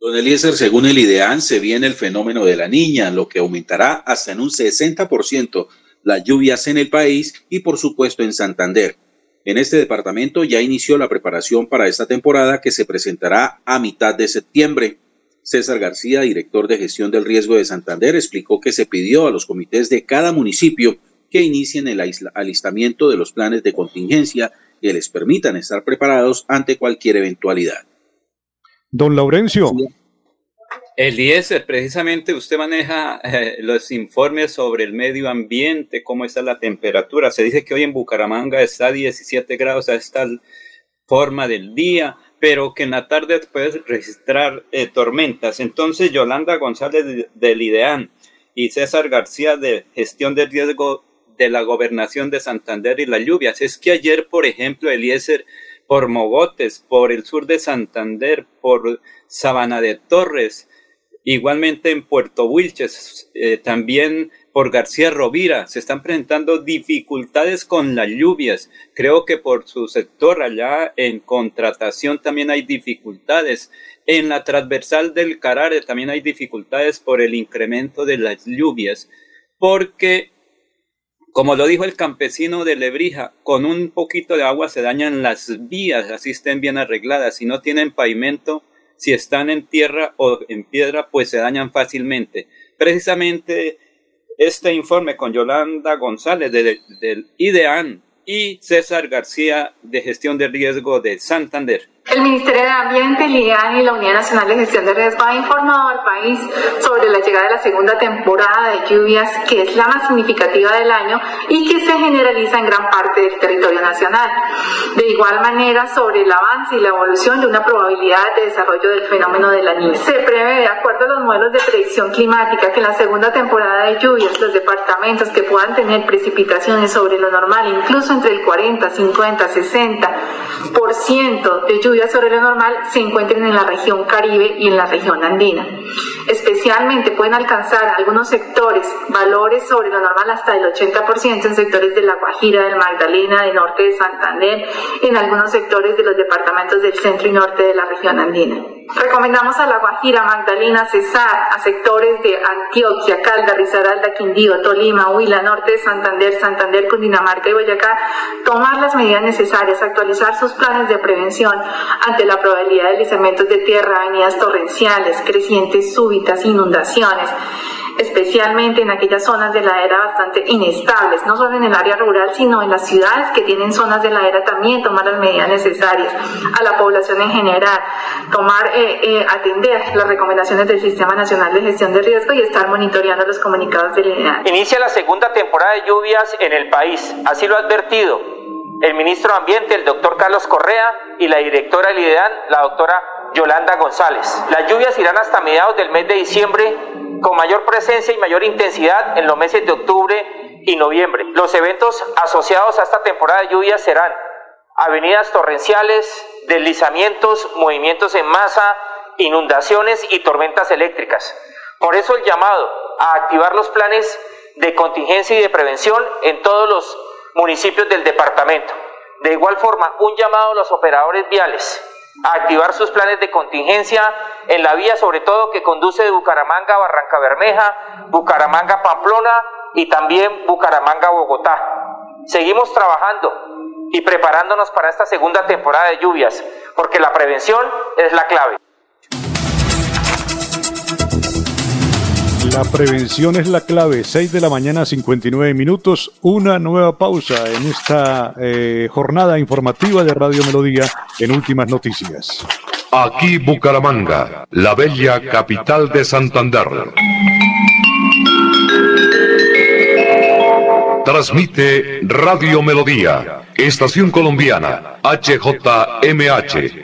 Don Eliezer, según el IDEAN, se viene el fenómeno de la niña, lo que aumentará hasta en un 60% las lluvias en el país y por supuesto en Santander. En este departamento ya inició la preparación para esta temporada que se presentará a mitad de septiembre. César García, director de gestión del riesgo de Santander, explicó que se pidió a los comités de cada municipio que inicien el alistamiento de los planes de contingencia que les permitan estar preparados ante cualquier eventualidad. Don Laurencio. Eliezer, precisamente usted maneja eh, los informes sobre el medio ambiente, cómo está la temperatura. Se dice que hoy en Bucaramanga está a 17 grados a esta forma del día, pero que en la tarde puede registrar eh, tormentas. Entonces, Yolanda González del IDEAN y César García de Gestión de Riesgo de la Gobernación de Santander y las lluvias. Es que ayer, por ejemplo, Eliezer, por Mogotes, por el sur de Santander, por Sabana de Torres, Igualmente en Puerto Wilches, eh, también por García Rovira, se están presentando dificultades con las lluvias. Creo que por su sector allá en contratación también hay dificultades. En la transversal del Carare también hay dificultades por el incremento de las lluvias, porque, como lo dijo el campesino de Lebrija, con un poquito de agua se dañan las vías, así estén bien arregladas. Si no tienen pavimento, si están en tierra o en piedra, pues se dañan fácilmente. Precisamente este informe con Yolanda González del IDEAN y César García de Gestión de Riesgo de Santander. El Ministerio de Ambiente, el y la Unidad Nacional de Gestión de Riesgo ha informado al país sobre la llegada de la segunda temporada de lluvias, que es la más significativa del año y que se generaliza en gran parte del territorio nacional. De igual manera, sobre el avance y la evolución de una probabilidad de desarrollo del fenómeno de la niña. Se prevé, de acuerdo a los modelos de predicción climática, que en la segunda temporada de lluvias los departamentos que puedan tener precipitaciones sobre lo normal, incluso entre el 40, 50, 60% de lluvias, sobre lo normal se encuentren en la región Caribe y en la región andina. Especialmente pueden alcanzar algunos sectores valores sobre lo normal hasta el 80% en sectores de La Guajira, del Magdalena, del norte de Santander, en algunos sectores de los departamentos del centro y norte de la región andina. Recomendamos a La Guajira, Magdalena, Cesar, a sectores de Antioquia, Calda, Risaralda, Quindío, Tolima, Huila, norte de Santander, Santander, Cundinamarca y Boyacá, tomar las medidas necesarias, actualizar sus planes de prevención ante la probabilidad de deslizamientos de tierra, avenidas torrenciales, crecientes súbitas, inundaciones especialmente en aquellas zonas de la era bastante inestables, no solo en el área rural, sino en las ciudades que tienen zonas de la era también tomar las medidas necesarias, a la población en general, tomar, eh, eh, atender las recomendaciones del Sistema Nacional de Gestión de Riesgo y estar monitoreando los comunicados del INEA. Inicia la segunda temporada de lluvias en el país, así lo ha advertido el ministro de Ambiente, el doctor Carlos Correa, y la directora del IDEAN, la doctora Yolanda González. Las lluvias irán hasta mediados del mes de diciembre con mayor presencia y mayor intensidad en los meses de octubre y noviembre. Los eventos asociados a esta temporada de lluvias serán avenidas torrenciales, deslizamientos, movimientos en masa, inundaciones y tormentas eléctricas. Por eso el llamado a activar los planes de contingencia y de prevención en todos los municipios del departamento. De igual forma, un llamado a los operadores viales a activar sus planes de contingencia en la vía, sobre todo que conduce de Bucaramanga a Barranca Bermeja, Bucaramanga Pamplona y también Bucaramanga Bogotá. Seguimos trabajando y preparándonos para esta segunda temporada de lluvias, porque la prevención es la clave. La prevención es la clave. 6 de la mañana, 59 minutos. Una nueva pausa en esta eh, jornada informativa de Radio Melodía en Últimas Noticias. Aquí Bucaramanga, la bella capital de Santander. Transmite Radio Melodía, Estación Colombiana, HJMH.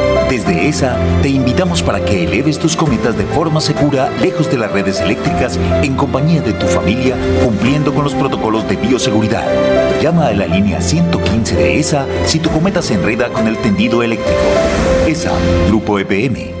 Desde ESA te invitamos para que eleves tus cometas de forma segura lejos de las redes eléctricas en compañía de tu familia cumpliendo con los protocolos de bioseguridad. Llama a la línea 115 de ESA si tu cometa se enreda con el tendido eléctrico. ESA, Grupo EPM.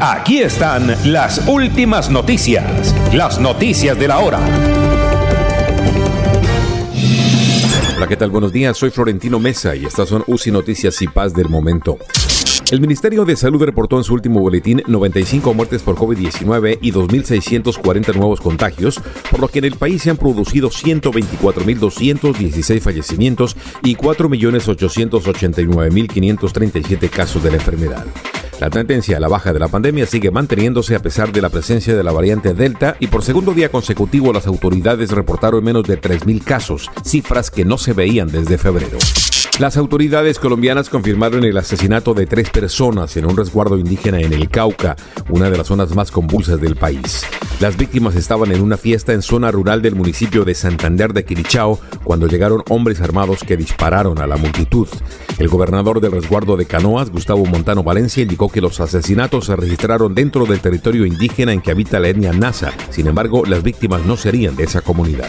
Aquí están las últimas noticias, las noticias de la hora. Hola, ¿qué tal? Buenos días, soy Florentino Mesa y estas son UCI Noticias y Paz del Momento. El Ministerio de Salud reportó en su último boletín 95 muertes por COVID-19 y 2.640 nuevos contagios, por lo que en el país se han producido 124.216 fallecimientos y 4.889.537 casos de la enfermedad. La tendencia a la baja de la pandemia sigue manteniéndose a pesar de la presencia de la variante Delta y por segundo día consecutivo las autoridades reportaron menos de 3.000 casos, cifras que no se veían desde febrero. Las autoridades colombianas confirmaron el asesinato de tres personas en un resguardo indígena en el Cauca, una de las zonas más convulsas del país. Las víctimas estaban en una fiesta en zona rural del municipio de Santander de Quirichao cuando llegaron hombres armados que dispararon a la multitud. El gobernador del resguardo de Canoas, Gustavo Montano Valencia, indicó que los asesinatos se registraron dentro del territorio indígena en que habita la etnia Nasa. Sin embargo, las víctimas no serían de esa comunidad.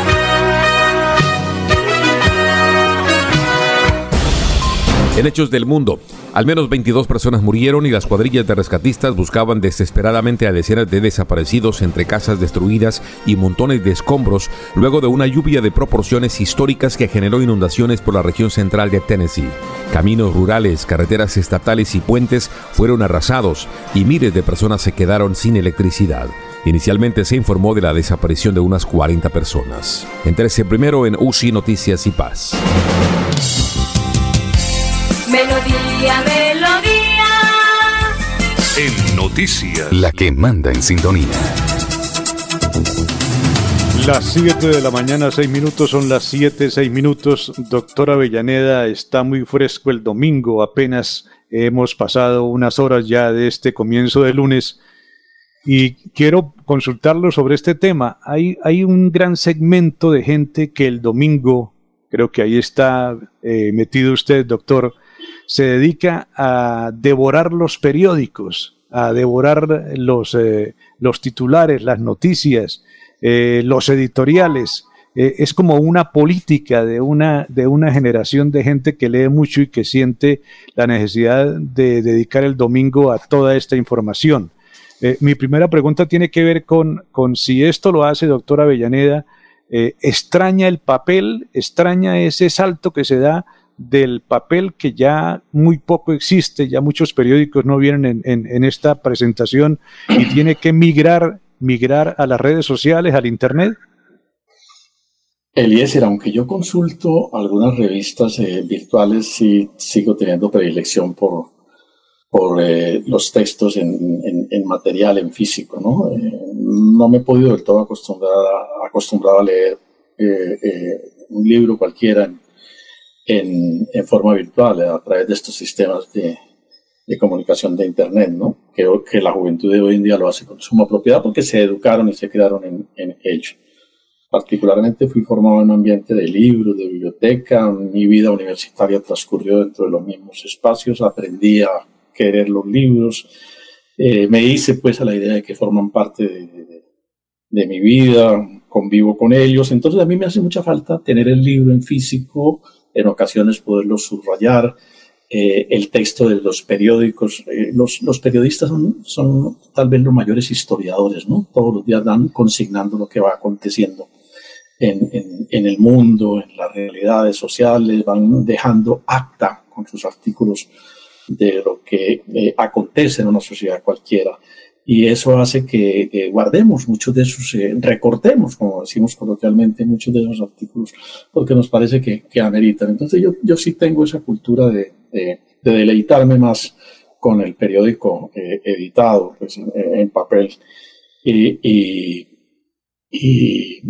En hechos del mundo, al menos 22 personas murieron y las cuadrillas de rescatistas buscaban desesperadamente a decenas de desaparecidos entre casas destruidas y montones de escombros luego de una lluvia de proporciones históricas que generó inundaciones por la región central de Tennessee. Caminos rurales, carreteras estatales y puentes fueron arrasados y miles de personas se quedaron sin electricidad. Inicialmente se informó de la desaparición de unas 40 personas. Entérese primero en UCI Noticias y Paz. Noticias, la que manda en sintonía. Las 7 de la mañana, 6 minutos, son las 7, 6 minutos. Doctora Avellaneda, está muy fresco el domingo, apenas hemos pasado unas horas ya de este comienzo de lunes y quiero consultarlo sobre este tema. Hay, hay un gran segmento de gente que el domingo, creo que ahí está eh, metido usted, doctor, se dedica a devorar los periódicos, a devorar los, eh, los titulares, las noticias, eh, los editoriales. Eh, es como una política de una, de una generación de gente que lee mucho y que siente la necesidad de dedicar el domingo a toda esta información. mi primera pregunta tiene que ver con, con si esto lo hace doctora Avellaneda, extraña el papel, extraña ese salto que se da del papel que ya muy poco existe, ya muchos periódicos no vienen en, esta presentación y tiene que migrar, migrar a las redes sociales, al Internet? Eliezer, aunque yo consulto algunas revistas eh, virtuales, sí sigo teniendo predilección por, por eh, los textos en, material, en físico. ¿no? Eh, no me he podido del todo acostumbrar a, acostumbrado a leer un libro cualquiera en, en, en forma virtual, a través de estos sistemas de, de comunicación de Internet, ¿no? Creo que la juventud de hoy en día lo hace con suma propiedad porque se educaron y se quedaron en, en ello. Particularmente fui formado en un ambiente de libros, de biblioteca, mi vida universitaria transcurrió dentro de los mismos espacios, aprendí a querer los libros, eh, me hice pues a la idea de que forman parte de, de, de mi vida, convivo con ellos, entonces a mí me hace mucha falta tener el libro en físico, en ocasiones poderlo subrayar, eh, el texto de los periódicos. Eh, los, los, periodistas son, son, tal vez los mayores historiadores, ¿no? Todos los días dan consignando lo que va aconteciendo en, en, en el mundo, en las realidades sociales, van dejando acta con sus artículos de lo que eh, acontece en una sociedad cualquiera y eso hace que guardemos muchos de esos, eh, recortemos, como decimos coloquialmente, muchos de esos artículos, porque nos parece que, que ameritan. Entonces yo, yo sí tengo esa cultura de, de, deleitarme más con el periódico eh, editado pues, en, papel y, y, y,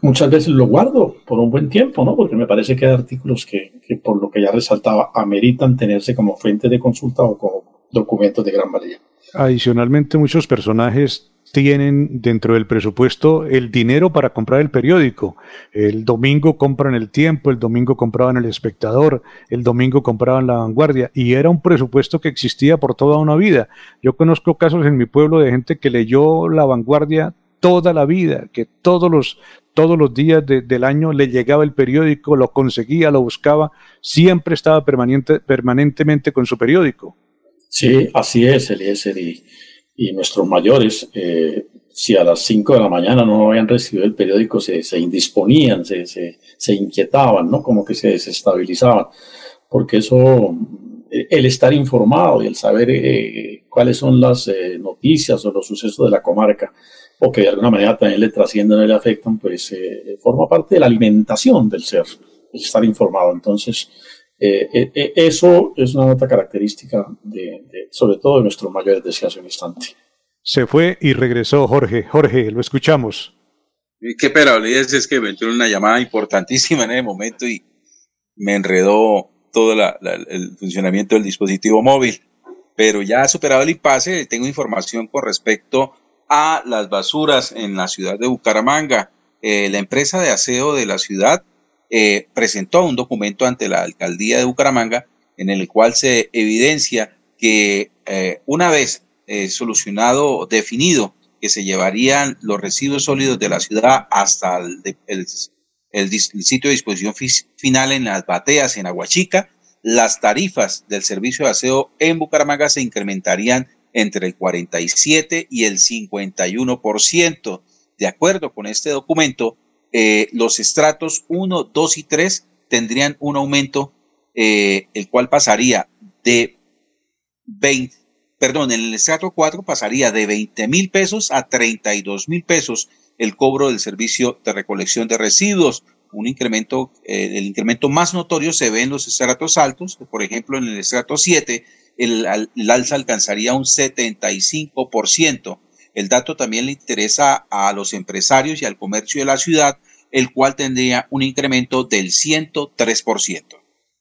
muchas veces lo guardo por un buen tiempo, ¿no? Porque me parece que hay artículos que, que por lo que ya resaltaba, ameritan tenerse como fuente de consulta o como documentos de gran valía. Adicionalmente, muchos personajes tienen dentro del presupuesto el dinero para comprar el periódico. El domingo compran el tiempo, el domingo compraban el espectador, el domingo compraban la vanguardia y era un presupuesto que existía por toda una vida. Yo conozco casos en mi pueblo de gente que leyó la vanguardia toda la vida, que todos los, todos los días del año le llegaba el periódico, lo conseguía, lo buscaba, siempre estaba permanente, permanentemente con su periódico. Sí, así es, Eliezer. Y y nuestros mayores, eh, si a las 5 de la mañana no habían recibido el periódico, se, se indisponían, se, se, se, inquietaban, ¿no? Como que se desestabilizaban, porque eso, eh, el estar informado y el saber eh, cuáles son las noticias o los sucesos de la comarca, o que de alguna manera también le trascienden y le afectan, pues forma parte de la alimentación del ser, el estar informado. Entonces, eh, eh, eh, eso es una nota característica, de, sobre todo de nuestros mayores, decía hace un instante. Se fue y regresó Jorge. Jorge, lo escuchamos. Qué pena, es que me entró una llamada importantísima en ese momento y me enredó todo el funcionamiento del dispositivo móvil. Pero ya ha superado el impasse, tengo información con respecto a las basuras en la ciudad de Bucaramanga. la empresa de aseo de la ciudad eh, presentó un documento ante la alcaldía de Bucaramanga en el cual se evidencia que eh, una vez eh, solucionado, definido, que se llevarían los residuos sólidos de la ciudad hasta el, sitio de disposición final en las bateas en Aguachica, las tarifas del servicio de aseo en Bucaramanga se incrementarían entre el 47 y el 51%. De acuerdo con este documento, eh, los estratos 1, 2 y 3 tendrían un aumento, eh, el cual pasaría de 20, perdón, en el estrato 4 pasaría de 20 mil pesos a 32 mil pesos el cobro del servicio de recolección de residuos. Un incremento, eh, el incremento más notorio se ve en los estratos altos, por ejemplo, en el estrato 7, el, el alza alcanzaría un 75%. El dato también le interesa a los empresarios y al comercio de la ciudad, el cual tendría un incremento del 103%.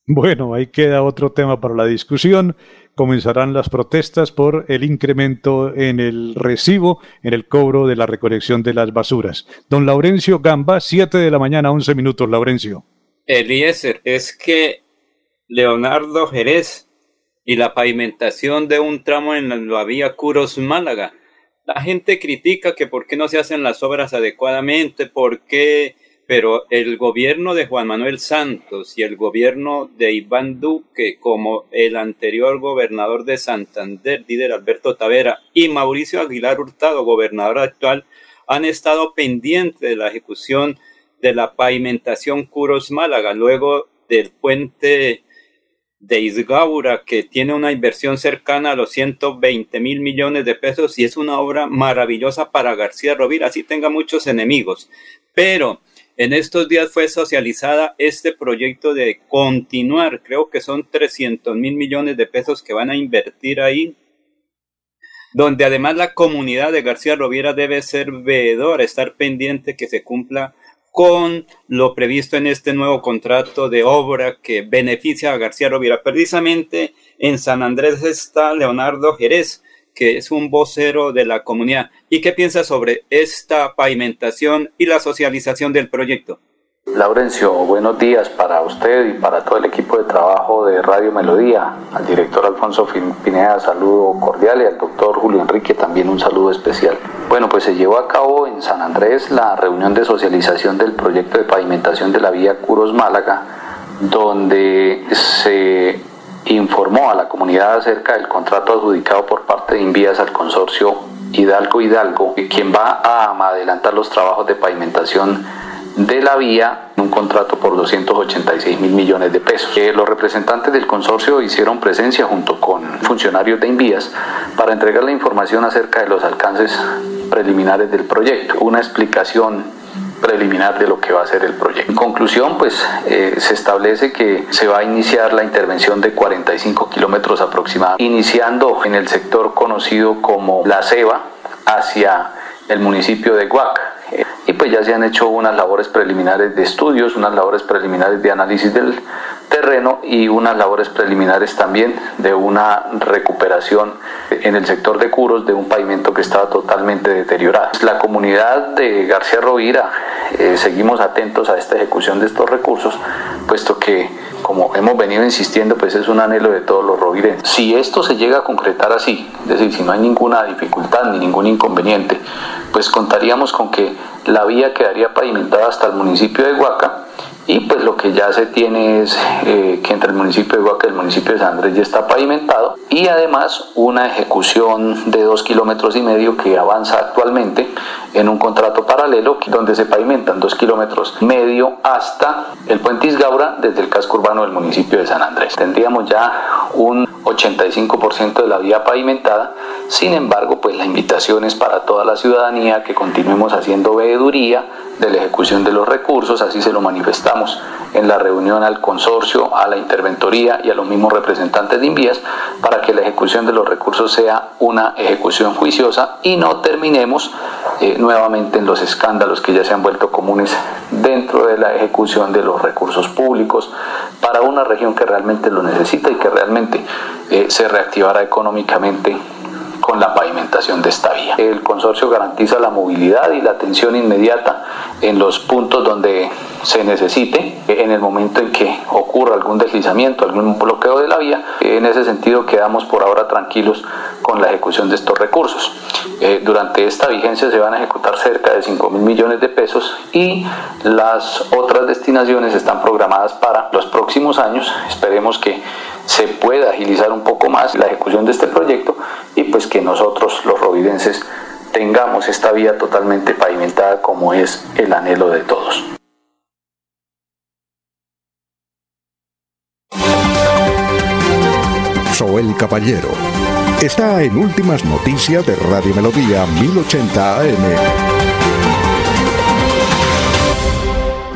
Bueno, ahí queda otro tema para la discusión. Comenzarán las protestas por el incremento en el recibo, en el cobro de la recolección de las basuras. Don Laurencio Gamba, 7 de la mañana, 11 minutos, Laurencio. Eliezer, es que Leonardo Jerez y la pavimentación de un tramo en la vía Curos Málaga la gente critica que por qué no se hacen las obras adecuadamente, por qué, pero el gobierno de Juan Manuel Santos y el gobierno de Iván Duque, como el anterior gobernador de Santander, líder Alberto Tavera, y Mauricio Aguilar Hurtado, gobernador actual, han estado pendientes de la ejecución de la pavimentación Curos Málaga, luego del puente de Isgaura, que tiene una inversión cercana a los 120 mil millones de pesos y es una obra maravillosa para García Rovira, así tenga muchos enemigos. Pero en estos días fue socializada este proyecto de continuar, creo que son 300 mil millones de pesos que van a invertir ahí, donde además la comunidad de García Rovira debe ser veedora, estar pendiente que se cumpla con lo previsto en este nuevo contrato de obra que beneficia a García Rovira. Precisamente en San Andrés está Leonardo Jerez, que es un vocero de la comunidad. ¿Y qué piensa sobre esta pavimentación y la socialización del proyecto? Laurencio, buenos días para usted y para todo el equipo de trabajo de Radio Melodía. Al director Alfonso Pineda, saludo cordial y al doctor Julio Enrique también un saludo especial. Bueno, pues se llevó a cabo en San Andrés la reunión de socialización del proyecto de pavimentación de la vía Curos Málaga, donde se informó a la comunidad acerca del contrato adjudicado por parte de Invías al consorcio Hidalgo Hidalgo, quien va a adelantar los trabajos de pavimentación de la vía un contrato por 286 mil millones de pesos. que los representantes del consorcio hicieron presencia junto con funcionarios de Invías para entregar la información acerca de los alcances preliminares del proyecto, una explicación preliminar de lo que va a ser el proyecto. En conclusión, pues eh, se establece que se va a iniciar la intervención de 45 kilómetros aproximadamente, iniciando en el sector conocido como La Ceba hacia el municipio de Huaca y pues ya se han hecho unas labores preliminares de estudios, unas labores preliminares de análisis del terreno y unas labores preliminares también de una recuperación en el sector de Curos de un pavimento que estaba totalmente deteriorado. La comunidad de García Rovira eh, seguimos atentos a esta ejecución de estos recursos, puesto que como hemos venido insistiendo, pues es un anhelo de todos los rovirenses. Si esto se llega a concretar así, es decir, si no hay ninguna dificultad ni ningún inconveniente, pues contaríamos con que la vía quedaría pavimentada hasta el municipio de Huaca y pues lo que ya se tiene es eh, que entre el municipio de Huaca y el municipio de San Andrés ya está pavimentado y además una ejecución de dos kilómetros y medio que avanza actualmente en un contrato paralelo donde se pavimentan dos kilómetros medio hasta el puente Isgaura desde el casco urbano del municipio de San Andrés. Tendríamos ya un 85% de la vía pavimentada, sin embargo pues la invitación es para toda la ciudadanía que continuemos haciendo veeduría de la ejecución de los recursos, así se lo manifestamos en la reunión al consorcio, a la interventoría y a los mismos representantes de Invías, para que la ejecución de los recursos sea una ejecución juiciosa y no terminemos eh, nuevamente en los escándalos que ya se han vuelto comunes dentro de la ejecución de los recursos públicos para una región que realmente lo necesita y que realmente eh, se reactivará económicamente con la pavimentación de esta vía. El consorcio garantiza la movilidad y la atención inmediata en los puntos donde se necesite, en el momento en que ocurra algún deslizamiento, algún bloqueo de la vía. En ese sentido quedamos por ahora tranquilos con la ejecución de estos recursos. Eh, durante esta vigencia se van a ejecutar cerca de 5 mil millones de pesos y las otras destinaciones están programadas para los próximos años. Esperemos que se pueda agilizar un poco más la ejecución de este proyecto y pues que nosotros los rovidenses tengamos esta vía totalmente pavimentada como es el anhelo de todos. Soel Caballero está en Últimas Noticias de Radio Melodía 1080 AM.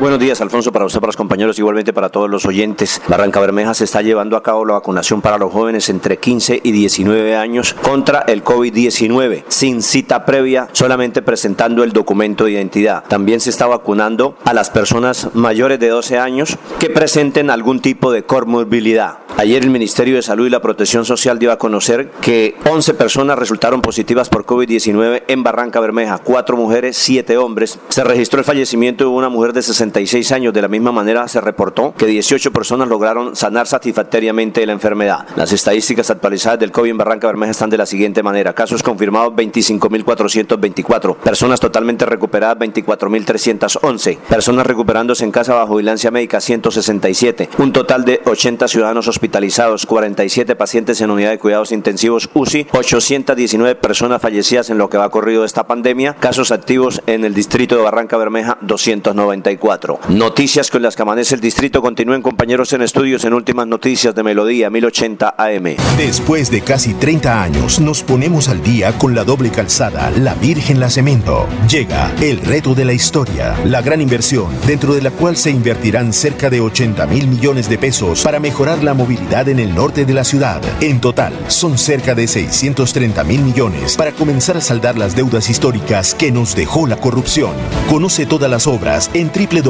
Buenos días, Alfonso, para usted, para los compañeros, igualmente para todos los oyentes. Barranca Bermeja se está llevando a cabo la vacunación para los jóvenes entre 15 y 19 años contra el COVID-19, sin cita previa, solamente presentando el documento de identidad. También se está vacunando a las personas mayores de 12 años que presenten algún tipo de comorbilidad. Ayer el Ministerio de Salud y la Protección Social dio a conocer que 11 personas resultaron positivas por COVID-19 en Barranca Bermeja, 4 mujeres, 7 hombres. Se registró el fallecimiento de una mujer de 60 años. De la misma manera se reportó que 18 personas lograron sanar satisfactoriamente la enfermedad. Las estadísticas actualizadas del COVID en Barranca Bermeja están de la siguiente manera. Casos confirmados 25.424. Personas totalmente recuperadas 24.311. Personas recuperándose en casa bajo vigilancia médica 167. Un total de 80 ciudadanos hospitalizados, 47 pacientes en unidad de cuidados intensivos UCI, 819 personas fallecidas en lo que va corrido de esta pandemia. Casos activos en el distrito de Barranca Bermeja 294. Noticias con las que amanece el distrito. Continúen compañeros en estudios en últimas noticias de Melodía 1080 AM. Después de casi 30 años nos ponemos al día con la doble calzada La Virgen La Cemento. Llega el reto de la historia, la gran inversión dentro de la cual se invertirán cerca de 80 mil millones de pesos para mejorar la movilidad en el norte de la ciudad. En total son cerca de 630 mil millones para comenzar a saldar las deudas históricas que nos dejó la corrupción. Conoce todas las obras en www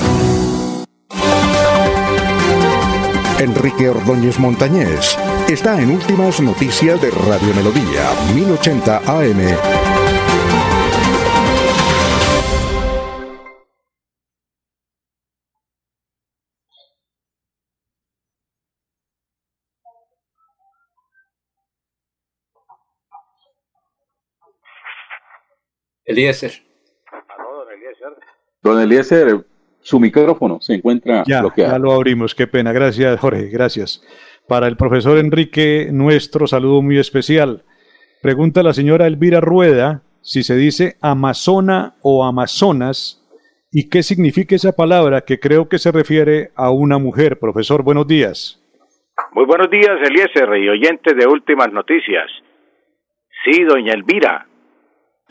Enrique Ordóñez Montañés está en Últimas Noticias de Radio Melodía, 1080 AM. Eliezer. Don Eliezer, su micrófono se encuentra Ya, bloqueado. ya lo abrimos, qué pena. Gracias, Jorge, gracias. Para el profesor Enrique, nuestro saludo muy especial. Pregunta la señora Elvira Rueda si se dice Amazona o Amazonas y qué significa esa palabra que creo que se refiere a una mujer. Profesor, buenos días. Muy buenos días, Eliezer y oyentes de Últimas Noticias. Sí, doña Elvira.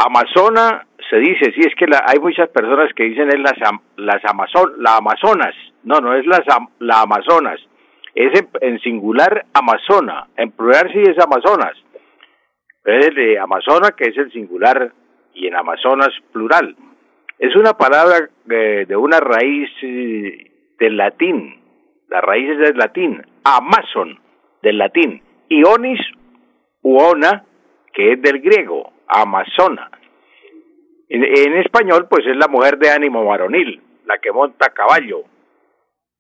Amazona se dice, sí, es que la- hay muchas personas que dicen es las, las Amazon, la Amazonas. No, no es las, la Amazonas. Es en, singular Amazona. En plural sí es Amazonas. Pero es el de Amazona que es el singular y en Amazonas plural. Es una palabra eh, de una raíz eh, del latín. La raíz es del latín. Amazon, del latín. Ionis uona, que es del griego. Amazona. En, español, pues es la mujer de ánimo varonil, la que monta caballo.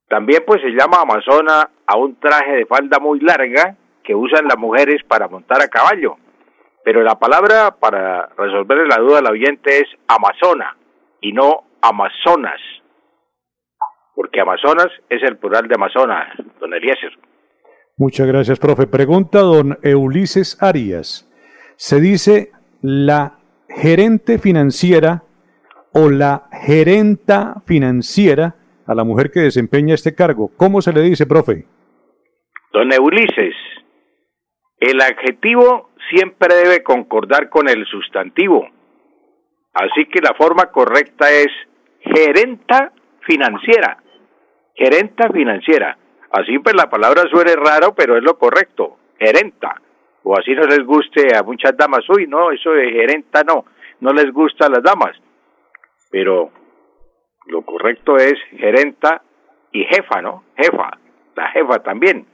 También, pues se llama Amazona a un traje de falda muy larga que usan las mujeres para montar a caballo. Pero la palabra para resolver la duda al oyente es Amazona y no Amazonas, porque Amazonas es el plural de Amazonas, don Eliezer. Muchas gracias, profe. Pregunta don Ulises Arias. ¿Se dice la gerente financiera o la gerenta financiera a la mujer que desempeña este cargo? ¿Cómo se le dice, profe? Don Ulises, el adjetivo siempre debe concordar con el sustantivo. Así que la forma correcta es gerenta financiera. Gerenta financiera. Así pues la palabra suene raro, pero es lo correcto. Gerenta. O así no les guste a muchas damas. Uy, no, eso de gerenta no. No les gusta a las damas. Pero lo correcto es gerenta y jefa, ¿no? Jefa. La jefa también.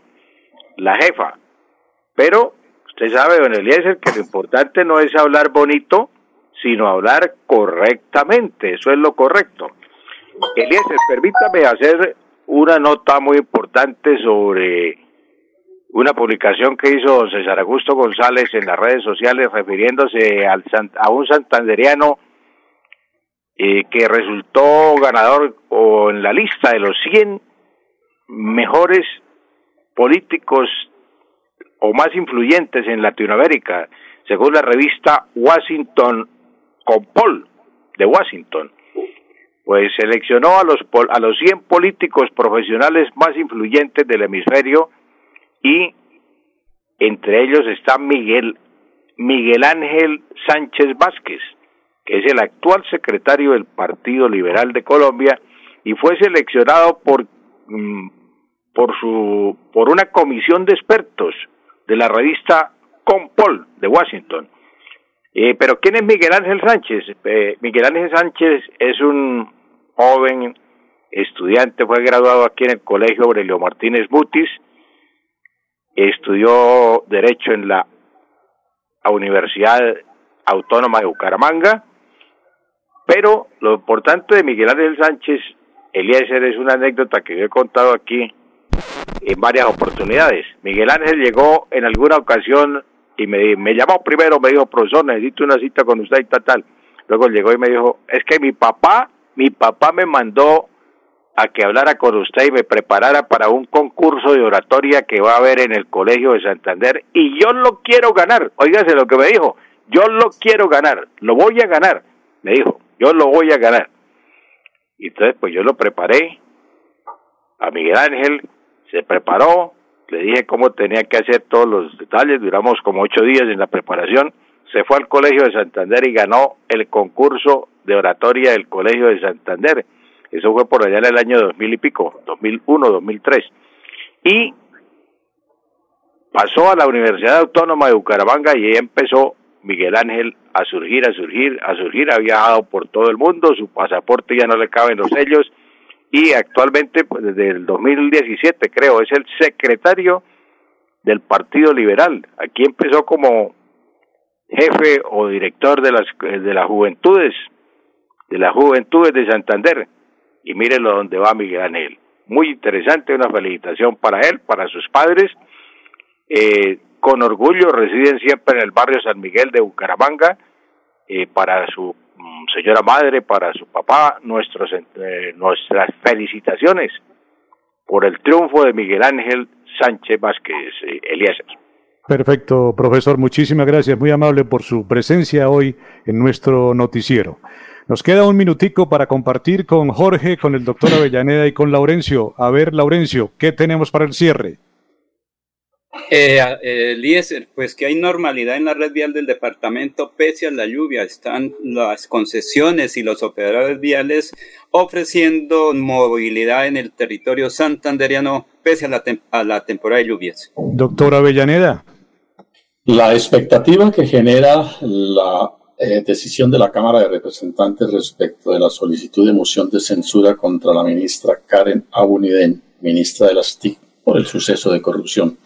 La jefa. Pero usted sabe, don Eliezer, que lo importante no es hablar bonito, sino hablar correctamente. Eso es lo correcto. Eliezer, permítame hacer una nota muy importante sobre una publicación que hizo don César Augusto González en las redes sociales refiriéndose al, a un santanderiano eh, que resultó ganador o en la lista de los 100 mejores políticos o más influyentes en Latinoamérica, según la revista Washington Compol de Washington. Pues seleccionó a los a los 100 políticos profesionales más influyentes del hemisferio y entre ellos está Miguel Miguel Ángel Sánchez Vázquez, que es el actual secretario del Partido Liberal de Colombia y fue seleccionado por mm, por su por una comisión de expertos de la revista Compol de Washington. Eh, pero ¿quién es Miguel Ángel Sánchez? Eh, Miguel Ángel Sánchez es un joven estudiante, fue graduado aquí en el Colegio Aurelio Martínez Mutis, estudió Derecho en la Universidad Autónoma de Bucaramanga, pero lo importante de Miguel Ángel Sánchez, Eliezer, es una anécdota que yo he contado aquí en varias oportunidades. Miguel Ángel llegó en alguna ocasión y me, me llamó primero, me dijo, profesor, necesito una cita con usted y tal, tal. Luego llegó y me dijo, es que mi papá, mi papá me mandó a que hablara con usted y me preparara para un concurso de oratoria que va a haber en el Colegio de Santander. Y yo lo quiero ganar. Óigase lo que me dijo, yo lo quiero ganar, lo voy a ganar, me dijo, yo lo voy a ganar. Y entonces pues yo lo preparé. A Miguel Ángel, se preparó, le dije cómo tenía que hacer todos los detalles, duramos como ocho días en la preparación, se fue al Colegio de Santander y ganó el concurso de oratoria del Colegio de Santander. Eso fue por allá en el año 2000 y pico, 2001, 2003. Y pasó a la Universidad Autónoma de Bucaramanga y ahí empezó Miguel Ángel a surgir, a surgir, a surgir, ha viajado por todo el mundo, su pasaporte ya no le caben los sellos y actualmente, pues, desde el 2017 creo, es el secretario del Partido Liberal. Aquí empezó como jefe o director de las, de las juventudes, de las juventudes de Santander. Y mírenlo donde va Miguel Ángel. Muy interesante, una felicitación para él, para sus padres. Eh, con orgullo residen siempre en el barrio San Miguel de Bucaramanga. Eh, para su mm, señora madre, para su papá, nuestros, eh, nuestras felicitaciones por el triunfo de Miguel Ángel Sánchez Vázquez Eliezer. Perfecto, profesor. Muchísimas gracias. Muy amable por su presencia hoy en nuestro noticiero. Nos queda un minutico para compartir con Jorge, con el doctor Avellaneda y con Laurencio. A ver, Laurencio, ¿qué tenemos para el cierre? Eh, Eliezer, pues que hay normalidad en la red vial del departamento pese a la lluvia. Están las concesiones y los operadores viales ofreciendo movilidad en el territorio santanderiano pese a la, a la temporada de lluvias. Doctor Avellaneda. La expectativa que genera la eh, decisión de la Cámara de Representantes respecto de la solicitud de moción de censura contra la ministra Karen Abuniden, ministra de las TIC, por el suceso de corrupción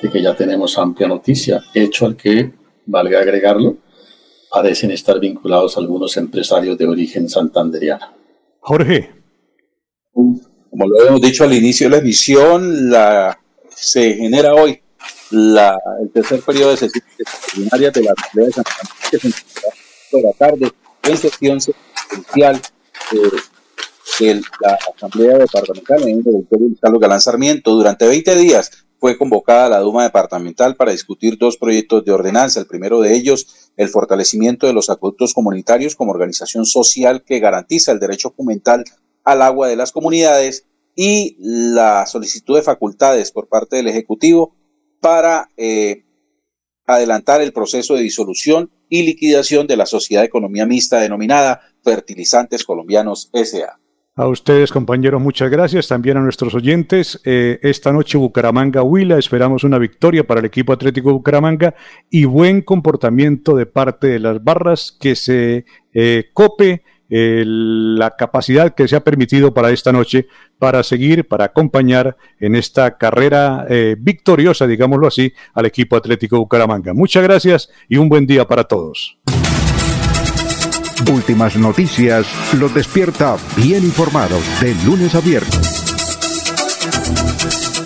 de que ya tenemos amplia noticia, hecho al que, valga agregarlo, parecen estar vinculados algunos empresarios de origen santanderiano. Jorge. Como lo hemos dicho al inicio de la emisión, la, se genera hoy la, el tercer periodo de sesión extraordinaria de la Asamblea de Santander, que se por la tarde en sesión especial de la Asamblea Departamental en el Directorio Carlos Galán Sarmiento. Durante 20 días fue convocada la Duma Departamental para discutir dos proyectos de ordenanza. El primero de ellos, el fortalecimiento de los acueductos comunitarios como organización social que garantiza el derecho documental al agua de las comunidades y la solicitud de facultades por parte del Ejecutivo para eh, adelantar el proceso de disolución y liquidación de la sociedad de economía mixta denominada Fertilizantes Colombianos SA. A ustedes, compañeros, muchas gracias. También a nuestros oyentes. Eh, esta noche Bucaramanga Huila. Esperamos una victoria para el equipo Atlético Bucaramanga y buen comportamiento de parte de las barras que se eh, cope eh, la capacidad que se ha permitido para esta noche para seguir, para acompañar en esta carrera victoriosa, digámoslo así, al equipo Atlético Bucaramanga. Muchas gracias y un buen día para todos. Últimas noticias los despierta bien informados de lunes a viernes.